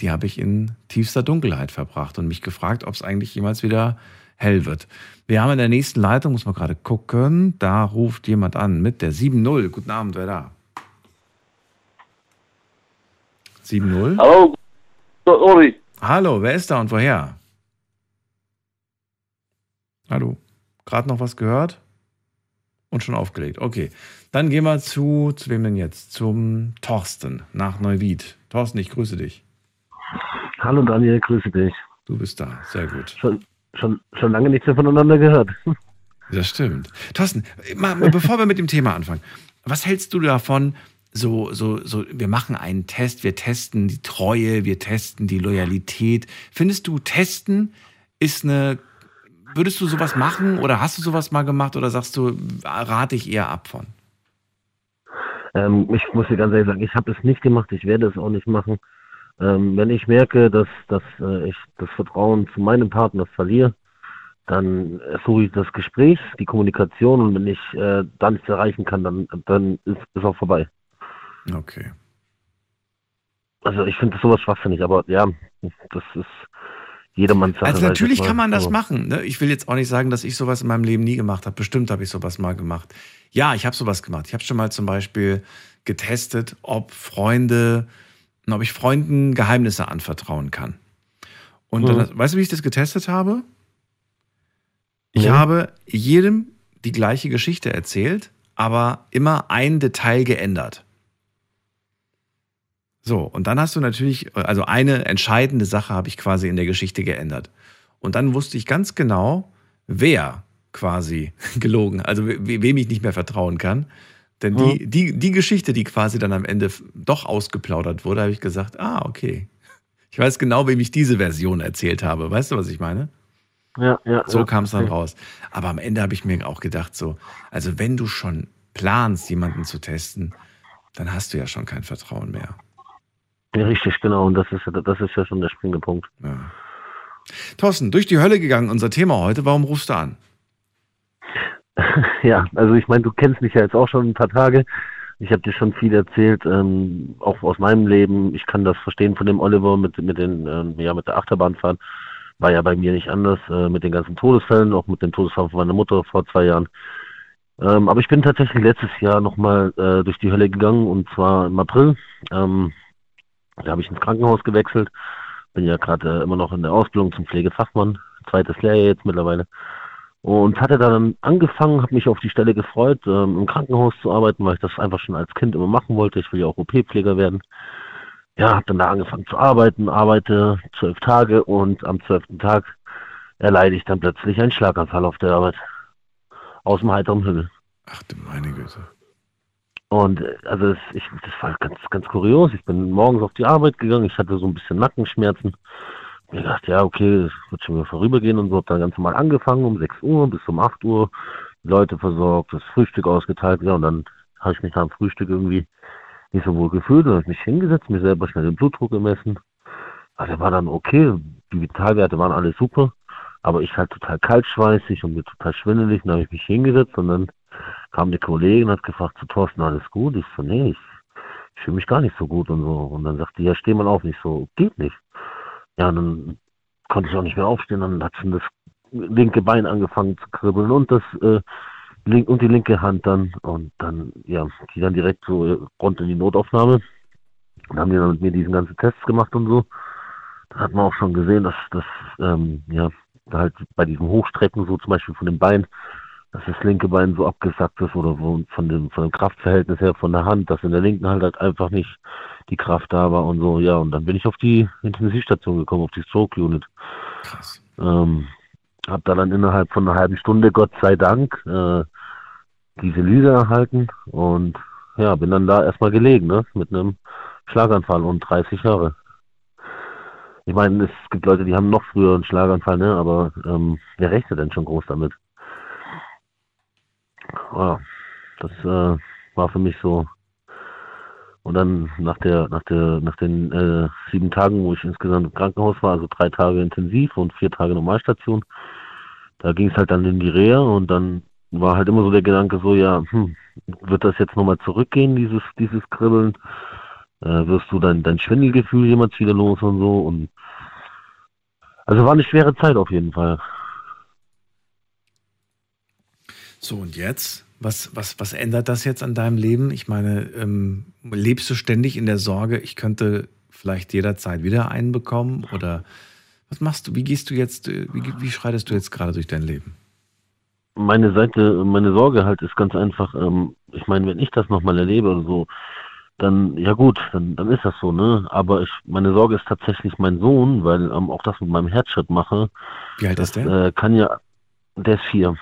die habe ich in tiefster Dunkelheit verbracht und mich gefragt, ob es eigentlich jemals wieder hell wird. Wir haben in der nächsten Leitung, muss man gerade gucken, da ruft jemand an mit der 7-0. Guten Abend, wer da? 7-0? Hallo, Uri. Hallo, wer ist da und woher? Hallo, gerade noch was gehört? Und schon aufgelegt. Okay, dann gehen wir zu, zu wem denn jetzt? Zum Thorsten nach Neuwied. Thorsten, ich grüße dich. Hallo Daniel, grüße dich. Du bist da, sehr gut. Schon, schon, schon lange nichts mehr voneinander gehört. Das stimmt. Thorsten, mal, bevor wir mit dem Thema anfangen, was hältst du davon, so, so, so, wir machen einen Test, wir testen die Treue, wir testen die Loyalität. Findest du, testen ist eine Würdest du sowas machen oder hast du sowas mal gemacht oder sagst du, rate ich eher ab von? Ähm, ich muss dir ganz ehrlich sagen, ich habe es nicht gemacht, ich werde es auch nicht machen. Ähm, wenn ich merke, dass, dass äh, ich das Vertrauen zu meinem Partner verliere, dann suche ich das Gespräch, die Kommunikation und wenn ich äh, da nichts erreichen kann, dann, dann ist es auch vorbei. Okay. Also ich finde sowas schwachsinnig, aber ja, das ist jedermanns Sache. Also natürlich kann man das machen. Ne? Ich will jetzt auch nicht sagen, dass ich sowas in meinem Leben nie gemacht habe. Bestimmt habe ich sowas mal gemacht. Ja, ich habe sowas gemacht. Ich habe schon mal zum Beispiel getestet, ob Freunde, ob ich Freunden Geheimnisse anvertrauen kann. Und dann, Mhm. weißt du, wie ich das getestet habe? Ich Nee. habe jedem die gleiche Geschichte erzählt, aber immer ein Detail geändert. So, und dann hast du natürlich, also eine entscheidende Sache habe ich quasi in der Geschichte geändert. Und dann wusste ich ganz genau, wer quasi gelogen, also we wem ich nicht mehr vertrauen kann. Denn die, die, die Geschichte, die quasi dann am Ende doch ausgeplaudert wurde, habe ich gesagt, ah, okay. Ich weiß genau, wem ich diese Version erzählt habe. Weißt du, was ich meine? Ja, ja. So ja, kam es dann okay. raus. Aber am Ende habe ich mir auch gedacht, so, also wenn du schon planst, jemanden zu testen, dann hast du ja schon kein Vertrauen mehr. Ja, richtig, genau. Und das ist, ja- das ist ja schon der springende Punkt. Ja. Thorsten, durch die Hölle gegangen, unser Thema heute. Warum rufst du an? Ja, also ich meine, du kennst mich ja jetzt auch schon ein paar Tage. Ich habe dir schon viel erzählt, ähm, auch aus meinem Leben. Ich kann das verstehen von dem Oliver mit, mit den, ähm, ja, mit der Achterbahnfahrt. War ja bei mir nicht anders, äh, mit den ganzen Todesfällen, auch mit dem Todesfall von meiner Mutter vor zwei Jahren. Ähm, aber ich bin tatsächlich letztes Jahr nochmal äh, durch die Hölle gegangen und zwar im April. Ähm, da habe ich ins Krankenhaus gewechselt. Bin ja gerade äh, immer noch in der Ausbildung zum Pflegefachmann, zweites Lehrjahr jetzt mittlerweile. Und hatte dann angefangen, habe mich auf die Stelle gefreut, ähm, im Krankenhaus zu arbeiten, weil ich das einfach schon als Kind immer machen wollte. Ich will ja auch OP-Pfleger werden. Ja, habe dann da angefangen zu arbeiten, arbeite zwölf Tage und am zwölften Tag erleide ich dann plötzlich einen Schlaganfall auf der Arbeit. Aus dem heiteren Himmel. Ach du meine Güte. Und äh, also es, ich, das war ganz, ganz kurios. Ich bin morgens auf die Arbeit gegangen, ich hatte so ein bisschen Nackenschmerzen. Mir gedacht, ja, okay, das wird schon wieder vorübergehen und so. Hab dann ganz normal angefangen um 6 Uhr bis um 8 Uhr. Die Leute versorgt, das Frühstück ausgeteilt, ja, und dann habe ich mich nach dem Frühstück irgendwie nicht so wohl gefühlt. Dann habe ich mich hingesetzt, mir selber schnell den Blutdruck gemessen. Also war dann okay, die Vitalwerte waren alle super, aber ich halt total kaltschweißig und mir total schwindelig. Dann habe ich mich hingesetzt und dann kam die Kollegin und hat gefragt, zu Thorsten, alles gut? Ich so, nee, ich, ich fühle mich gar nicht so gut und so. Und dann sagte die, ja, steh mal auf. Nicht so, geht nicht. Ja, dann konnte ich auch nicht mehr aufstehen. Dann hat schon das linke Bein angefangen zu kribbeln und das äh, link und die linke Hand dann. Und dann, ja, die dann direkt so äh, rund in die Notaufnahme. Und haben die dann mit mir diesen ganzen Tests gemacht und so. Da hat man auch schon gesehen, dass das, ähm, ja, halt bei diesem Hochstrecken, so zum Beispiel von dem Bein, dass das linke Bein so abgesackt ist oder wo von dem, von dem Kraftverhältnis her von der Hand, dass in der linken Hand halt einfach nicht die Kraft da war und so, ja, und dann bin ich auf die Intensivstation gekommen, auf die Stroke Unit. Krass. Ähm, hab da dann innerhalb von einer halben Stunde, Gott sei Dank, äh, diese Lyse erhalten und ja, bin dann da erstmal gelegen, ne, mit einem Schlaganfall und 30 Jahre. Ich meine, es gibt Leute, die haben noch früher einen Schlaganfall, ne, aber ähm, wer rechnet denn schon groß damit? Ja, das äh, war für mich so. Und dann nach der, nach der, nach den äh, sieben Tagen, wo ich insgesamt im Krankenhaus war, also drei Tage intensiv und vier Tage Normalstation, da ging es halt dann in die Reha und dann war halt immer so der Gedanke so, ja, hm, wird das jetzt nochmal zurückgehen, dieses, dieses Kribbeln? Äh, wirst du dein, dein Schwindelgefühl jemals wieder los und so und also war eine schwere Zeit auf jeden Fall. So, und jetzt? Was, was, was ändert das jetzt an deinem Leben? Ich meine, ähm, lebst du ständig in der Sorge, ich könnte vielleicht jederzeit wieder einen bekommen? Oder was machst du? Wie gehst du jetzt, äh, wie, wie schreitest du jetzt gerade durch dein Leben? meine Seite, meine Sorge halt ist ganz einfach, ähm, ich meine, wenn ich das nochmal erlebe oder so, dann, ja gut, dann, dann ist das so, ne? Aber ich, meine Sorge ist tatsächlich mein Sohn, weil ähm, auch das mit meinem Herzschritt mache. Wie alt das, ist der? Äh, kann ja, der ist vier.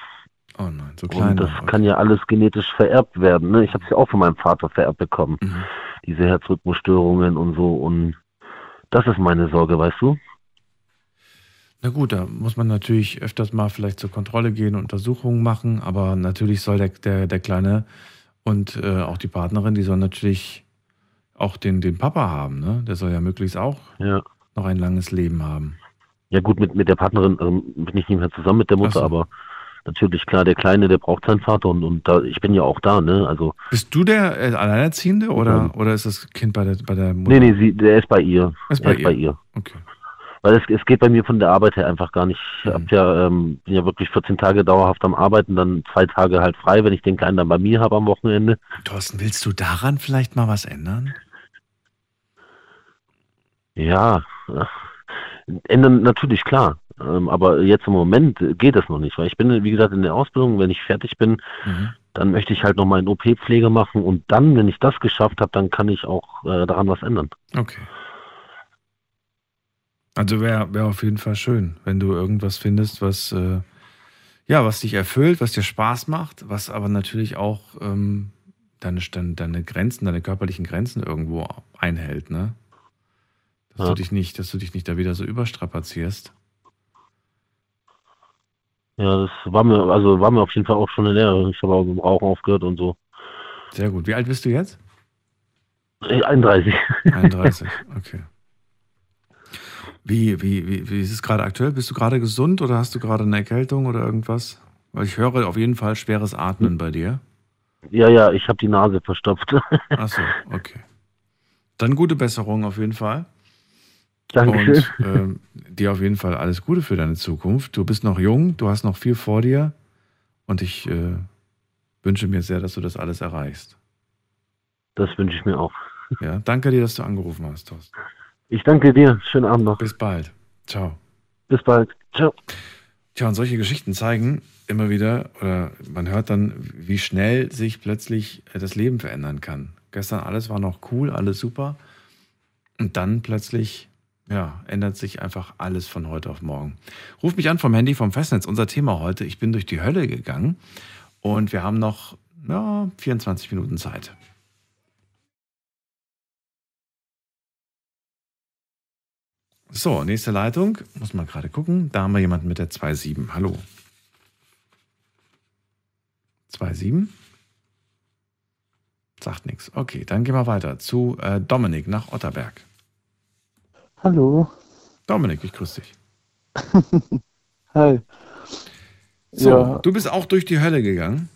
Oh nein, so klein. Und das noch. kann ja alles genetisch vererbt werden, ne? Ich habe es ja auch von meinem Vater vererbt bekommen. Mhm. Diese Herzrhythmusstörungen und so. Und das ist meine Sorge, weißt du? Na gut, da muss man natürlich öfters mal vielleicht zur Kontrolle gehen, Untersuchungen machen, aber natürlich soll der, der, der Kleine und äh, auch die Partnerin, die soll natürlich auch den, den Papa haben, ne? Der soll ja möglichst auch Ja. noch ein langes Leben haben. Ja gut, mit, mit der Partnerin ähm, bin ich nicht mehr zusammen mit der Mutter, so. aber natürlich klar, der Kleine, der braucht seinen Vater und, und da, ich bin ja auch da, ne? Also Bist du der äh, Alleinerziehende oder, oder ist das Kind bei der, bei der Mutter? nee, nee, sie, der ist bei ihr. Ist er bei ist ihr. bei ihr. Okay. Weil es, es geht bei mir von der Arbeit her einfach gar nicht. Ich hab ja, ähm, bin ja wirklich 14 Tage dauerhaft am Arbeiten, dann zwei Tage halt frei, wenn ich den Kleinen dann bei mir habe am Wochenende. Thorsten, willst du daran vielleicht mal was ändern? Ja, äh, ändern natürlich klar. Ähm, aber jetzt im Moment geht es noch nicht, weil ich bin, wie gesagt, in der Ausbildung. Wenn ich fertig bin, dann möchte ich halt noch mal eine OP-Pflege machen und dann, wenn ich das geschafft habe, dann kann ich auch äh, daran was ändern. Okay. Also wäre wär auf jeden Fall schön, wenn du irgendwas findest, was äh, ja, was dich erfüllt, was dir Spaß macht, was aber natürlich auch ähm, deine, deine, deine Grenzen, deine körperlichen Grenzen irgendwo einhält, ne? Dass Ja. du dich nicht, dass du dich nicht da wieder so überstrapazierst. Ja, das war mir, also war mir auf jeden Fall auch schon eine Lehre. Ich habe auch mit dem Rauchen aufgehört und so. Sehr gut. Wie alt bist du jetzt? Äh, 31. 31, okay. Wie, wie, wie, wie ist es gerade aktuell? Bist du gerade gesund oder hast du gerade eine Erkältung oder irgendwas? Weil ich höre auf jeden Fall schweres Atmen bei dir. Ja, ja, ich habe die Nase verstopft. Ach so, okay. Dann gute Besserung auf jeden Fall. Dankeschön. Und ähm, dir auf jeden Fall alles Gute für deine Zukunft. Du bist noch jung, du hast noch viel vor dir und ich äh, wünsche mir sehr, dass du das alles erreichst. Das wünsche ich mir auch. Ja, danke dir, dass du angerufen hast, Thorsten. Ich danke dir. Schönen Abend noch. Bis bald. Ciao. Bis bald. Ciao. Tja, und solche Geschichten zeigen immer wieder, oder man hört dann, wie schnell sich plötzlich äh, das Leben verändern kann. Gestern alles war noch cool, alles super. Und dann plötzlich, ja, ändert sich einfach alles von heute auf morgen. Ruf mich an vom Handy vom Festnetz. Unser Thema heute, ich bin durch die Hölle gegangen und wir haben noch ja, 24 Minuten Zeit. So, nächste Leitung. Muss man gerade gucken. Da haben wir jemanden mit der 2.7. Hallo. 2.7? Sagt nichts. Okay, dann gehen wir weiter zu äh, Dominik nach Otterberg. Hallo. Dominik, ich grüße dich. Hi. So, Ja. du bist auch durch die Hölle gegangen.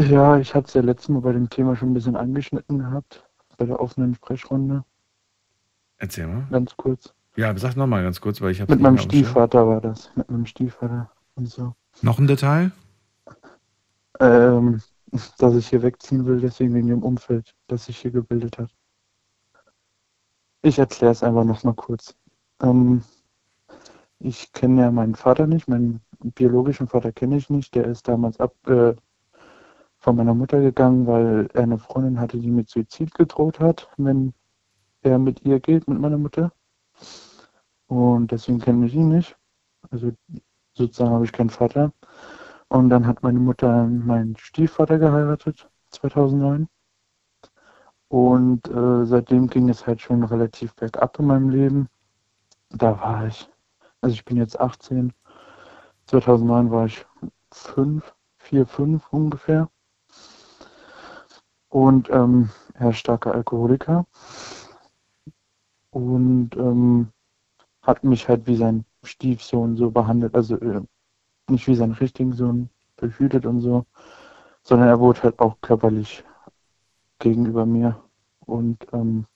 Ja, ich hatte es ja letztes Mal bei dem Thema schon ein bisschen angeschnitten gehabt, bei der offenen Sprechrunde, Erzähl mal. ganz kurz. Ja, sag nochmal ganz kurz, weil ich habe Mit meinem Stiefvater war das, mit meinem Stiefvater und so. Noch ein Detail? Ähm, dass ich hier wegziehen will, deswegen wegen dem Umfeld, das sich hier gebildet hat. Ich erkläre es einfach nochmal kurz. Ähm, ich kenne ja meinen Vater nicht, meinen biologischen Vater kenne ich nicht. Der ist damals ab, äh, von meiner Mutter gegangen, weil er eine Freundin hatte, die mit Suizid gedroht hat, wenn er mit ihr geht, mit meiner Mutter. Und deswegen kenne ich ihn nicht. Also sozusagen habe ich keinen Vater. Und dann hat meine Mutter meinen Stiefvater geheiratet, 2009. Und äh, seitdem ging es halt schon relativ bergab in meinem Leben. Da war ich, also ich bin jetzt 18. 2009 war ich 5, 4, 5 ungefähr. Und ähm, er ist starker Alkoholiker. Und ähm, hat mich halt wie sein Stiefsohn so behandelt. Also äh, nicht wie seinen richtigen Sohn behütet und so, sondern er wurde halt auch körperlich gegenüber mir. Und ähm,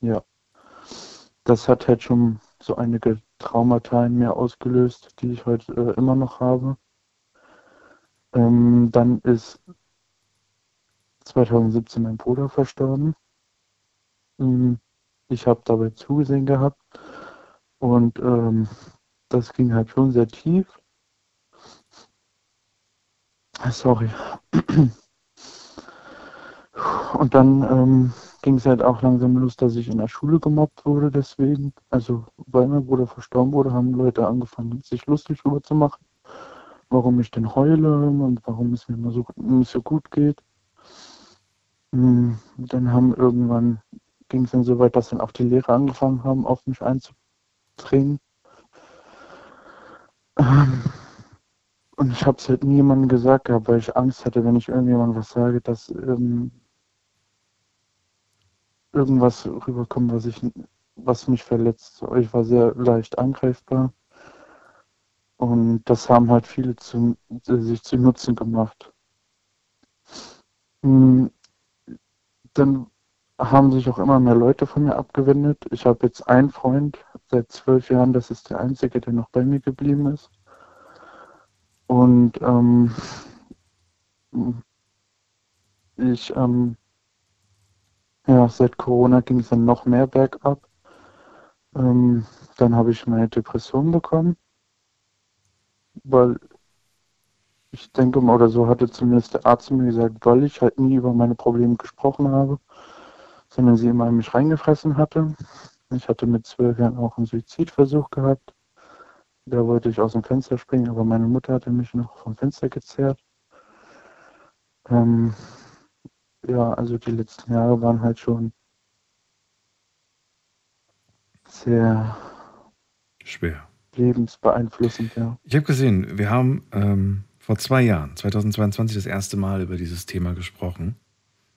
ja, das hat halt schon so einige Traumata in mir ausgelöst, die ich heute äh, immer noch habe. Ähm, dann ist 2017 mein Bruder verstorben. Ähm, ich habe dabei zugesehen gehabt und ähm, das ging halt schon sehr tief. Sorry. Und dann ähm, ging es halt auch langsam los, dass ich in der Schule gemobbt wurde deswegen. Also weil mein Bruder verstorben wurde, haben Leute angefangen, sich lustig drüber zu machen, warum ich denn heule und warum es mir immer so nicht so gut geht. Mm, Dann haben irgendwann ging es dann so weit, dass dann auch die Lehrer angefangen haben, auf mich einzudringen. Ähm, und ich habe es halt niemandem gesagt gehabt, weil ich Angst hatte, wenn ich irgendjemandem was sage, dass ähm, irgendwas rüberkommt, was ich, was mich verletzt. Ich war sehr leicht angreifbar. Und das haben halt viele zu, sich zu Nutzen gemacht. Hm, Dann haben sich auch immer mehr Leute von mir abgewendet. Ich habe jetzt einen Freund seit zwölf Jahren, das ist der einzige, der noch bei mir geblieben ist. Und ähm, ich, ähm, ja, seit Corona ging es dann noch mehr bergab. Ähm, dann habe ich meine Depression bekommen, weil ich denke mal, oder so hatte zumindest der Arzt mir gesagt, weil ich halt nie über meine Probleme gesprochen habe, sondern sie immer in mich reingefressen hatte. Ich hatte mit zwölf Jahren auch einen Suizidversuch gehabt. Da wollte ich aus dem Fenster springen, aber meine Mutter hatte mich noch vom Fenster gezerrt. Ähm, ja, also die letzten Jahre waren halt schon sehr Schwer. lebensbeeinflussend, ja. Ich habe gesehen, wir haben ähm, vor zwei Jahren, 2022, das erste Mal über dieses Thema gesprochen.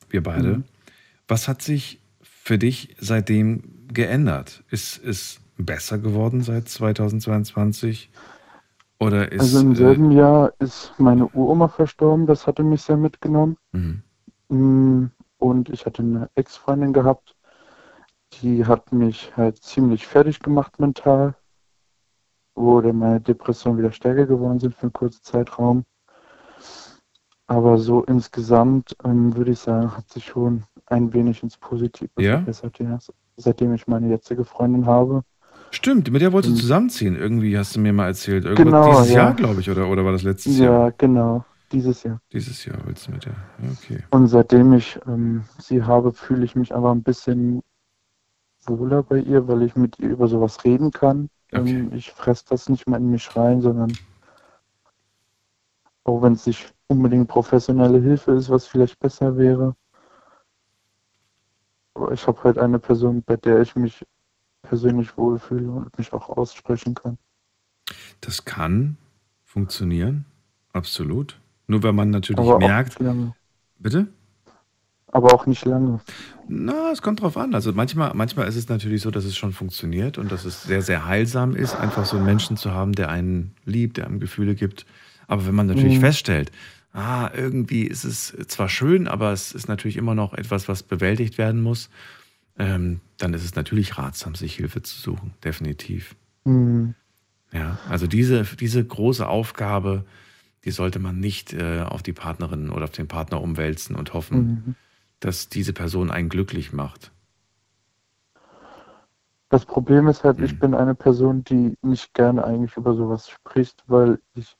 Wir beide. Mhm. Was hat sich für dich seitdem geändert? Ist es besser geworden seit 2022? Oder ist. Also im äh, selben Jahr ist meine Uroma verstorben, das hatte mich sehr mitgenommen. Mhm. Mm, Und ich hatte eine Ex-Freundin gehabt, die hat mich halt ziemlich fertig gemacht mental, wo dann meine Depressionen wieder stärker geworden sind für einen kurzen Zeitraum. Aber so insgesamt ähm, würde ich sagen, hat sich schon ein wenig ins Positive Ja? verbessert, ja. seitdem ich meine jetzige Freundin habe. Stimmt, mit der wolltest du zusammenziehen. Irgendwie hast du mir mal erzählt. Irgendwas Genau, dieses ja. Jahr, glaube ich, oder, oder war das letztes Jahr? Ja, genau, dieses Jahr. Dieses Jahr willst du mit der. Okay. Und seitdem ich ähm, sie habe, fühle ich mich aber ein bisschen wohler bei ihr, weil ich mit ihr über sowas reden kann. Ähm, ich fresse das nicht mehr in mich rein, sondern auch wenn es nicht unbedingt professionelle Hilfe ist, was vielleicht besser wäre. Aber ich habe halt eine Person, bei der ich mich persönlich wohlfühle und mich auch aussprechen kann. Das kann funktionieren, absolut. Nur wenn man natürlich Aber merkt. Bitte? Aber auch nicht lange. Na, es kommt drauf an. Also manchmal, manchmal ist es natürlich so, dass es schon funktioniert und dass es sehr, sehr heilsam ist, einfach so einen Menschen zu haben, der einen liebt, der einem Gefühle gibt. Aber wenn man natürlich Mhm. feststellt, ah, irgendwie ist es zwar schön, aber es ist natürlich immer noch etwas, was bewältigt werden muss, ähm, dann ist es natürlich ratsam, sich Hilfe zu suchen. Definitiv. Mhm. Ja, also diese, diese große Aufgabe, die sollte man nicht äh, auf die Partnerin oder auf den Partner umwälzen und hoffen, Mhm. dass diese Person einen glücklich macht. Das Problem ist halt, Mhm. ich bin eine Person, die nicht gerne eigentlich über sowas spricht, weil ich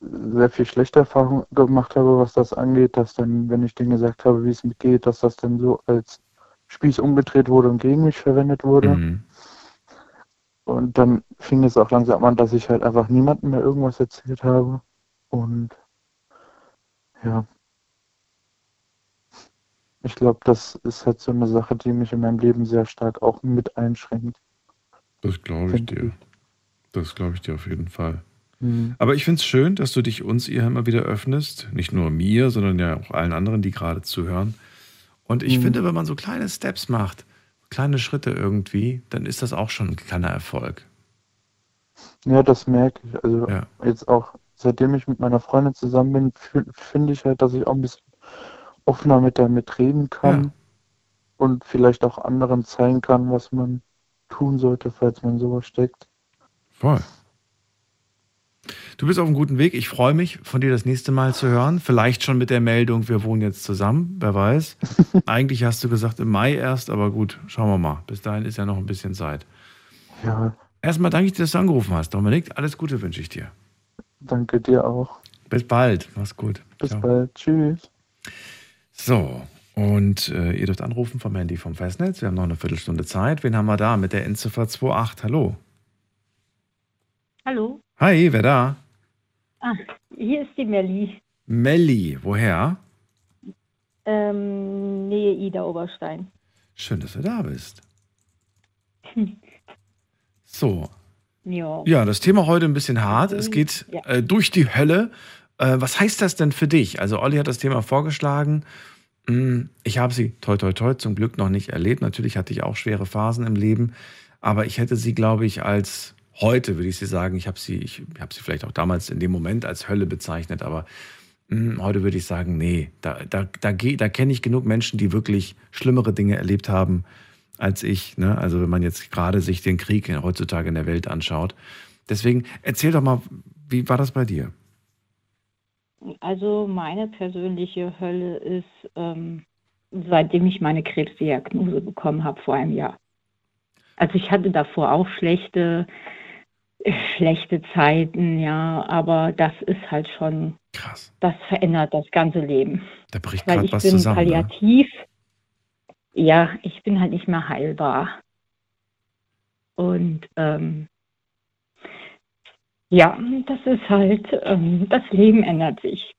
sehr viel schlechte Erfahrungen gemacht habe, was das angeht, dass dann, wenn ich denen gesagt habe, wie es mir geht, dass das dann so als Spieß umgedreht wurde und gegen mich verwendet wurde. Mhm. Und dann fing es auch langsam an, dass ich halt einfach niemandem mehr irgendwas erzählt habe. Und ja, ich glaube, das ist halt so eine Sache, die mich in meinem Leben sehr stark auch mit einschränkt. Das glaube ich dir. Das glaube ich dir auf jeden Fall. Mhm. Aber ich finde es schön, dass du dich uns hier immer wieder öffnest. Nicht nur mir, sondern ja auch allen anderen, die gerade zuhören. Und ich Mhm. finde, wenn man so kleine Steps macht, kleine Schritte irgendwie, dann ist das auch schon ein kleiner Erfolg. Ja, das merke ich. Also Ja. jetzt auch, seitdem ich mit meiner Freundin zusammen bin, finde ich halt, dass ich auch ein bisschen offener mit damit reden kann Ja. und vielleicht auch anderen zeigen kann, was man tun sollte, falls man sowas steckt. Voll. Du bist auf einem guten Weg. Ich freue mich, von dir das nächste Mal zu hören. Vielleicht schon mit der Meldung, wir wohnen jetzt zusammen. Wer weiß. Eigentlich hast du gesagt im Mai erst, aber gut, schauen wir mal. Bis dahin ist ja noch ein bisschen Zeit. Ja, Erstmal danke ich dir, dass du angerufen hast, Dominik. Alles Gute wünsche ich dir. Danke dir auch. Bis bald. Mach's gut. Bis Ciao. bald. Tschüss. So, und äh, ihr dürft anrufen vom Handy vom Festnetz. Wir haben noch eine Viertelstunde Zeit. Wen haben wir da mit der Endziffer 28? Hallo. Hallo. Hi, wer da? Ah, hier ist die Melli. Melli. Woher? Ähm, Nähe Ida Oberstein. Schön, dass du da bist. So, Ja. Ja, das Thema heute ein bisschen hart. Es geht Ja. äh, durch die Hölle. Äh, was heißt das denn für dich? Also Olli hat das Thema vorgeschlagen. Hm, Ich habe sie toi toi toi zum Glück noch nicht erlebt. Natürlich hatte ich auch schwere Phasen im Leben, aber ich hätte sie, glaube ich, als heute würde ich sie sagen. Ich habe sie, ich habe sie vielleicht auch damals in dem Moment als Hölle bezeichnet, aber hm, heute würde ich sagen, nee, da, da, da, da kenne ich genug Menschen, die wirklich schlimmere Dinge erlebt haben als ich. Ne? Also wenn man jetzt gerade sich den Krieg heutzutage in der Welt anschaut. Deswegen erzähl doch mal, wie war das bei dir? Also meine persönliche Hölle ist, ähm, seitdem ich meine Krebsdiagnose bekommen habe vor einem Jahr. Also ich hatte davor auch schlechte, schlechte Zeiten, ja, aber das ist halt schon, Krass. das verändert das ganze Leben. Da bricht gerade ich was bin zusammen. Ne? Ja, ich bin halt nicht mehr heilbar. Und ähm, ja, das ist halt, ähm, das Leben ändert sich.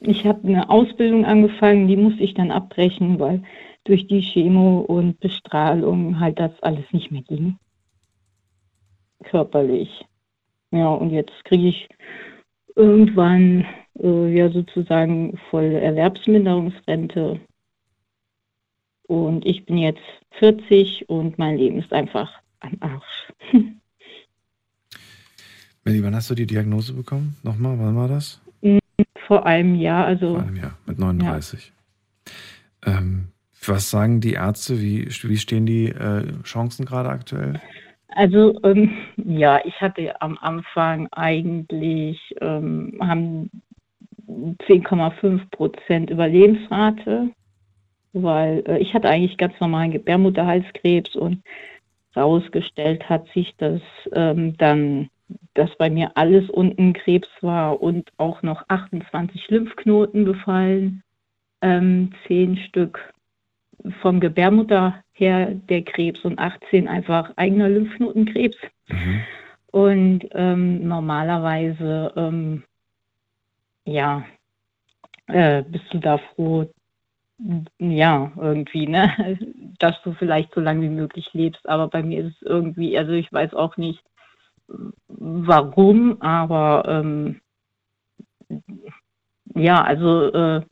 Ich habe eine Ausbildung angefangen, die musste ich dann abbrechen, weil durch die Chemo und Bestrahlung halt das alles nicht mehr ging. Körperlich. Ja, und jetzt kriege ich irgendwann äh, ja sozusagen voll Erwerbsminderungsrente. Und ich bin jetzt 40 und mein Leben ist einfach am Arsch. Melli, wann hast du die Diagnose bekommen? Nochmal, wann war das? Vor einem Jahr, also Vor einem Jahr, mit 39. Ähm, was sagen die Ärzte? Wie, wie stehen die äh, Chancen gerade aktuell? Also ähm, ja, ich hatte am Anfang eigentlich ähm, haben 10,5 Prozent Überlebensrate, weil äh, ich hatte eigentlich ganz normalen Gebärmutterhalskrebs und rausgestellt hat sich, dass ähm, dann, dass bei mir alles unten Krebs war und auch noch 28 Lymphknoten befallen, ähm, 10 Stück vom Gebärmutter her der Krebs und 18 einfach eigener Lymphknotenkrebs. Und ähm, normalerweise, ähm, ja, äh, bist du da froh, ja, irgendwie, ne, dass du vielleicht so lange wie möglich lebst. Aber bei mir ist es irgendwie, also ich weiß auch nicht, warum, aber ähm, ja, also äh,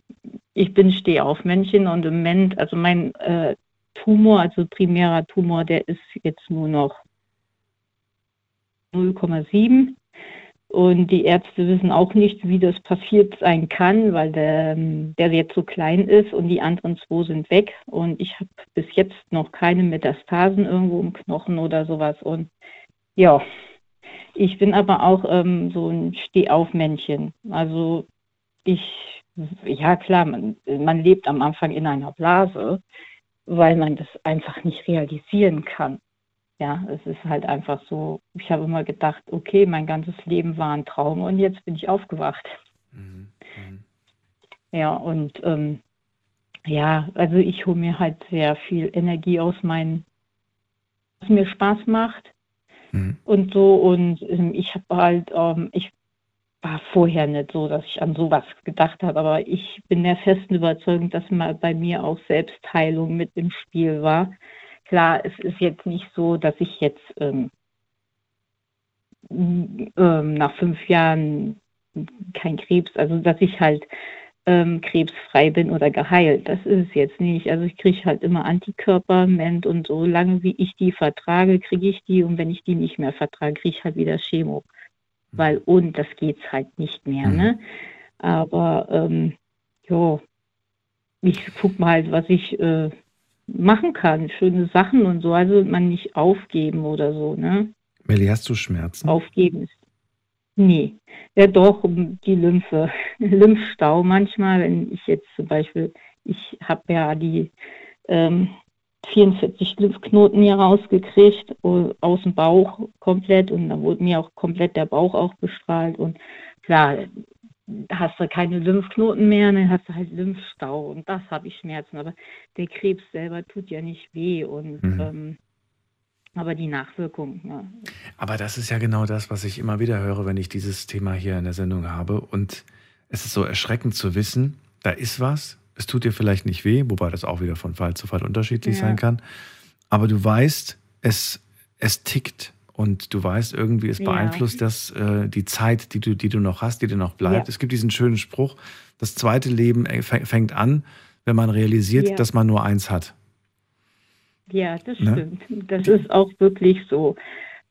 ich bin Stehaufmännchen und im Moment, also mein äh, Tumor, also primärer Tumor, der ist jetzt nur noch 0,7. Und die Ärzte wissen auch nicht, wie das passiert sein kann, weil der, der jetzt so klein ist und die anderen zwei sind weg. Und ich habe bis jetzt noch keine Metastasen irgendwo im Knochen oder sowas. Und ja, ich bin aber auch ähm, so ein Stehaufmännchen. Also ich, ja klar, man, man lebt am Anfang in einer Blase, weil man das einfach nicht realisieren kann. Ja, es ist halt einfach so, ich habe immer gedacht, okay, mein ganzes Leben war ein Traum und jetzt bin ich aufgewacht. Ja, und ähm, ja, also ich hole mir halt sehr viel Energie aus meinen, was mir Spaß macht und so. Und ähm, ich habe halt, ähm, ich war vorher nicht so, dass ich an sowas gedacht habe, aber ich bin der festen Überzeugung, dass mal bei mir auch Selbstheilung mit im Spiel war. Klar, es ist jetzt nicht so, dass ich jetzt ähm, ähm, nach fünf Jahren kein Krebs, also dass ich halt ähm, krebsfrei bin oder geheilt. Das ist es jetzt nicht. Also ich kriege halt immer Antikörper im Moment und so lange wie ich die vertrage, kriege ich die und wenn ich die nicht mehr vertrage, kriege ich halt wieder Chemo. Weil und das geht's halt nicht mehr, ne? Aber ähm, ja, ich guck mal halt, was ich äh, machen kann, schöne Sachen und so. Also man nicht aufgeben oder so, ne? Melli, hast du Schmerzen? Aufgeben ist. Nee. Ja doch, um die Lymphe. Lymphstau manchmal, wenn ich jetzt zum Beispiel, ich habe ja die ähm, 44 Lymphknoten hier rausgekriegt, aus dem Bauch komplett und dann wurde mir auch komplett der Bauch auch bestrahlt und klar, hast du keine Lymphknoten mehr, dann hast du halt Lymphstau und das habe ich Schmerzen, aber der Krebs selber tut ja nicht weh und Mhm. ähm, aber die Nachwirkung, ja, Aber das ist ja genau das, was ich immer wieder höre, wenn ich dieses Thema hier in der Sendung habe. Und es ist so erschreckend zu wissen, da ist was, es tut dir vielleicht nicht weh, wobei das auch wieder von Fall zu Fall unterschiedlich Ja. sein kann. Aber du weißt, es, es tickt und du weißt irgendwie, es Ja. beeinflusst das äh, die Zeit, die du, die du noch hast, die dir noch bleibt. Ja. Es gibt diesen schönen Spruch, das zweite Leben äh, fäng- fängt an, wenn man realisiert, Ja. dass man nur eins hat. Ja, das Ne? stimmt. Das ist auch wirklich so.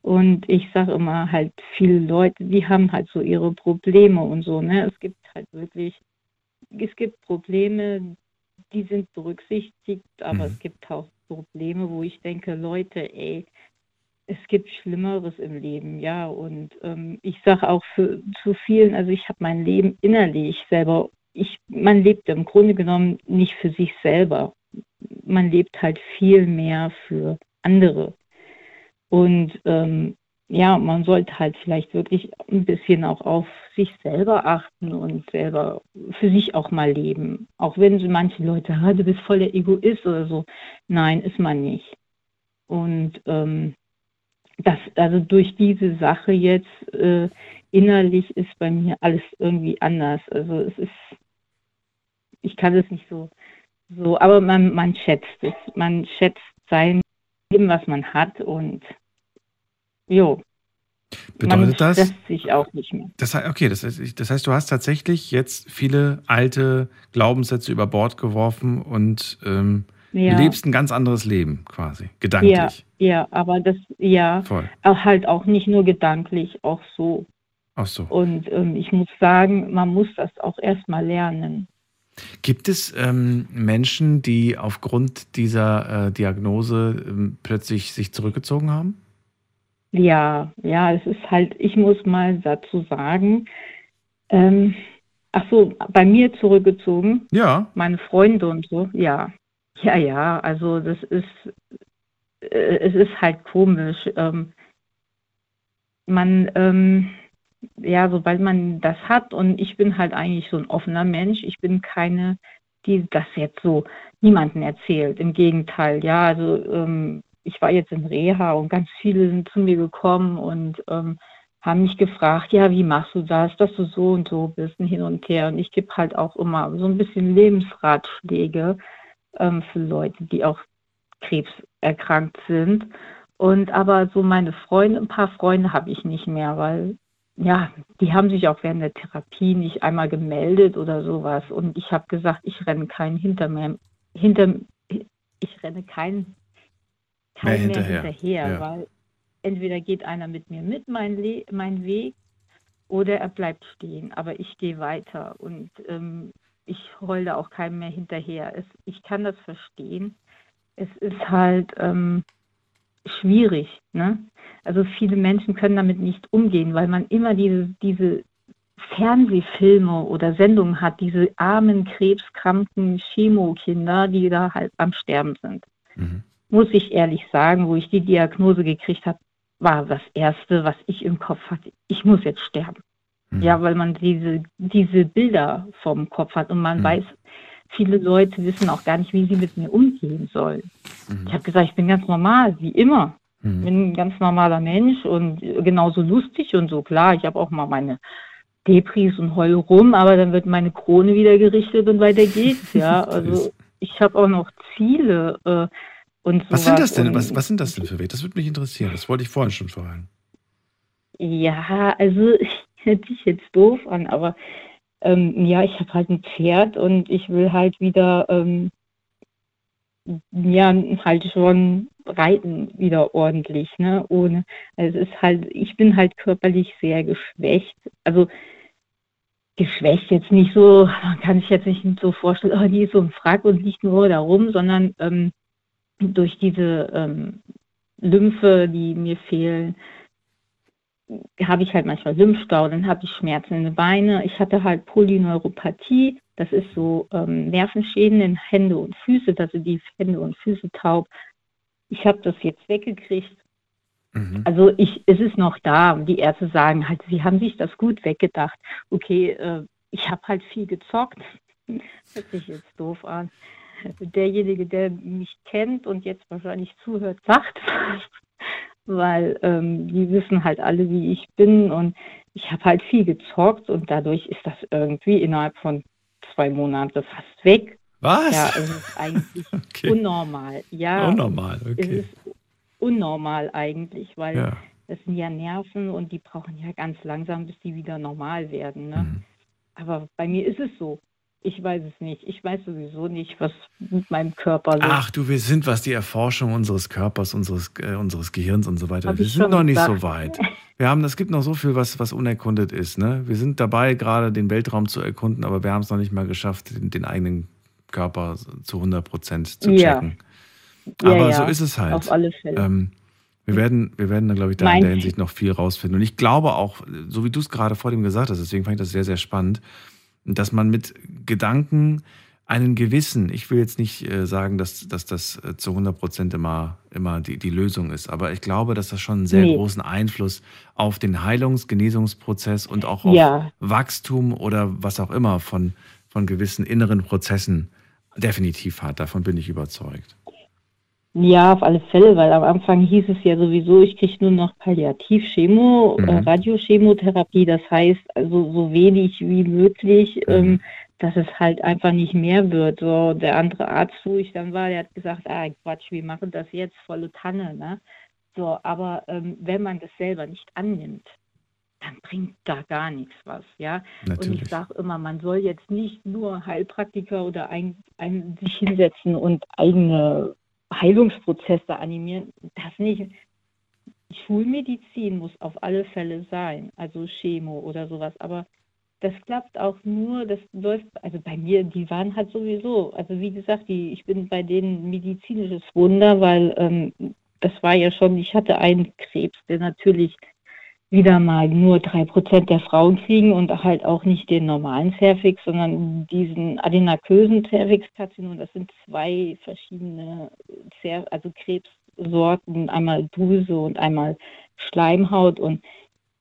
Und ich sage immer halt, viele Leute, die haben halt so ihre Probleme und so, ne? Es gibt halt wirklich, es gibt Probleme, die sind berücksichtigt, aber Mhm. es gibt auch Probleme, wo ich denke, Leute, ey, es gibt Schlimmeres im Leben, ja. Und ähm, ich sage auch für, zu vielen, also ich habe mein Leben innerlich selber, ich, man lebt im Grunde genommen nicht für sich selber. Man lebt halt viel mehr für andere. Und ähm, ja, man sollte halt vielleicht wirklich ein bisschen auch auf sich selber achten und selber für sich auch mal leben. Auch wenn so manche Leute, ah, du bist voll der Egoist oder so. Nein, ist man nicht. Und ähm, das, also durch diese Sache jetzt äh, innerlich ist bei mir alles irgendwie anders. Also es ist, ich kann es nicht so, so, aber man, man schätzt es. Man schätzt sein Leben, was man hat und jo. man Bedeutet das? stresst sich auch nicht mehr. Das, okay, das heißt, das heißt, du hast tatsächlich jetzt viele alte Glaubenssätze über Bord geworfen und ähm, Ja. lebst ein ganz anderes Leben quasi, gedanklich. Ja, ja, aber das, ja, Voll. auch halt auch nicht nur gedanklich, auch so. Ach so. Und ähm, ich muss sagen, man muss das auch erstmal lernen. Gibt es ähm, Menschen, die aufgrund dieser äh, Diagnose ähm, plötzlich sich zurückgezogen haben? Ja, ja, es ist halt, ich muss mal dazu sagen, ähm, ach so, bei mir zurückgezogen. Ja. Meine Freunde und so, ja. Ja, ja, also das ist, äh, es ist halt komisch. Ähm, man, ähm, ja, sobald man das hat und ich bin halt eigentlich so ein offener Mensch, ich bin keine, die das jetzt so niemandem erzählt. Im Gegenteil, ja, also ähm, ich war jetzt in Reha und ganz viele sind zu mir gekommen und ähm, haben mich gefragt, ja, wie machst du das, dass du so und so bist und hin und her. Und ich gebe halt auch immer so ein bisschen Lebensratschläge ähm, für Leute, die auch krebserkrankt sind. Und aber so meine Freunde, ein paar Freunde habe ich nicht mehr, weil ja, die haben sich auch während der Therapie nicht einmal gemeldet oder sowas. Und ich habe gesagt, ich renne keinen hinter mir, hinter, ich renne keinen Mehr kein mehr hinterher. hinterher, Ja. weil entweder geht einer mit mir mit meinen Le mein Weg oder er bleibt stehen, aber ich gehe weiter und ähm, ich heule auch keinem mehr hinterher. Es, ich kann das verstehen. Es ist halt ähm, schwierig. Ne? Also viele Menschen können damit nicht umgehen, weil man immer diese, diese Fernsehfilme oder Sendungen hat, diese armen, krebskranken Chemokinder, die da halt am Sterben sind. Muss ich ehrlich sagen, wo ich die Diagnose gekriegt habe, war das Erste, was ich im Kopf hatte. Ich muss jetzt sterben. Ja, weil man diese, diese Bilder vom Kopf hat und man weiß, viele Leute wissen auch gar nicht, wie sie mit mir umgehen sollen. Ich habe gesagt, ich bin ganz normal, wie immer. Ich bin ein ganz normaler Mensch und genauso lustig und so. Klar, ich habe auch mal meine Depris und heul rum, aber dann wird meine Krone wieder gerichtet und weiter geht's. Ja, also ich habe auch noch Ziele äh, und sowas. Was sind das denn? Was, was sind das denn für Wege? Das würde mich interessieren. Das wollte ich vorhin schon fragen. Ja, also hört sich jetzt doof an, aber ähm, ja, ich habe halt ein Pferd und ich will halt wieder, ähm, ja, halt schon reiten wieder ordentlich, ne, ohne, also es ist halt, ich bin halt körperlich sehr geschwächt, also geschwächt jetzt nicht so, man kann sich jetzt nicht so vorstellen, oh, die ist so ein Frack und liegt nur da rum, sondern ähm, durch diese ähm, Lymphe, die mir fehlen, habe ich halt manchmal Lymphstau, dann habe ich Schmerzen in den Beinen. Ich hatte halt Polyneuropathie, das ist so ähm, Nervenschäden in Hände und Füße, dass sind die Hände und Füße taub. Ich habe das jetzt weggekriegt. Also ich, es ist noch da. Die Ärzte sagen halt, sie haben sich das gut weggedacht. Okay, äh, ich habe halt viel gezockt. Hört sich jetzt doof an. Derjenige, der mich kennt und jetzt wahrscheinlich zuhört, sagt weil ähm, die wissen halt alle, wie ich bin und ich habe halt viel gezockt und dadurch ist das irgendwie innerhalb von zwei Monaten fast weg. Was? Ja, es ist eigentlich unnormal. Ja, Unnormal, Es okay. ist unnormal eigentlich, weil Ja. Das sind ja Nerven und die brauchen ja ganz langsam, bis die wieder normal werden. Ne? Mhm. Aber bei mir ist es so. Ich weiß es nicht. Ich weiß sowieso nicht, was mit meinem Körper so Ach du, wir sind, was die Erforschung unseres Körpers, unseres, äh, unseres Gehirns und so weiter, Hab wir sind noch nicht gesagt. so weit. Wir haben, es gibt noch so viel, was, was unerkundet ist. Ne? Wir sind dabei, gerade den Weltraum zu erkunden, aber wir haben es noch nicht mal geschafft, den, den eigenen Körper zu 100 Prozent zu checken. Ja, aber ja, so ist es halt. auf alle Fälle. Ähm, wir werden, wir werden da, glaube ich, da in der Hinsicht noch viel rausfinden. Und ich glaube auch, so wie du es gerade vor dem gesagt hast, deswegen fand ich das sehr, sehr spannend, dass man mit Gedanken einen gewissen, ich will jetzt nicht äh, sagen, dass, dass das äh, zu 100 Prozent immer, immer die, die Lösung ist, aber ich glaube, dass das schon einen sehr Nee. großen Einfluss auf den Heilungs-, Genesungsprozess und auch auf Ja. Wachstum oder was auch immer von, von gewissen inneren Prozessen definitiv hat. Davon bin ich überzeugt. Ja, auf alle Fälle, weil am Anfang hieß es ja sowieso, ich kriege nur noch Palliativchemo, Mhm. äh, Radiochemotherapie, das heißt also so wenig wie möglich, ähm, dass es halt einfach nicht mehr wird. So, der andere Arzt, wo ich dann war, der hat gesagt, ah Quatsch, wir machen das jetzt, volle Tanne, ne? So, aber ähm, wenn man das selber nicht annimmt, dann bringt da gar nichts was, ja. Und Natürlich. ich sage immer, man soll jetzt nicht nur Heilpraktiker oder ein, ein, sich hinsetzen und eigene Heilungsprozesse animieren. Das nicht. Schulmedizin muss auf alle Fälle sein, also Chemo oder sowas. Aber das klappt auch nur, das läuft, also bei mir, die waren halt sowieso, also wie gesagt, die, ich bin bei denen medizinisches Wunder, weil ähm, das war ja schon, ich hatte einen Krebs, der natürlich wieder mal nur drei Prozent der Frauen kriegen und halt auch nicht den normalen Cervix, sondern diesen adenokösen Cervix-Karzinom. Das sind zwei verschiedene Cer also Krebssorten, einmal Drüse und einmal Schleimhaut und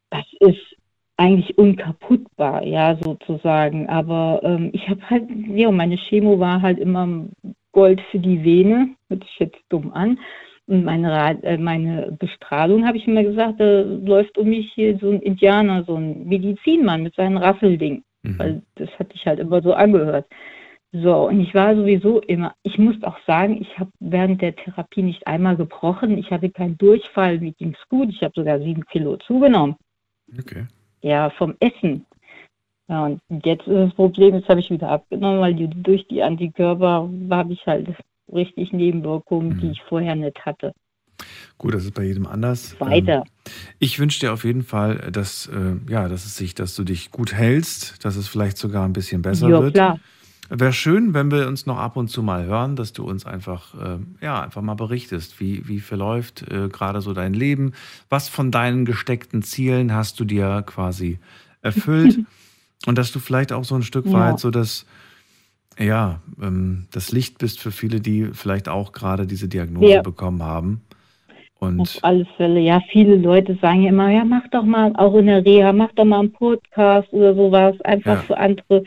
das ist eigentlich unkaputtbar, ja, sozusagen. Aber ähm, ich habe halt, ja, meine Chemo war halt immer Gold für die Vene, hört sich jetzt dumm an. Und meine, äh, meine Bestrahlung, habe ich immer gesagt, da läuft um mich hier so ein Indianer, so ein Medizinmann mit seinem Rasselding. Weil das hat sich halt immer so angehört. So, und ich war sowieso immer, ich muss auch sagen, ich habe während der Therapie nicht einmal gebrochen. Ich hatte keinen Durchfall, mir ging's gut. Ich habe sogar sieben Kilo zugenommen. Okay. Ja, vom Essen. Ja, und jetzt ist das Problem, jetzt habe ich wieder abgenommen, weil die, durch die Antikörper habe ich halt richtig Nebenwirkungen, die ich vorher nicht hatte. Gut, das ist bei jedem anders. Weiter. Ähm, Ich wünsche dir auf jeden Fall, dass, äh, ja, dass es sich, dass du dich gut hältst, dass es vielleicht sogar ein bisschen besser Ja, wird. klar. Wäre schön, wenn wir uns noch ab und zu mal hören, dass du uns einfach, äh, ja, einfach mal berichtest, wie, wie verläuft äh, gerade so dein Leben, was von deinen gesteckten Zielen hast du dir quasi erfüllt und dass du vielleicht auch so ein Stück Ja. weit so das, ja, ähm, das Licht bist für viele, die vielleicht auch gerade diese Diagnose Ja. bekommen haben. Und Auf alle Fälle, ja, viele Leute sagen ja immer, ja, mach doch mal auch in der Reha, mach doch mal einen Podcast oder sowas, einfach Ja. für andere,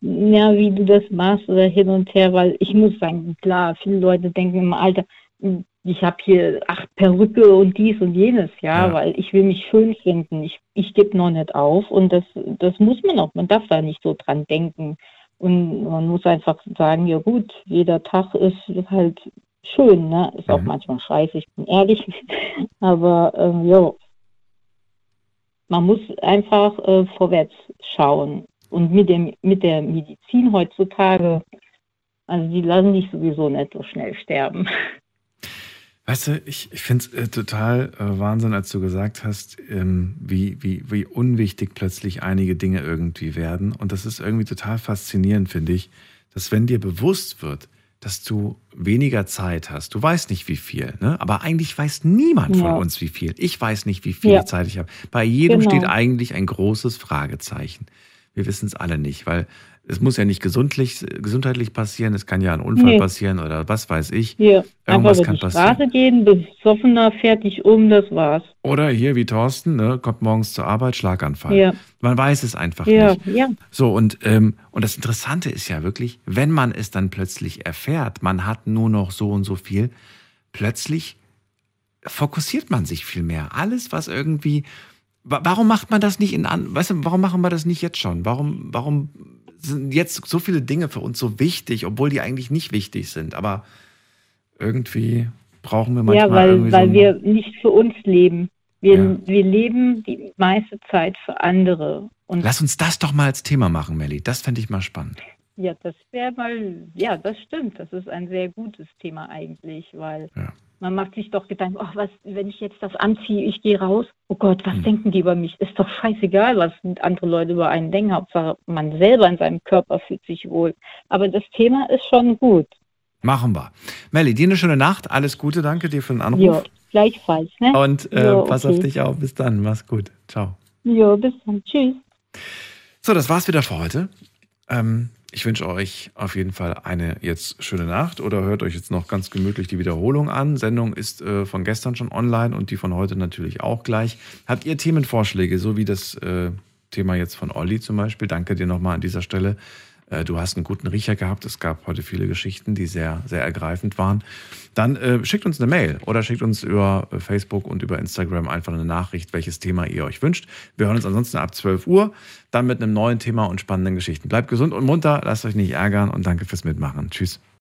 ja, wie du das machst oder hin und her, weil ich muss sagen, klar, viele Leute denken immer, Alter, ich habe hier acht Perücke und dies und jenes, ja, Ja. weil ich will mich schön finden. Ich, ich gebe noch nicht auf und das, das muss man auch, man darf da nicht so dran denken. Und man muss einfach sagen, ja gut, jeder Tag ist halt schön, ne? Ist auch manchmal scheiße, ich bin ehrlich. Aber ähm, ja, man muss einfach äh, vorwärts schauen. Und mit dem mit der Medizin heutzutage, also die lassen dich sowieso nicht so schnell sterben. Weißt du, ich, ich finde es äh, total äh, Wahnsinn, als du gesagt hast, ähm, wie, wie, wie unwichtig plötzlich einige Dinge irgendwie werden. Und das ist irgendwie total faszinierend, finde ich, dass wenn dir bewusst wird, dass du weniger Zeit hast, du weißt nicht wie viel, ne? aber eigentlich weiß niemand von Ja. uns wie viel. Ich weiß nicht, wie viel Ja. Zeit ich habe. Bei jedem Genau. steht eigentlich ein großes Fragezeichen. Wir wissen es alle nicht, weil es muss ja nicht gesundlich, gesundheitlich passieren, es kann ja ein Unfall Nee. passieren oder was weiß ich. Hier, einfach Irgendwas über kann die passieren. Straße gehen, besoffener, fertig um, das war's. Oder hier wie Thorsten, ne, kommt morgens zur Arbeit, Schlaganfall. Ja. Man weiß es einfach Ja, nicht. ja. So, und, ähm, und das Interessante ist ja wirklich, wenn man es dann plötzlich erfährt, man hat nur noch so und so viel, plötzlich fokussiert man sich viel mehr. Alles, was irgendwie. wa- Warum macht man das nicht in an, weißt du, warum machen wir das nicht jetzt schon? Warum, warum sind jetzt so viele Dinge für uns so wichtig, obwohl die eigentlich nicht wichtig sind? Aber irgendwie brauchen wir manchmal Ja, weil, irgendwie weil so. wir nicht für uns leben. Wir, Ja. wir leben die meiste Zeit für andere. Und Lass uns das doch mal als Thema machen, Melli. Das fände ich mal spannend. Ja, das wäre mal, ja, das stimmt. Das ist ein sehr gutes Thema eigentlich, weil man macht sich doch Gedanken, ach, was, wenn ich jetzt das anziehe, ich gehe raus, oh Gott, was denken die über mich? Ist doch scheißegal, was andere Leute über einen denken. Hauptsache, man selber in seinem Körper fühlt sich wohl. Aber das Thema ist schon gut. Machen wir. Melli, dir eine schöne Nacht. Alles Gute. Danke dir für den Anruf. Ja, gleichfalls, ne? Und äh, Ja, pass okay. auf dich auf. Bis dann. Mach's gut. Ciao. Ja, bis dann. Tschüss. So, das war's wieder für heute. Ähm, ich wünsche euch auf jeden Fall eine jetzt schöne Nacht oder hört euch jetzt noch ganz gemütlich die Wiederholung an. Sendung ist äh, von gestern schon online und die von heute natürlich auch gleich. Habt ihr Themenvorschläge, so wie das äh, Thema jetzt von Olli zum Beispiel? Danke dir nochmal an dieser Stelle. Äh, du hast einen guten Riecher gehabt. Es gab heute viele Geschichten, die sehr, sehr ergreifend waren. Dann äh, schickt uns eine Mail oder schickt uns über äh, Facebook und über Instagram einfach eine Nachricht, welches Thema ihr euch wünscht. Wir hören uns ansonsten ab 12 Uhr, dann mit einem neuen Thema und spannenden Geschichten. Bleibt gesund und munter, lasst euch nicht ärgern und danke fürs Mitmachen. Tschüss.